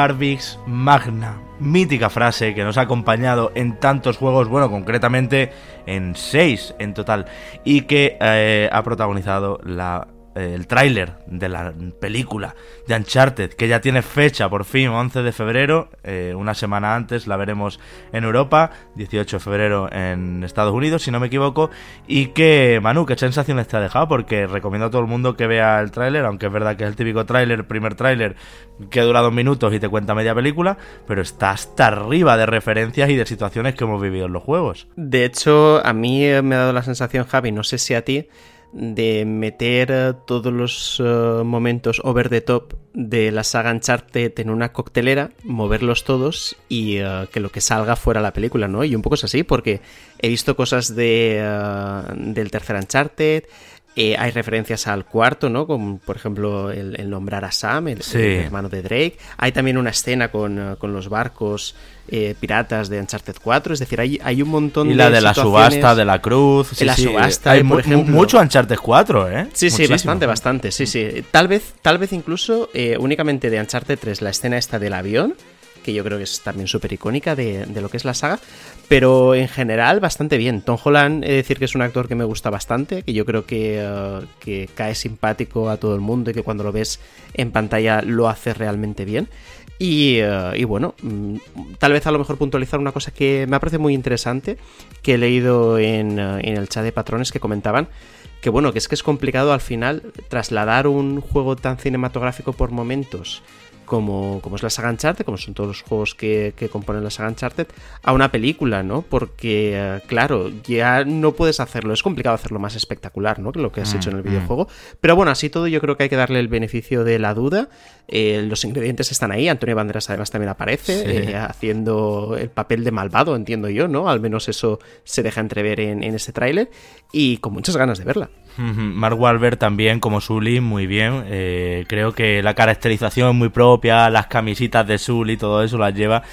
Parvix Magna. Mítica frase que nos ha acompañado en tantos juegos, bueno, concretamente en seis en total, y que eh, ha protagonizado la el tráiler de la película de Uncharted, que ya tiene fecha por fin, 11 de febrero, eh, una semana antes la veremos en Europa, 18 de febrero en Estados Unidos, si no me equivoco, y que, Manu, qué sensaciones te ha dejado, porque recomiendo a todo el mundo que vea el tráiler, aunque es verdad que es el típico tráiler, primer tráiler, que dura dos minutos y te cuenta media película, pero está hasta arriba de referencias y de situaciones que hemos vivido en los juegos. De hecho, a mí me ha dado la sensación, Javi, no sé si a ti, de meter todos los uh, momentos over the top de la saga Uncharted en una coctelera, moverlos todos y uh, que lo que salga fuera la película, ¿no? Y un poco es así, porque he visto cosas de, del tercer Uncharted, eh, hay referencias al cuarto, ¿no? Como por ejemplo el, el nombrar a Sam, el, sí. el, hermano de Drake. Hay también una escena con, uh, con los barcos eh, piratas de Uncharted 4. Es decir, hay, hay un montón de. Y la de la subasta de la cruz. Sí, la sí. subasta, hay por ejemplo. Mucho Uncharted 4, ¿eh? Sí, sí, bastante, bastante. Sí, sí. Tal vez, tal vez incluso eh, únicamente de Uncharted 3, la escena esta del avión que yo creo que es también súper icónica de, de, lo que es la saga, pero en general bastante bien. Tom Holland, he de decir que es un actor que me gusta bastante, que yo creo que, uh, que cae simpático a todo el mundo y que cuando lo ves en pantalla lo hace realmente bien. Y, y, bueno, mm, tal vez a lo mejor puntualizar una cosa que me parece muy interesante, que he leído en, uh, en el chat de patrones que comentaban, que bueno, que es que es complicado al final trasladar un juego tan cinematográfico por momentos como, como es la saga Uncharted, como son todos los juegos que, que componen la saga Uncharted, a una película, ¿no? Porque, eh, claro, ya no puedes hacerlo, es complicado hacerlo más espectacular, ¿no? Que lo que has mm, hecho en el videojuego. Mm. Pero bueno, así todo yo creo que hay que darle el beneficio de la duda. Eh, los ingredientes están ahí, Antonio Banderas además también aparece, sí. eh, haciendo el papel de malvado, entiendo yo, ¿no? Al menos eso se deja entrever en, en este tráiler y con muchas ganas de verla. Mark Wahlberg también como Sully, muy bien. Eh, creo que la caracterización es muy propia, las camisitas de Sully, todo eso las lleva.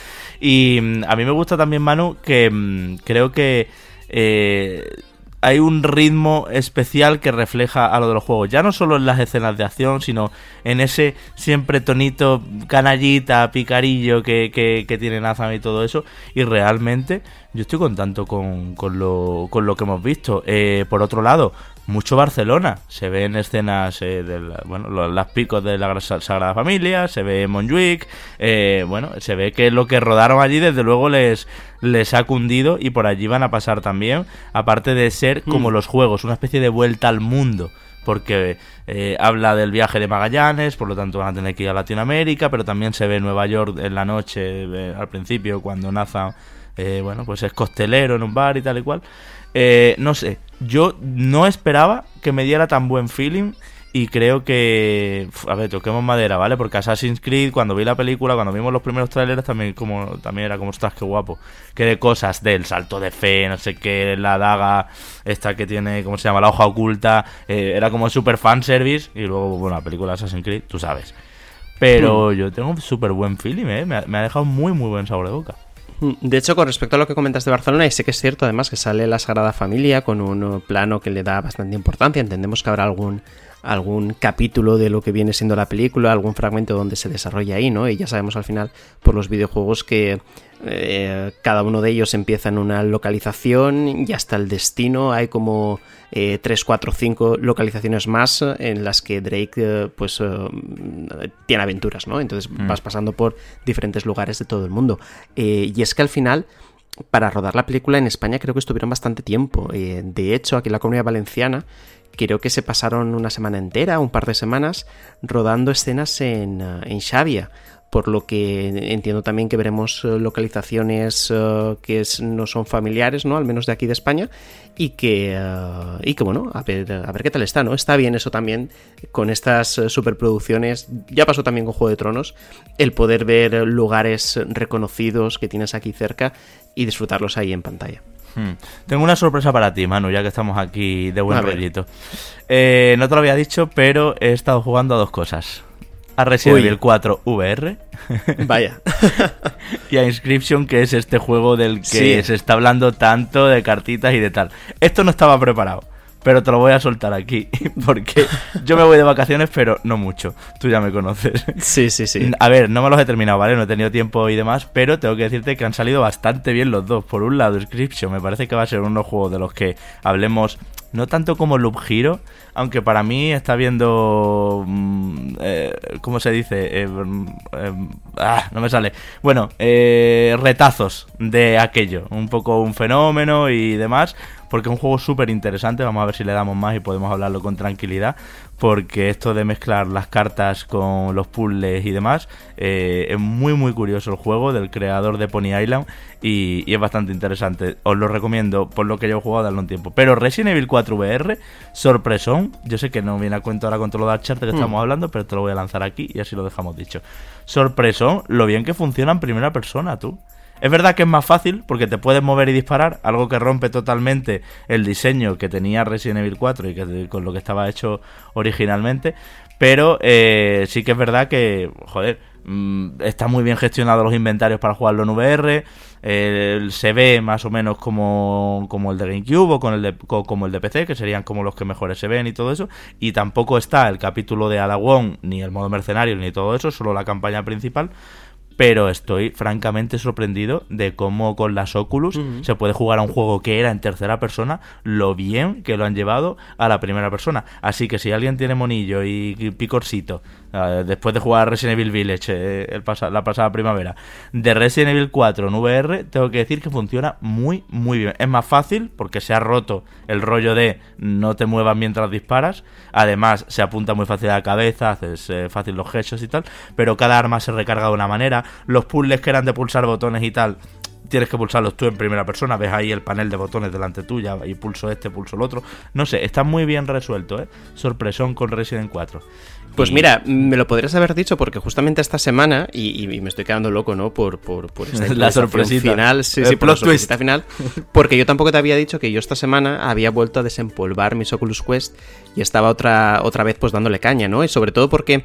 Y mm, a mí me gusta también, Manu, que mm, creo que eh, hay un ritmo especial que refleja a lo de los juegos. Ya no solo en las escenas de acción, sino en ese siempre tonito canallita, picarillo que, que, tiene Nathan y todo eso. Y realmente yo estoy contento con, con, lo, con lo que hemos visto. Eh, por otro lado, mucho Barcelona. Se ve en escenas eh, de bueno, las picos de la Sagrada Familia, se ve Montjuic, eh, bueno, se ve que lo que rodaron allí desde luego les, les ha cundido y por allí van a pasar también, aparte de ser como hmm. los juegos, una especie de vuelta al mundo. Porque eh, habla del viaje de Magallanes, por lo tanto van a tener que ir a Latinoamérica, pero también se ve Nueva York en la noche, al principio, cuando Nathan, bueno, pues es costelero en un bar y tal y cual. No sé, yo no esperaba que me diera tan buen feeling y creo que a ver toquemos madera vale porque Assassin's Creed cuando vi la película cuando vimos los primeros trailers también como también era como estás qué guapo que de cosas del salto de fe no sé qué la daga esta que tiene cómo se llama la hoja oculta eh, era como super fanservice y luego bueno la película Assassin's Creed tú sabes pero hmm. yo tengo un súper buen feeling ¿eh? me ha dejado muy muy buen sabor de boca de hecho, con respecto a lo que comentas de Barcelona, y sé que es cierto además que sale la Sagrada Familia con un uh, plano que le da bastante importancia. Entendemos que habrá algún, algún capítulo de lo que viene siendo la película, algún fragmento donde se desarrolla ahí, ¿no? Y ya sabemos al final por los videojuegos que eh, cada uno de ellos empieza en una localización y hasta el destino hay como eh, 3, 4, 5 localizaciones más en las que Drake eh, pues eh, tiene aventuras, ¿no? Entonces mm. vas pasando por diferentes lugares de todo el mundo. y es que al final para rodar la película en España creo que estuvieron bastante tiempo. de hecho, aquí en la comunidad valenciana creo que se pasaron una semana entera, un par de semanas, rodando escenas en, en Xavia por lo que entiendo también que veremos eh, localizaciones eh, que no son familiares, ¿no? Al menos de aquí de España, y que, eh, y que bueno, a ver, a ver qué tal está, ¿no? Está bien eso también con estas superproducciones, ya pasó también con Juego de Tronos, el poder ver lugares reconocidos que tienes aquí cerca y disfrutarlos ahí en pantalla. Hmm. Tengo una sorpresa para ti, Manu, ya que estamos aquí de buen rollito. no te lo había dicho, pero he estado jugando a dos cosas a Resident Evil 4 VR. (laughs) Vaya. (laughs) y a Inscription, que es este juego del que se está hablando tanto de cartitas y de tal. Esto no estaba preparado pero te lo voy a soltar aquí, (laughs) porque yo me voy de vacaciones, pero no mucho. Tú ya me conoces. Sí, sí, sí. A ver, no me los he terminado, ¿vale? No he tenido tiempo y demás, pero tengo que decirte que han salido bastante bien los dos. Por un lado, Inscription me parece que va a ser uno de los juegos de los que hablemos no tanto como Loop Hero, aunque para mí está viendo... Mm, eh, ¿Cómo se dice? Eh, mm, eh, ah, no me sale. Bueno, retazos de aquello. Un poco un fenómeno y demás porque es un juego súper interesante. Vamos a ver si le damos más y podemos hablarlo con tranquilidad, porque esto de mezclar las cartas con los puzzles y demás eh, es muy muy curioso el juego del creador de Pony Island y, es bastante interesante. Os lo recomiendo por lo que yo he jugado darle un tiempo. Pero Resident Evil 4 VR, sorpresón. Yo sé que no viene a cuento ahora con todo lo de Uncharted que hmm. estamos hablando, pero te lo voy a lanzar aquí y así lo dejamos dicho. Sorpresón, lo bien que funciona en primera persona, tú. Es verdad que es más fácil porque te puedes mover y disparar, algo que rompe totalmente el diseño que tenía Resident Evil 4 y que con lo que estaba hecho originalmente. Pero eh, sí que es verdad que, joder, mm, está muy bien gestionado los inventarios para jugarlo en VR. se ve más o menos como, como el de GameCube o con el de, como el de PC, que serían como los que mejores se ven y todo eso. Y tampoco está el capítulo de Alagón, ni el modo mercenario, ni todo eso, solo la campaña principal pero estoy francamente sorprendido de cómo con las Oculus se puede jugar a un juego que era en tercera persona, lo bien que lo han llevado a la primera persona. Así que si alguien tiene monillo y picorcito Ah, después de jugar Resident Evil Village eh, el la pasada primavera, de Resident Evil 4 en VR, tengo que decir que funciona muy, muy bien. Es más fácil porque se ha roto el rollo de no te muevas mientras disparas. Además, se apunta muy fácil a la cabeza, haces eh, fácil los gestos y tal. Pero cada arma se recarga de una manera. Los puzzles que eran de pulsar botones y tal tienes que pulsarlos tú en primera persona, ves ahí el panel de botones delante tuya y pulso este, pulso el otro. No sé, está muy bien resuelto, ¿eh? Sorpresón con Resident 4. Pues mira, me lo podrías haber dicho porque justamente esta semana, y, me estoy quedando loco, ¿no? Por, por, por esta (laughs) la sorpresita final, sí, sí, por la sorpresita final, porque yo tampoco te había dicho que yo esta semana había vuelto a desempolvar mis Oculus Quest y estaba otra, otra vez pues dándole caña, ¿no? Y sobre todo porque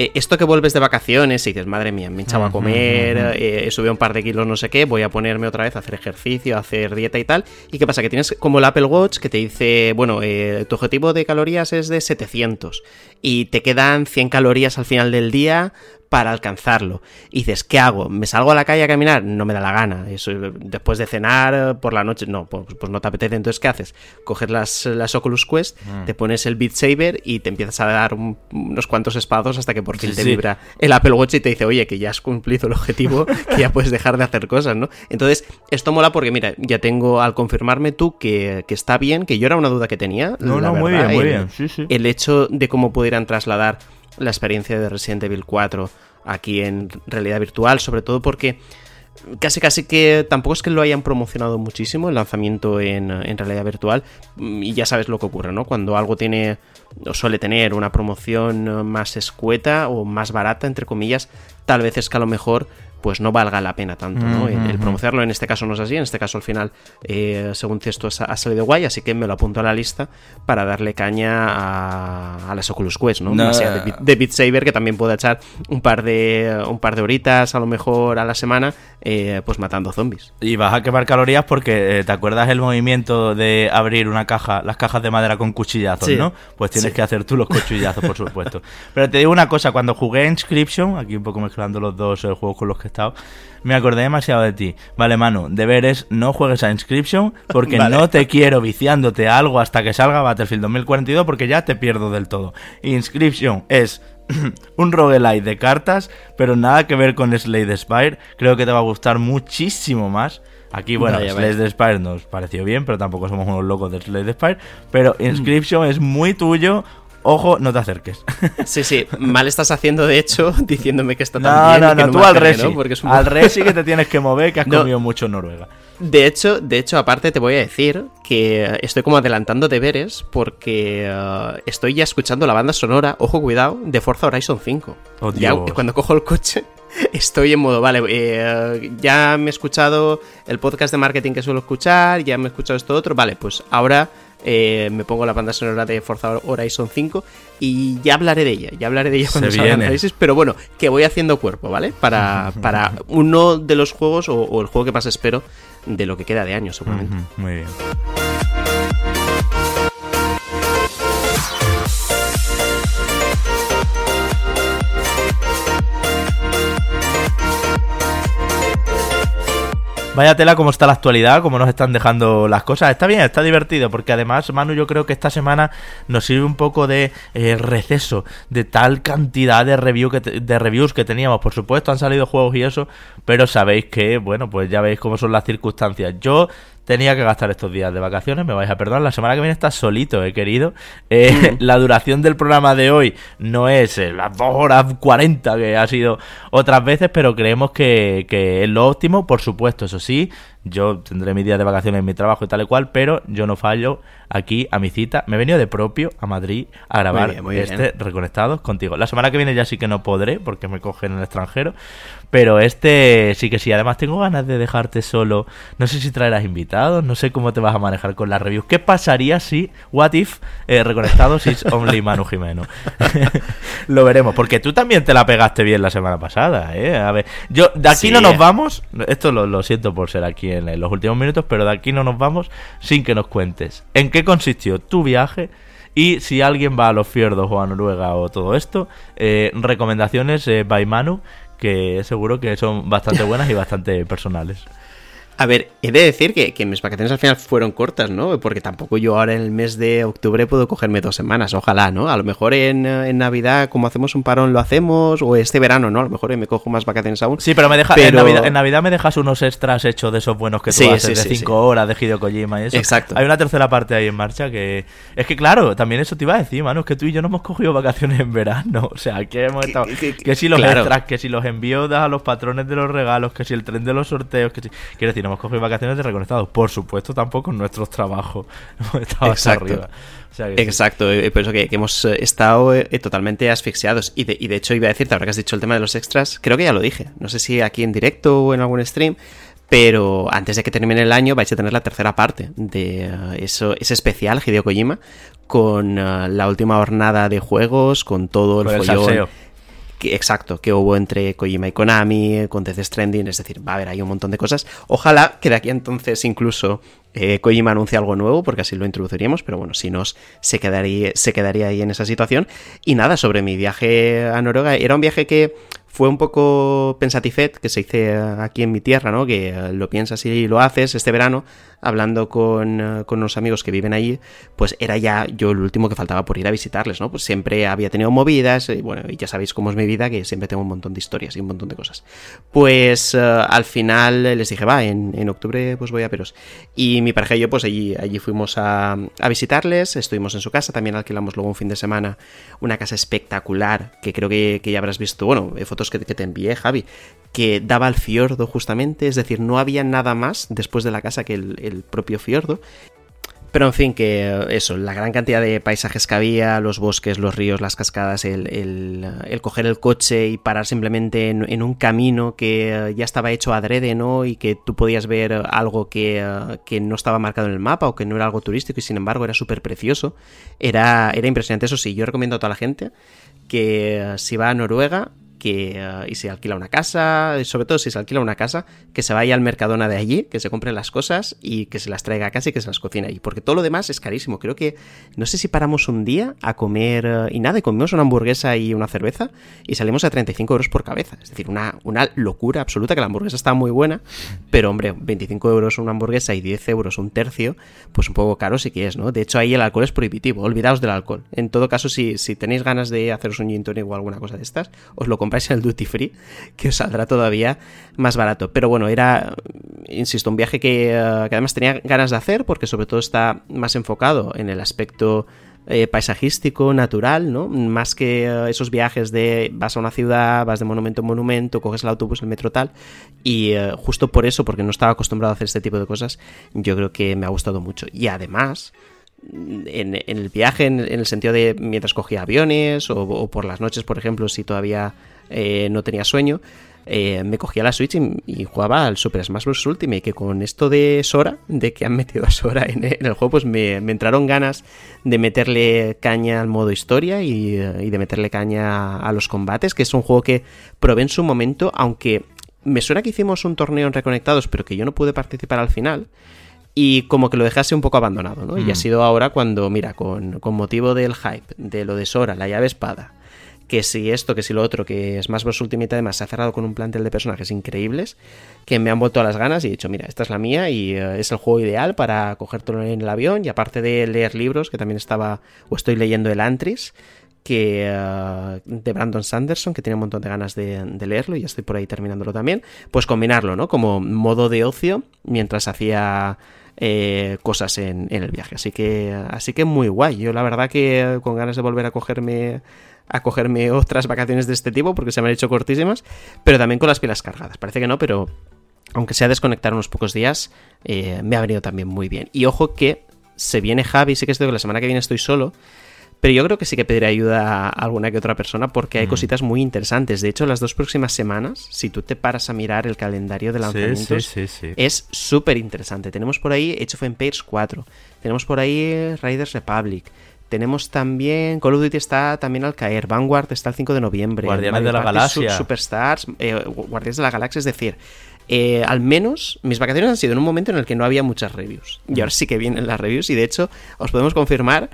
eh, esto que vuelves de vacaciones y dices, madre mía, me he echado a comer, eh, he subido un par de kilos, no sé qué, voy a ponerme otra vez a hacer ejercicio, a hacer dieta y tal. ¿Y qué pasa? Que tienes como el Apple Watch que te dice, bueno, eh, tu objetivo de calorías es de 700 y te quedan 100 calorías al final del día para alcanzarlo. Y dices, ¿qué hago? ¿Me salgo a la calle a caminar? No me da la gana. Eso, después de cenar por la noche, no, pues, pues no te apetece. Entonces, ¿qué haces? Coges las, las Oculus Quest, mm. te pones el Beat Saber y te empiezas a dar unos cuantos espados hasta que por fin te vibra el Apple Watch y te dice, oye, que ya has cumplido el objetivo, (laughs) que ya puedes dejar de hacer cosas, ¿no? Entonces, esto mola porque, mira, ya tengo al confirmarme tú que, está bien, que yo era una duda que tenía. No, no, muy bien, muy bien. Sí, sí. El hecho de cómo pudieran trasladar la experiencia de Resident Evil 4 aquí en realidad virtual, sobre todo porque casi casi que tampoco es que lo hayan promocionado muchísimo el lanzamiento en, realidad virtual y ya sabes lo que ocurre, ¿no? Cuando algo tiene o suele tener una promoción más escueta o más barata, entre comillas, tal vez es que a lo mejor pues no valga la pena tanto, ¿no? el, promocionarlo en este caso no es así, en este caso al final, eh, según esto ha salido guay, así que me lo apunto a la lista para darle caña a, las Oculus Quest, ¿no? Más de, de Beat Saber, que también pueda echar un par de un par de horitas a lo mejor a la semana, eh, pues matando zombies. Y vas a quemar calorías porque, eh, ¿te acuerdas el movimiento de abrir una caja, las cajas de madera con cuchillazos, ¿no? Pues tienes que hacer tú los cuchillazos, por supuesto. (laughs) Pero te digo una cosa, cuando jugué Inscription, aquí un poco mezclando los dos juegos con los que estado, me acordé demasiado de ti. Vale, Manu, deberes, no juegues a Inscription porque (laughs) no te quiero viciándote algo hasta que salga Battlefield 2042 porque ya te pierdo del todo. Inscription es (clears throat) un roguelite de cartas, pero nada que ver con Slade Spire. Creo que te va a gustar muchísimo más. Aquí, bueno, Slade Spire nos pareció bien, pero tampoco somos unos locos de Slade Spire. Pero Inscription es muy tuyo, Ojo, no te acerques. (laughs) Sí, sí, mal estás haciendo, de hecho, (laughs) diciéndome que está tan bien. No, no, tú al Resi. ¿no? Porque es un... Al Resi que te (laughs) tienes que mover, que has comido mucho en Noruega. De hecho, de hecho, aparte te voy a decir que estoy como adelantando deberes porque eh, estoy ya escuchando la banda sonora, ojo, cuidado, de Forza Horizon 5. ya cuando cojo el coche estoy en modo, vale, eh, ya me he escuchado el podcast de marketing que suelo escuchar, ya me he escuchado esto otro, vale, pues ahora eh, me pongo la banda sonora de Forza Horizon 5 y ya hablaré de ella, ya hablaré de ella cuando salga el análisis, pero bueno, que voy haciendo cuerpo, ¿vale? Para, (laughs) para uno de los juegos o, el juego que más espero de lo que queda de año, seguramente. Muy bien. Vaya tela cómo está la actualidad, cómo nos están dejando las cosas. Está bien, está divertido, porque además, Manu, yo creo que esta semana nos sirve un poco de eh, receso de tal cantidad de, review que de reviews que teníamos. Por supuesto, han salido juegos y eso, pero sabéis que, bueno, pues ya veis cómo son las circunstancias. Yo tenía que gastar estos días de vacaciones, me vais a perdonar, la semana que viene está solito, he querido. Eh, (laughs) la duración del programa de hoy no es eh, las 2 horas 40 que ha sido otras veces, pero creemos que, que es lo óptimo, por supuesto, eso sí, yo tendré mi día de vacaciones en mi trabajo y tal y cual, pero yo no fallo aquí a mi cita. Me he venido de propio a Madrid a grabar este Reconectados contigo. La semana que viene ya sí que no podré porque me cogen en el extranjero, pero este sí que sí. Además tengo ganas de dejarte solo. No sé si traerás invitados, no sé cómo te vas a manejar con las reviews. ¿Qué pasaría si, what if, eh, Reconectados is only Manu Jimeno? (laughs) Lo veremos, porque tú también te la pegaste bien la semana pasada, ¿eh? A ver, yo de aquí no nos vamos, esto lo, lo siento por ser aquí en, los últimos minutos, pero de aquí no nos vamos sin que nos cuentes en qué consistió tu viaje y si alguien va a los fiordos o a Noruega o todo esto, eh, recomendaciones eh, by Manu que seguro que son bastante buenas y bastante personales. A ver, he de decir que, mis vacaciones al final fueron cortas, ¿no? Porque tampoco yo ahora en el mes de octubre puedo cogerme dos semanas, ojalá, ¿no? A lo mejor en, Navidad, como hacemos un parón, lo hacemos, o este verano, ¿no? A lo mejor me cojo más vacaciones aún. Sí, pero me deja, En, Navidad, me dejas unos extras hechos de esos buenos que tú haces de cinco horas de Hideo Kojima y eso. Exacto. Hay una tercera parte ahí en marcha que... Es que claro, también eso te iba a decir, mano, es que tú y yo no hemos cogido vacaciones en verano. (laughs) O sea, que hemos estado... Que, si los extras, que si los envíos a los patrones de los regalos, que si el tren de los sorteos, que si... Quiero decir, hemos cogido vacaciones de reconectados. Por supuesto, tampoco en nuestros trabajos. (laughs) Hemos estado Exacto. arriba. Exacto, eh, por eso que, que hemos eh, estado eh, totalmente asfixiados. Y de, y de hecho, iba a decirte, ahora que has dicho el tema de los extras, creo que ya lo dije. No sé si aquí en directo o en algún stream. Pero antes de que termine el año vais a tener la tercera parte de uh, eso, ese especial Hideo Kojima con uh, la última jornada de juegos, con todo el Con el follón. salseo. Exacto, que hubo entre Kojima y Konami, con Death Stranding, es decir, va a haber ahí un montón de cosas. Ojalá que de aquí a entonces incluso eh, Kojima anuncie algo nuevo, porque así lo introduciríamos, pero bueno, si no, se quedaría, se quedaría ahí en esa situación. Y nada, sobre mi viaje a Noruega, era un viaje que fue un poco pensatifet, que se dice aquí en mi tierra, ¿no? Que eh, lo piensas y lo haces este verano, hablando con, eh, con unos amigos que viven allí, pues era ya yo el último que faltaba por ir a visitarles, ¿no? Pues siempre había tenido movidas, y bueno, y ya sabéis cómo es mi vida, que siempre tengo un montón de historias y un montón de cosas. Pues eh, al final les dije, va, en, en octubre pues voy a Peros. Y mi pareja y yo, pues allí, allí fuimos a, a visitarles, estuvimos en su casa, también alquilamos luego un fin de semana una casa espectacular, que creo que, que ya habrás visto, bueno, eh, fotos que, que te envié, Javi, que daba al fiordo justamente, es decir, no había nada más después de la casa que el, el propio fiordo. Pero en fin, que eh, eso, la gran cantidad de paisajes que había, los bosques, los ríos, las cascadas, el, el, el coger el coche y parar simplemente en, un camino que eh, ya estaba hecho adrede, ¿no? Y que tú podías ver algo que, que, no estaba marcado en el mapa o que no era algo turístico y sin embargo era súper precioso. Era, era impresionante, eso sí, yo recomiendo a toda la gente que uh, si va a Noruega que uh, y se alquila una casa, sobre todo si se alquila una casa, que se vaya al Mercadona de allí, que se compre las cosas y que se las traiga a casa y que se las cocine allí, porque todo lo demás es carísimo. Creo que no sé si paramos un día a comer uh, y nada, y comimos una hamburguesa y una cerveza y salimos a 35 euros por cabeza. Es decir, una, una locura absoluta, que la hamburguesa está muy buena, pero hombre, 25 euros una hamburguesa y 10 euros un tercio, pues un poco caro sí que es, ¿no? De hecho, ahí el alcohol es prohibitivo, olvidaos del alcohol. En todo caso, si, si tenéis ganas de haceros un gin tonic o alguna cosa de estas, os lo compráis el duty free, que os saldrá todavía más barato. Pero bueno, era, insisto, un viaje que, que además tenía ganas de hacer, porque sobre todo está más enfocado en el aspecto eh, paisajístico, natural, ¿no? Más que uh, esos viajes de vas a una ciudad, vas de monumento en monumento, coges el autobús, el metro tal. Y justo por eso, porque no estaba acostumbrado a hacer este tipo de cosas, yo creo que me ha gustado mucho. Y además, en, el viaje, en, el sentido de mientras cogía aviones o, por las noches, por ejemplo, si todavía eh, no tenía sueño, eh, me cogía la Switch y, y, jugaba al Super Smash Bros. Ultimate, que con esto de Sora, de que han (laughs) metido a Sora en, en el juego, pues me, me, entraron ganas de meterle caña al modo historia y, y, de meterle caña a los combates, que es un juego que probé en su momento, aunque me suena que hicimos un torneo en Reconectados, pero que yo no pude participar al final y como que lo dejase un poco abandonado, ¿no? Mm. Y ha sido ahora cuando, mira, con, con, motivo del hype, de lo de Sora, la llave espada, que si esto, que si lo otro, que Smash Bros. Ultimate además se ha cerrado con un plantel de personajes increíbles, que me han vuelto a las ganas y he dicho, mira, esta es la mía y uh, es el juego ideal para cogértelo en el avión y aparte de leer libros, que también estaba, o estoy leyendo el Antris, que uh, de Brandon Sanderson, que tiene un montón de ganas de, de, leerlo y ya estoy por ahí terminándolo también, pues combinarlo, ¿no? Como modo de ocio mientras hacía eh, cosas en, en, el viaje. Así que, así que muy guay. Yo la verdad que con ganas de volver a cogerme a cogerme otras vacaciones de este tipo porque se me han hecho cortísimas, pero también con las pilas cargadas. Parece que no, pero aunque sea desconectar unos pocos días, eh, me ha venido también muy bien. Y ojo que se viene Javi, sí que estoy que la semana que viene estoy solo, pero yo creo que sí que pediré ayuda a alguna que otra persona porque hay mm. cositas muy interesantes. De hecho, las dos próximas semanas, si tú te paras a mirar el calendario de lanzamientos, sí, sí, sí, es súper interesante. Tenemos por ahí Age of Empires 4, tenemos por ahí Raiders Republic, tenemos también. Call of Duty está también al caer. Vanguard está el 5 de noviembre. Guardianes de la Galaxia. Superstars. Eh, Guardianes de la Galaxia. Es decir, eh, al menos mis vacaciones han sido en un momento en el que no había muchas reviews. Y ahora sí que vienen las reviews. Y de hecho, os podemos confirmar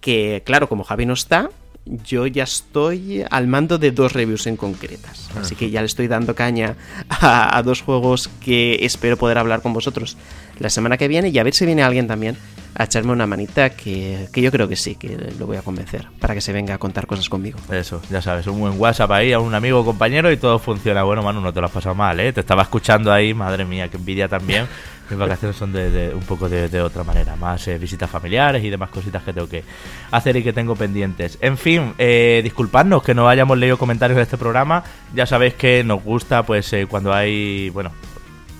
que, claro, como Javi no está, yo ya estoy al mando de dos reviews en concretas. Así que ya le estoy dando caña a, a, dos juegos que espero poder hablar con vosotros la semana que viene y a ver si viene alguien también a echarme una manita que, que yo creo que sí, que lo voy a convencer para que se venga a contar cosas conmigo. Eso, ya sabes, un buen WhatsApp ahí a un amigo o compañero y todo funciona. Bueno, Manu, no te lo has pasado mal, ¿eh? Te estaba escuchando ahí, madre mía, que envidia también. (laughs) Mis vacaciones son de, de un poco de, de, otra manera, más eh, visitas familiares y demás cositas que tengo que hacer y que tengo pendientes. En fin, eh, disculpadnos que no hayamos leído comentarios de este programa. Ya sabéis que nos gusta, pues, eh, cuando hay, bueno,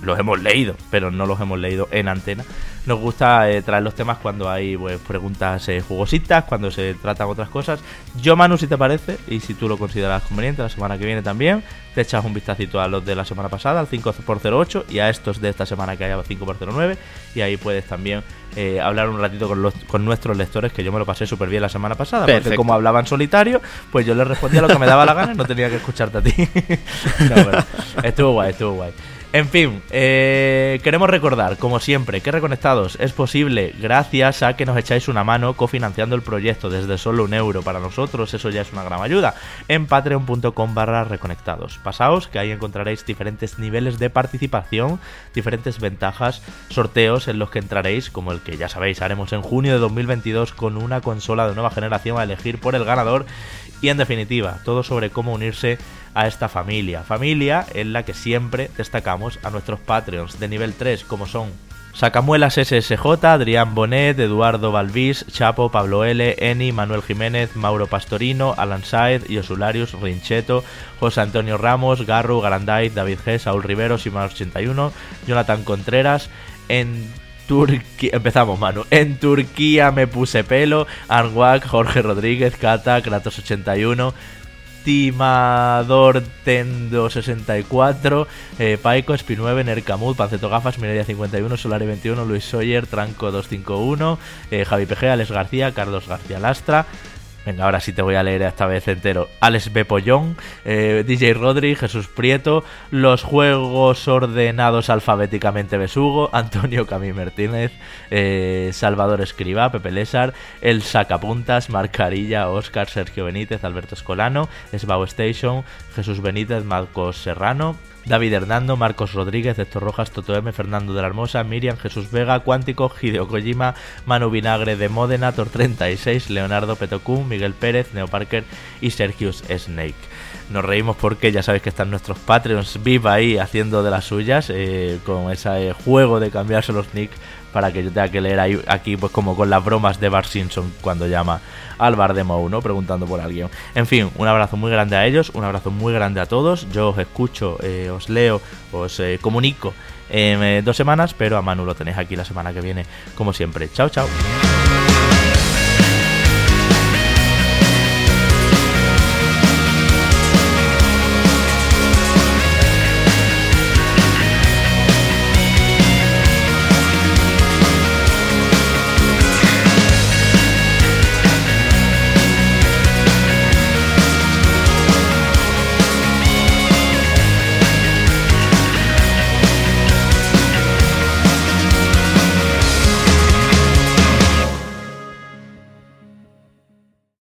los hemos leído, pero no los hemos leído en antena. Nos gusta eh, traer los temas cuando hay pues, preguntas eh, jugositas, cuando se tratan otras cosas. Yo, Manu, si te parece, y si tú lo consideras conveniente, la semana que viene también, te echas un vistacito a los de la semana pasada, al 5x08, y a estos de esta semana que hay al 5x09, y ahí puedes también eh, hablar un ratito con, los, con nuestros lectores, que yo me lo pasé súper bien la semana pasada, porque como hablaban solitario, pues yo les respondía lo que me daba la gana y no tenía que escucharte a ti. (laughs) no, estuvo guay, estuvo guay. En fin, eh, queremos recordar, como siempre, que Reconectados es posible gracias a que nos echáis una mano cofinanciando el proyecto desde solo un euro. Para nosotros eso ya es una gran ayuda. En patreon.com barra reconectados. Pasaos que ahí encontraréis diferentes niveles de participación, diferentes ventajas, sorteos en los que entraréis, como el que ya sabéis haremos en junio de 2022 con una consola de nueva generación a elegir por el ganador. Y en definitiva, todo sobre cómo unirse a esta familia. Familia en la que siempre destacamos a nuestros Patreons de nivel 3, como son Sacamuelas SSJ, Adrián Bonet, Eduardo Balbís, Chapo, Pablo L, Eni, Manuel Jiménez, Mauro Pastorino, Alan Saez, Yosularius, Rincheto, José Antonio Ramos, Garru, Garanday, David G, Saúl Rivero, Simán81, Jonathan Contreras, en Empezamos Manu, en Turquía me puse pelo, Arwak, Jorge Rodríguez, Cata, Kratos81, Timador Tendo 64, eh, Paico, Spi9, Nercamud, Panceto Gafas, Mineria 51, Solari 21, Luis Soyer, Tranco 251, eh, Javi PG, Alex García, Carlos García Lastra, Venga, ahora sí te voy a leer esta vez entero. Alex Bepollón, eh, DJ Rodri, Jesús Prieto, Los Juegos Ordenados Alfabéticamente Besugo, Antonio Camí Martínez, eh, Salvador Escriba, Pepe Lésar, El Sacapuntas, Marcarilla, Oscar, Sergio Benítez, Alberto Escolano, Esbao Station, Jesús Benítez, Marcos Serrano, David Hernando, Marcos Rodríguez, Héctor Rojas, Toto M, Fernando de la Hermosa, Miriam, Jesús Vega, Cuántico, Hideo Kojima, Manu Vinagre de Modena, Tor36, Leonardo Petocún, Miguel Pérez, Neo Parker y Sergius Snake. Nos reímos porque ya sabéis que están nuestros Patreons viva ahí haciendo de las suyas eh, con ese juego de cambiarse los nick para que yo tenga que leer ahí, aquí pues como con las bromas de Bar Simpson cuando llama al bar de Mou, ¿no? Preguntando por alguien. En fin, un abrazo muy grande a ellos, un abrazo muy grande a todos. Yo os escucho, eh, os leo, os eh, comunico en dos semanas, pero a Manu lo tenéis aquí la semana que viene, como siempre. Chao, chao.